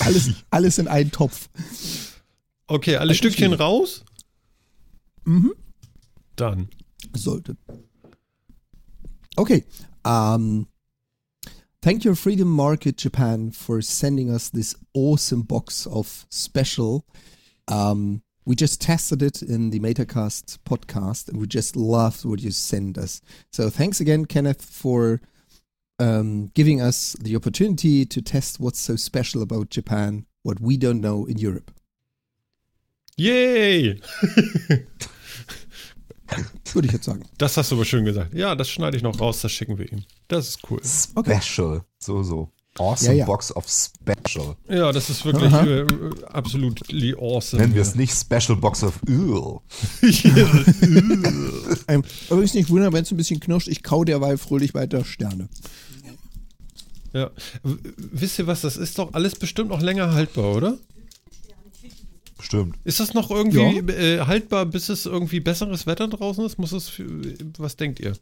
Alles, alles in einen Topf. Okay, alle Alten Stückchen Chili. raus? Mhm. Dann. Sollte. Okay. Um, thank you, Freedom Market Japan for sending us this awesome box of special. Um, we just tested it in the Metacast podcast and we just loved what you sent us. So thanks again, Kenneth, for um, giving us the opportunity to test what's so special about Japan, what we don't know in Europe. Yay! Würde ich jetzt sagen. Das hast du aber schön gesagt. Ja, das schneide ich noch raus, das schicken wir ihm. Das ist cool. Special. So, so. Awesome Ja, ja. Box of Special. Ja, das ist wirklich Aha. äh, absolut awesome. Nennen wir es nicht Special Box of Öl. Ähm, übrigens nicht wundern, wenn es ein bisschen knirscht. Ich kau derweil fröhlich weiter Sterne. ja. W- Wisst ihr was, das ist doch alles bestimmt noch länger haltbar, oder? Stimmt. Ist das noch irgendwie äh, haltbar, bis es irgendwie besseres Wetter draußen ist? Muss es, für- was denkt ihr?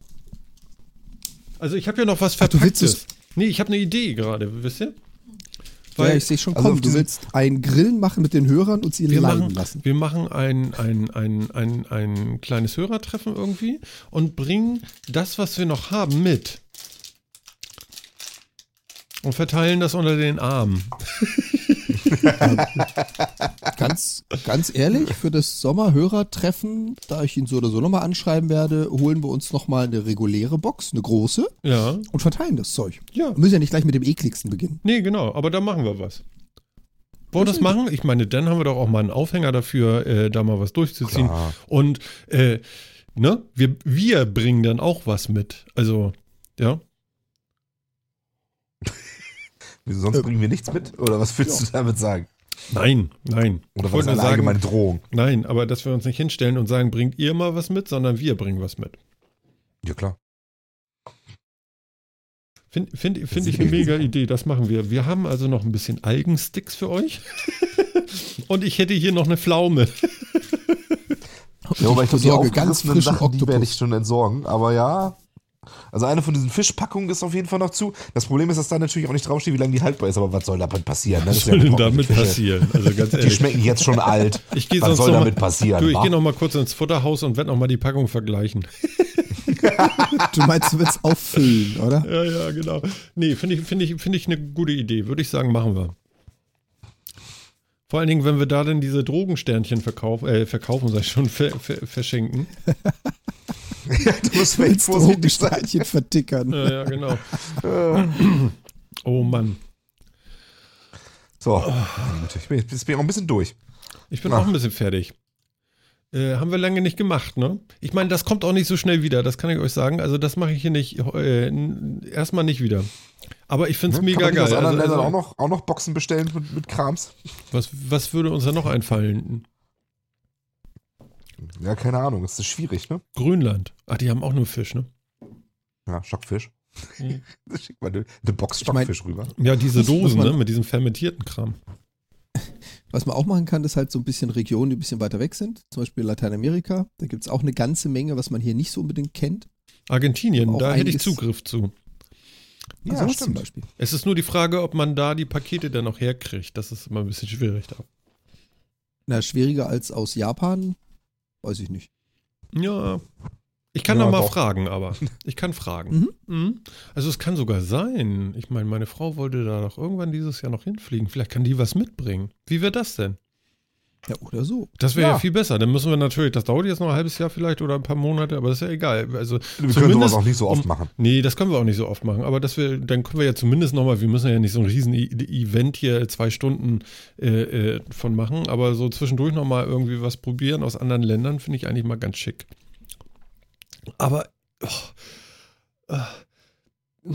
Also ich habe ja noch was Ach, du willst Verpacktes. Nee, ich habe eine Idee gerade, wisst ihr? ja, ich sehe schon also kommen. Du willst ein Grillen machen mit den Hörern und sie wir leiden machen, lassen. wir machen ein, ein, ein, ein, ein kleines Hörertreffen irgendwie und bringen das, was wir noch haben, mit. Und verteilen das unter den Armen. Ganz, ganz ehrlich, für das Sommerhörertreffen, da ich ihn so oder so nochmal anschreiben werde, holen wir uns nochmal eine reguläre Box, eine große, Ja. und verteilen das Zeug. Ja. Wir müssen ja nicht gleich mit dem ekligsten beginnen. Nee, genau, aber da machen wir was. Wollen wir das machen? Ich meine, dann haben wir doch auch mal einen Aufhänger dafür, äh, da mal was durchzuziehen. Klar. Und äh, ne, wir, wir bringen dann auch was mit. Also, ja. Wieso, sonst Äh, bringen wir nichts mit? Oder was willst du damit sagen? Nein, nein. Oder was ist eine sagen, allgemeine Drohung? nein, aber dass wir uns nicht hinstellen und sagen, bringt ihr mal was mit, sondern wir bringen was mit. Ja, klar. Finde find, find ich eine mega Idee, das machen wir. Wir haben also noch ein bisschen Algensticks für euch. und ich hätte hier noch eine Pflaume. Ja, aber ich glaube, die besorge ganz frischen Sachen, die werde Oktopus. ich schon entsorgen. Aber ja, also eine von diesen Fischpackungen ist auf jeden Fall noch zu. Das Problem ist, dass da natürlich auch nicht draufsteht, wie lange die haltbar ist. Aber was soll damit passieren? ne? Was ja soll denn damit Fische. passieren? Also ganz Die ehrlich. schmecken jetzt schon alt. Ich gehe Was sonst soll noch damit mal, passieren? Du, ich gehe noch mal kurz ins Futterhaus und werde noch mal die Packung vergleichen. Du meinst, du willst auffüllen, oder? Ja, ja, genau. Nee, finde ich, finde ich, finde ich eine gute Idee. Würde ich sagen, machen wir. Vor allen Dingen, wenn wir da dann diese Drogensternchen verkauf, äh, verkaufen, sag ich schon, ver, ver, verschenken. du musst sein. Drogensteinchen vertickern. Ja, ja, genau. Oh Mann. So, ich bin, jetzt bin ich auch ein bisschen durch. Ich bin Ach. auch ein bisschen fertig. Äh, haben wir lange nicht gemacht, ne? Ich meine, das kommt auch nicht so schnell wieder, das kann ich euch sagen. Also, das mache ich hier nicht, äh, erstmal nicht wieder. Aber ich finde es Ne? mega Kann man nicht geil. aus anderen Also, Ländern also, auch, noch, auch noch Boxen bestellen mit, mit Krams? was, was würde uns da noch einfallen? Ja, keine Ahnung, das ist schwierig, ne? Grönland. Ach, die haben auch nur Fisch, ne? Ja, Stockfisch. Mhm. Schick mal eine, eine Box Ich mein- Stockfisch rüber. Ja, diese Dosen, man- ne? Mit diesem fermentierten Kram. Was man auch machen kann, ist halt so ein bisschen Regionen, die ein bisschen weiter weg sind. Zum Beispiel Lateinamerika. Da gibt es auch eine ganze Menge, was man hier nicht so unbedingt kennt. Argentinien, da hätte ich Zugriff zu. Ja, Also stimmt. zum Beispiel. Es ist nur die Frage, ob man da die Pakete dann noch herkriegt. Das ist immer ein bisschen schwierig da. Na, schwieriger als aus Japan, weiß ich nicht. Ja. Ich kann Ja, noch mal doch. fragen, aber. Ich kann fragen. Mhm. Also es kann sogar sein. Ich meine, meine Frau wollte da doch irgendwann dieses Jahr noch hinfliegen. Vielleicht kann die was mitbringen. Wie wäre das denn? Ja, oder so. Das wäre ja. Ja. viel besser. Dann müssen wir natürlich, das dauert jetzt noch ein halbes Jahr vielleicht oder ein paar Monate, aber das ist ja egal. Also Wir können zumindest sowas auch nicht so oft um- machen. Nee, das können wir auch nicht so oft machen. Aber das wir, dann können wir ja zumindest nochmal, wir müssen ja nicht so ein riesen E- Event hier zwei Stunden äh, äh, von machen, aber so zwischendurch nochmal irgendwie was probieren aus anderen Ländern, finde ich eigentlich mal ganz schick. Aber oh, äh,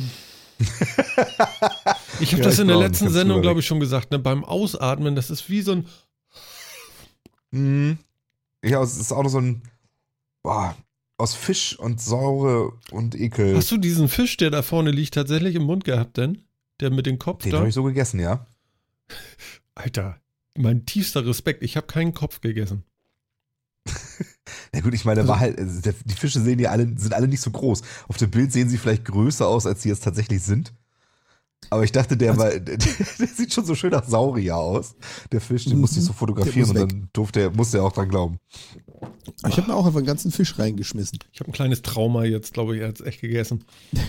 ich habe Ja, das in der letzten Sendung, glaube ich, schon gesagt. Ne? Beim Ausatmen, das ist wie so ein Mhm. Ja, es ist auch noch so ein. Boah, aus Fisch und Säure und Ekel. Hast du diesen Fisch, der da vorne liegt, tatsächlich im Mund gehabt denn? Der mit dem Kopf Den da? habe ich so gegessen, ja. Alter, mein tiefster Respekt. Ich habe keinen Kopf gegessen. Na gut, ich meine, Also war halt, also die Fische sehen ja alle, sind alle nicht so groß. Auf dem Bild sehen sie vielleicht größer aus, als sie es tatsächlich sind. Aber ich dachte, der, Also- war, der, der sieht schon so schön nach Saurier aus. Der Fisch, den Mhm. musste ich so fotografieren und dann durfte er, musste er auch dran glauben. Ich habe mir auch einfach einen ganzen Fisch reingeschmissen. Ich habe ein kleines Trauma jetzt, glaube ich, er hat es echt gegessen.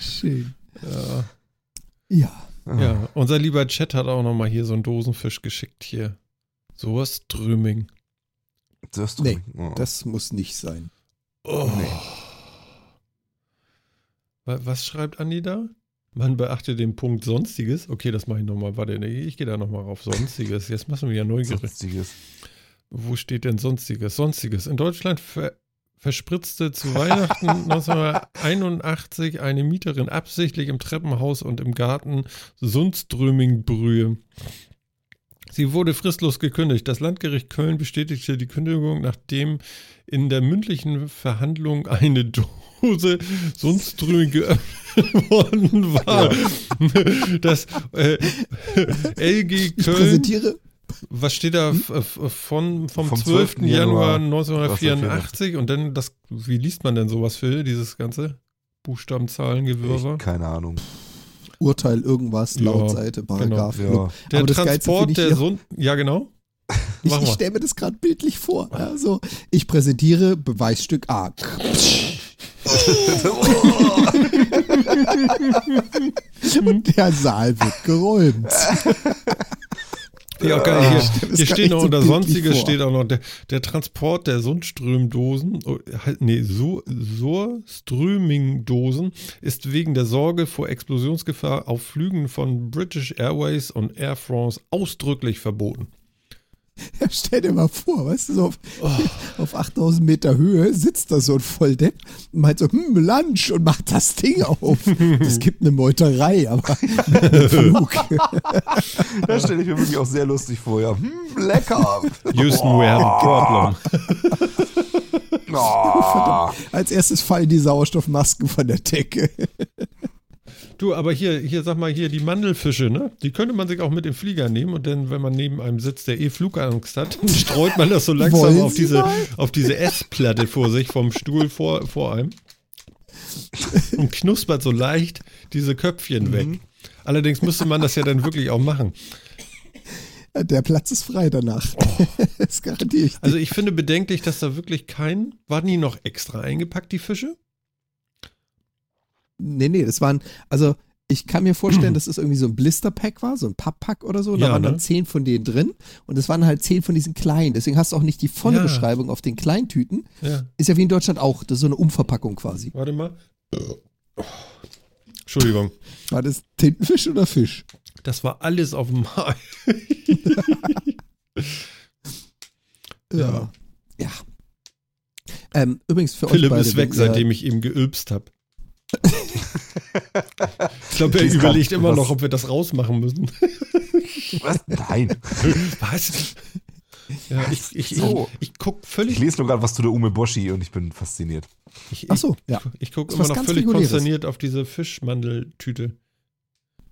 Schön. Ja. Ja. ja, unser lieber Chat hat auch nochmal hier so einen Dosenfisch geschickt hier. Sowas Ströming. Das, Nee, oh. Das muss nicht sein. Oh. Nee. Wa- Was schreibt Andi da? Man beachte den Punkt Sonstiges. Okay, das mache ich nochmal. Warte, ich gehe da nochmal rauf. Sonstiges. Jetzt machen wir ja neugierig. Sonstiges. Wo steht denn Sonstiges? Sonstiges. In Deutschland ver verspritzte zu Weihnachten 1981 eine Mieterin absichtlich im Treppenhaus und im Garten Sundströming-Brühe. Sie wurde fristlos gekündigt. Das Landgericht Köln bestätigte die Kündigung, nachdem in der mündlichen Verhandlung eine Dose Sundströming geöffnet worden war. Das äh, LG Ich Köln präsentiere. was steht da f- f- von, vom, Vom 12. 12. Januar Januar 1984 und dann das, wie liest man denn sowas, Phil, dieses Ganze? Buchstabenzahlen-Gewirrwarr. Ich, keine Ahnung. Urteil irgendwas, Ja, Lautseite, Paragraph. genau. Der Aber Transport der hier- Sohn. Ja, genau. Ich, ich stelle mir das gerade bildlich vor. Also, ich präsentiere Beweisstück A. Und der Saal wird geräumt. Ja, geil. Hier, stell mir das hier gar steht noch so unter Sonstiges steht auch noch der, der Transport der Sundströmdosen, oh, halt, nee, Sur, Surströmingdosen ist wegen der Sorge vor Explosionsgefahr auf Flügen von British Airways und Air France ausdrücklich verboten. Ja, stell dir mal vor, weißt du, so auf, auf 8000 Meter Höhe sitzt da so ein Volldepp und meint so, hm, Lunch und macht das Ding auf. Es gibt eine Meuterei, aber Flug. Das stelle ich mir wirklich auch sehr lustig vor. Ja, hm, lecker. Houston, we have a problem. Oh. Als erstes fallen die Sauerstoffmasken von der Decke. Du, aber hier, hier, sag mal, hier die Mandelfische, ne? Die könnte man sich auch mit dem Flieger nehmen und dann, wenn man neben einem sitzt, der eh Flugangst hat, dann streut man das so langsam auf diese, mal? auf diese Essplatte vor sich, vom Stuhl vor, vor einem. Und knuspert so leicht diese Köpfchen weg. Allerdings müsste man das ja dann wirklich auch machen. Der Platz ist frei danach. Das garantiere ich. dir. Also ich finde bedenklich, dass da wirklich kein, war nie noch extra eingepackt, die Fische? Nee, nee, das waren, also ich kann mir vorstellen, dass es irgendwie so ein Blisterpack war, so ein Papppack oder so. Und da Ja, waren ne? dann zehn von denen drin. Und es waren halt zehn von diesen kleinen. Deswegen hast du auch nicht die volle Ja. Beschreibung auf den Kleintüten. Ja, Ist ja wie in Deutschland auch. Das ist so eine Umverpackung quasi. warte mal. Entschuldigung, War das Tintenfisch oder Fisch? das war alles auf dem Mai. Ja. Ja. Ähm, übrigens für Philipp euch beide. ist weg, ihr- seitdem ich ihm geülpst habe. ich glaube, er überlegt immer was. noch, ob wir das rausmachen müssen. Was? Nein. Was? Ja, ich, ich, So. ich, ich gucke Ich völlig. lese nur gerade was zu der Umeboshi und ich bin fasziniert. Ich, Ach so, ja. Ich gucke immer noch völlig Reguläres. konsterniert auf diese Fischmandeltüte.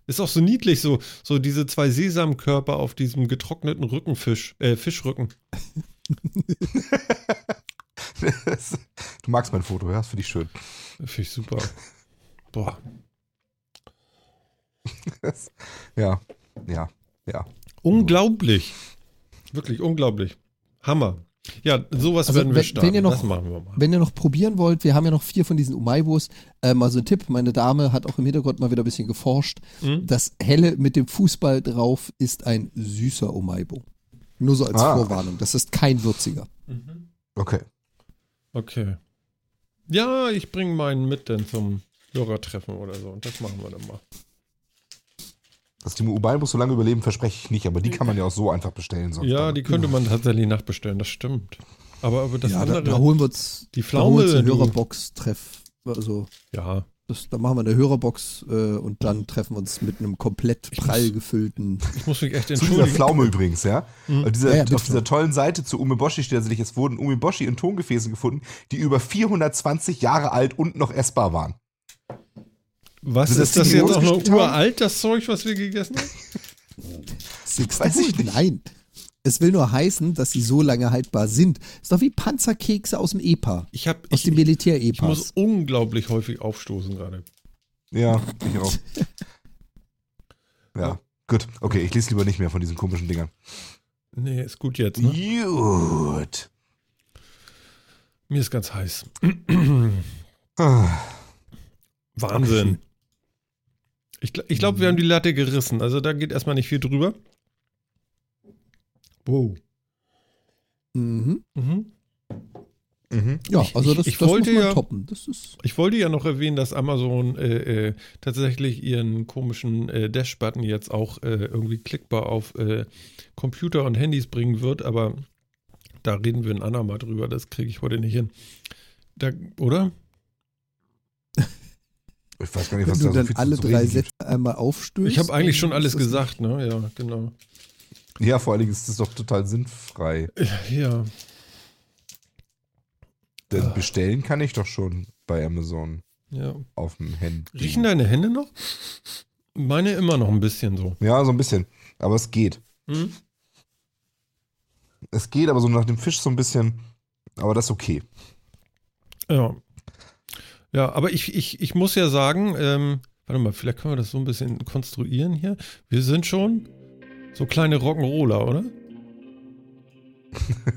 Ist auch so niedlich, so, so diese zwei Sesamkörper auf diesem getrockneten Rückenfisch, äh, Fischrücken. Du magst mein Foto, ja? Das finde ich schön. Finde ich super. Boah. Ja, ja, ja. Unglaublich. Wirklich unglaublich. Hammer. Ja, sowas Also, werden wir wenn- starten. wenn ihr noch- das machen wir mal. Wenn ihr noch probieren wollt, wir haben ja noch vier von diesen Umaibos. Äh, mal so ein Tipp, meine Dame hat auch im Hintergrund mal wieder ein bisschen geforscht. Hm? Das helle mit dem Fußball drauf ist ein süßer Umaibo. Nur so als Ah. Vorwarnung. Das ist kein würziger. Okay. Okay. Ja, ich bringe meinen mit dann zum Hörertreffen oder so. Und das machen wir dann mal. Dass die Ubaibus so lange überleben, verspreche ich nicht, aber die kann man ja auch so einfach bestellen. Sonst Ja, dann. die könnte man tatsächlich nachbestellen, das stimmt. Aber, aber das ja, da, andere. da holen wir uns Die da holen wir Pflaume. Hörerbox-Treff. Also, ja, das, da machen wir eine Hörerbox äh, und dann treffen wir uns mit einem komplett prall gefüllten. ich muss mich echt Zu dieser entschuldigen. Pflaume übrigens, ja. Auf, dieser, Ja, ja, auf dieser tollen Seite zu Umeboshi steht tatsächlich, es wurden Umeboshi in Tongefäßen gefunden, die über 420 Jahre alt und noch essbar waren. Was das ist das jetzt auch noch uralt, das Zeug, was wir gegessen haben? Weiß ich nicht. Nein. Es will nur heißen, dass sie so lange haltbar sind. Ist doch wie Panzerkekse aus dem EPA. Ich, hab, Aus ich, dem ich muss unglaublich häufig aufstoßen gerade. Ja, ich auch. Ja, gut. Okay, ich lese lieber nicht mehr von diesen komischen Dingern. Nee, ist gut jetzt, ne? Gut. Mir ist ganz heiß. Ah, Wahnsinn. Ich, ich glaube, wir haben die Latte gerissen. Also da geht erstmal nicht viel drüber. Wow. Mhm. Mhm. Mhm. Ja, Ich- also ich- das, ich das wollte muss man ja- toppen. Das ist Ich wollte ja noch erwähnen, dass Amazon äh, äh, tatsächlich ihren komischen äh, Dash-Button jetzt auch äh, irgendwie klickbar auf äh, Computer und Handys bringen wird, aber da reden wir ein andermal drüber. Das kriege ich heute nicht hin. Da, oder? Ich weiß gar nicht, Wenn was du da so dann viel alle zu drei. Sätze einmal aufstößt. Ich habe eigentlich schon alles gesagt, ne? Ja, genau. Ja, vor allen Dingen ist das doch total sinnfrei. Ja. Denn bestellen kann ich doch schon bei Amazon ja. auf dem Handy. Riechen deine Hände noch? Meine immer noch ein bisschen so. Ja, so ein bisschen. Aber es geht. Hm? Es geht aber so nach dem Fisch so ein bisschen. Aber das ist okay. Ja. Ja, aber ich, ich, ich muss ja sagen, ähm, warte mal, vielleicht können wir das so ein bisschen konstruieren hier. Wir sind schon so kleine Rock'n'Roller, oder?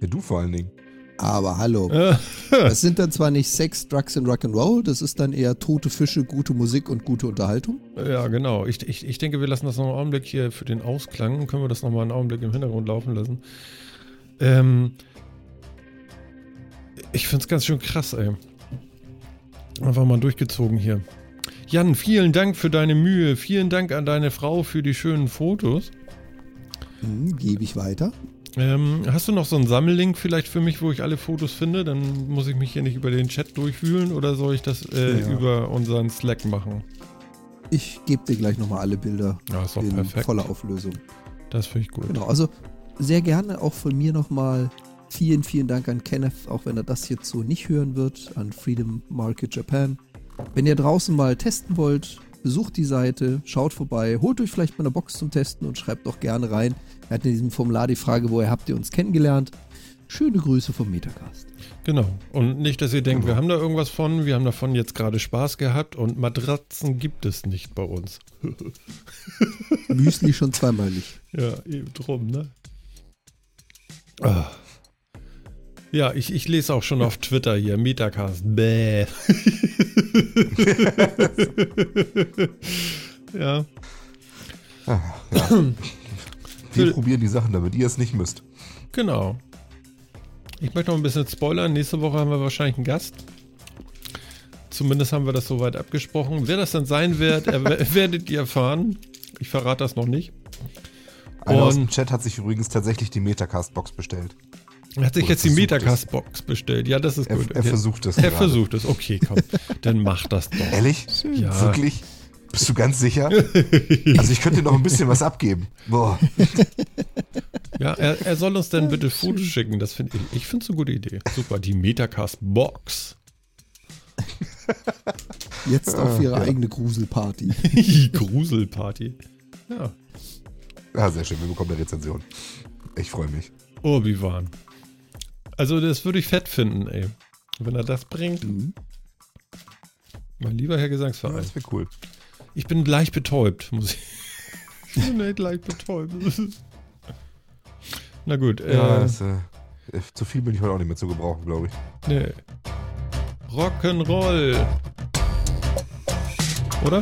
Ja, du vor allen Dingen. Aber hallo. Äh, Das sind dann zwar nicht Sex, Drugs und Rock'n'Roll, das ist dann eher tote Fische, gute Musik und gute Unterhaltung. ja, genau. Ich, ich, ich denke, wir lassen das noch einen Augenblick hier für den Ausklang. Können wir das noch mal einen Augenblick im Hintergrund laufen lassen. Ähm, ich finde es ganz schön krass, ey. Einfach mal durchgezogen hier. Jan, vielen Dank für deine Mühe. Vielen Dank an deine Frau für die schönen Fotos. Hm, Gebe ich weiter. Ähm, hast du noch so einen Sammellink vielleicht für mich, wo ich alle Fotos finde? Dann muss ich mich hier nicht über den Chat durchwühlen oder soll ich das äh, Ja. über unseren Slack machen? Ich gebe dir gleich nochmal alle Bilder Ja, ist doch in perfekt. voller Auflösung. Das finde ich gut. Genau, also sehr gerne auch von mir nochmal vielen, vielen Dank an Kenneth, auch wenn er das jetzt so nicht hören wird, an Freedom Market Japan. Wenn ihr draußen mal testen wollt, besucht die Seite, schaut vorbei, holt euch vielleicht mal eine Box zum Testen und schreibt doch gerne rein. Er hat in diesem Formular die Frage, woher habt ihr uns kennengelernt? Schöne Grüße vom Metacast. Genau. Und nicht, dass ihr denkt, wir haben da irgendwas von, wir haben davon jetzt gerade Spaß gehabt und Matratzen gibt es nicht bei uns. Müsli schon zweimal nicht. Ja, eben drum, ne? Ah. Ja, ich, ich lese auch schon auf Twitter hier, Metacast. Bäh. ja. Ah, ja. Wir probieren die Sachen, damit ihr es nicht müsst. Genau. Ich möchte noch ein bisschen spoilern. Nächste Woche haben wir wahrscheinlich einen Gast. Zumindest haben wir das soweit abgesprochen. Wer das dann sein wird, er, werdet ihr erfahren. Ich verrate das noch nicht. Einer aus dem Und- Chat hat sich übrigens tatsächlich die Metacast-Box bestellt. Er hat sich Oder jetzt die Metacast-Box bestellt. Ja, das ist Er, gut. er versucht es. Er gerade. versucht es. Okay, komm. dann mach das doch. Ehrlich? Ja. Wirklich? Bist du ganz sicher? Also ich könnte dir noch ein bisschen was abgeben. Boah. Ja, er, er soll uns dann bitte Fotos schicken. Das finde ich. Ich finde es eine gute Idee. Super, die Metacast-Box. Jetzt auf ihre ja. eigene Gruselparty. Gruselparty. Ja. Ja, sehr schön. Wir bekommen eine Rezension. Ich freue mich. Obi-Wan. Also, das würde ich fett finden, ey. Wenn er das bringt. Mhm. Mein lieber Herr Ja, Gesangsverein. das wäre cool. Ich bin leicht betäubt, muss ich. Ich bin echt leicht betäubt. Na gut, Ja, äh, das, äh, äh, zu viel bin ich heute auch nicht mehr zu gebrauchen, glaube ich. nee. Rock'n'Roll. Oder?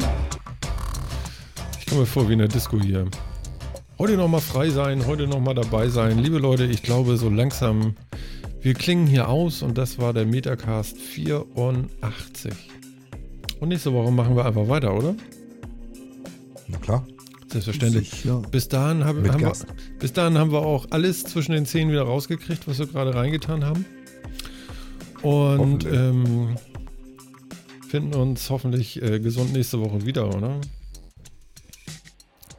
Ich komme mir vor wie in der Disco hier. Heute nochmal frei sein, heute nochmal dabei sein. Liebe Leute, ich glaube so langsam, wir klingen hier aus und das war der Metacast 84. Und nächste Woche machen wir einfach weiter, oder? Na klar. Selbstverständlich. Sicher. Bis dahin, haben, Mit haben wir, bis dahin haben wir auch alles zwischen den Zähnen wieder rausgekriegt, was wir gerade reingetan haben. Und ähm, finden uns hoffentlich äh, gesund nächste Woche wieder, oder?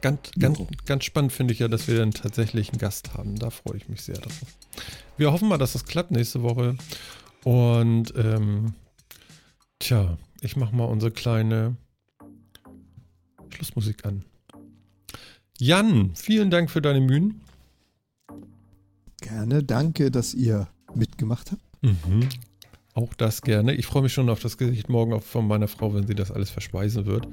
Ganz, ganz, ganz spannend finde ich ja, dass wir dann tatsächlich einen Gast haben. Da freue ich mich sehr drauf. Wir hoffen mal, dass das klappt nächste Woche. Und ähm, tja, ich mache mal unsere kleine Schlussmusik an. Jan, vielen Dank für deine Mühen. Gerne, danke, dass ihr mitgemacht habt. Mhm. Auch das gerne. Ich freue mich schon auf das Gesicht morgen von meiner Frau, wenn sie das alles verspeisen wird.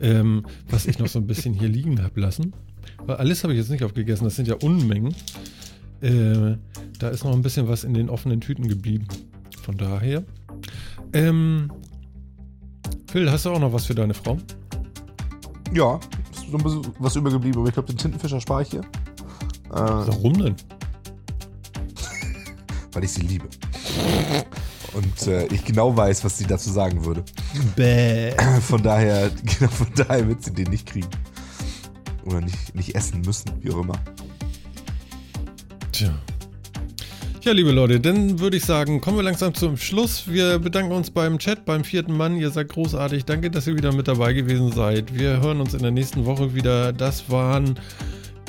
Ähm, was ich noch so ein bisschen hier liegen habe lassen. Weil alles habe ich jetzt nicht aufgegessen, das sind ja Unmengen. Äh, da ist noch ein bisschen was in den offenen Tüten geblieben. Von daher. Ähm, Phil, hast du auch noch was für deine Frau? Ja, ist so ein bisschen was übergeblieben, aber ich glaube, den Tintenfischer spare ich hier. Äh, Warum denn? weil ich sie liebe. Und äh, ich genau weiß, was sie dazu sagen würde. Bäh. Von daher, genau, von daher wird sie den nicht kriegen. Oder nicht, nicht essen müssen, wie auch immer. Tja. Ja, liebe Leute, dann würde ich sagen, kommen wir langsam zum Schluss. Wir bedanken uns beim Chat, beim vierten Mann. Ihr seid großartig. Danke, dass ihr wieder mit dabei gewesen seid. Wir hören uns in der nächsten Woche wieder. Das waren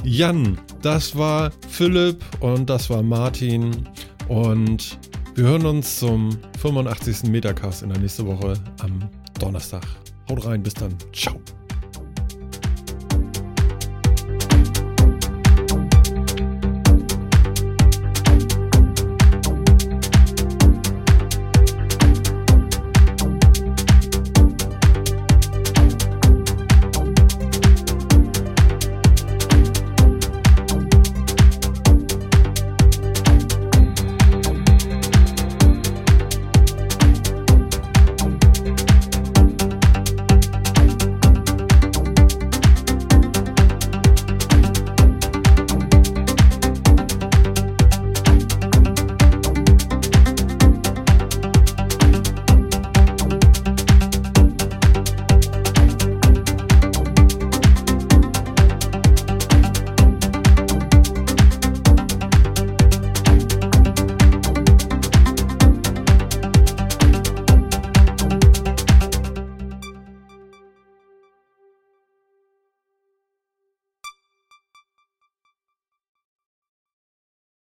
Jan, das war Philipp und das war Martin. Und wir hören uns zum 85. Metacast in der nächsten Woche am Donnerstag. Haut rein, bis dann. Ciao.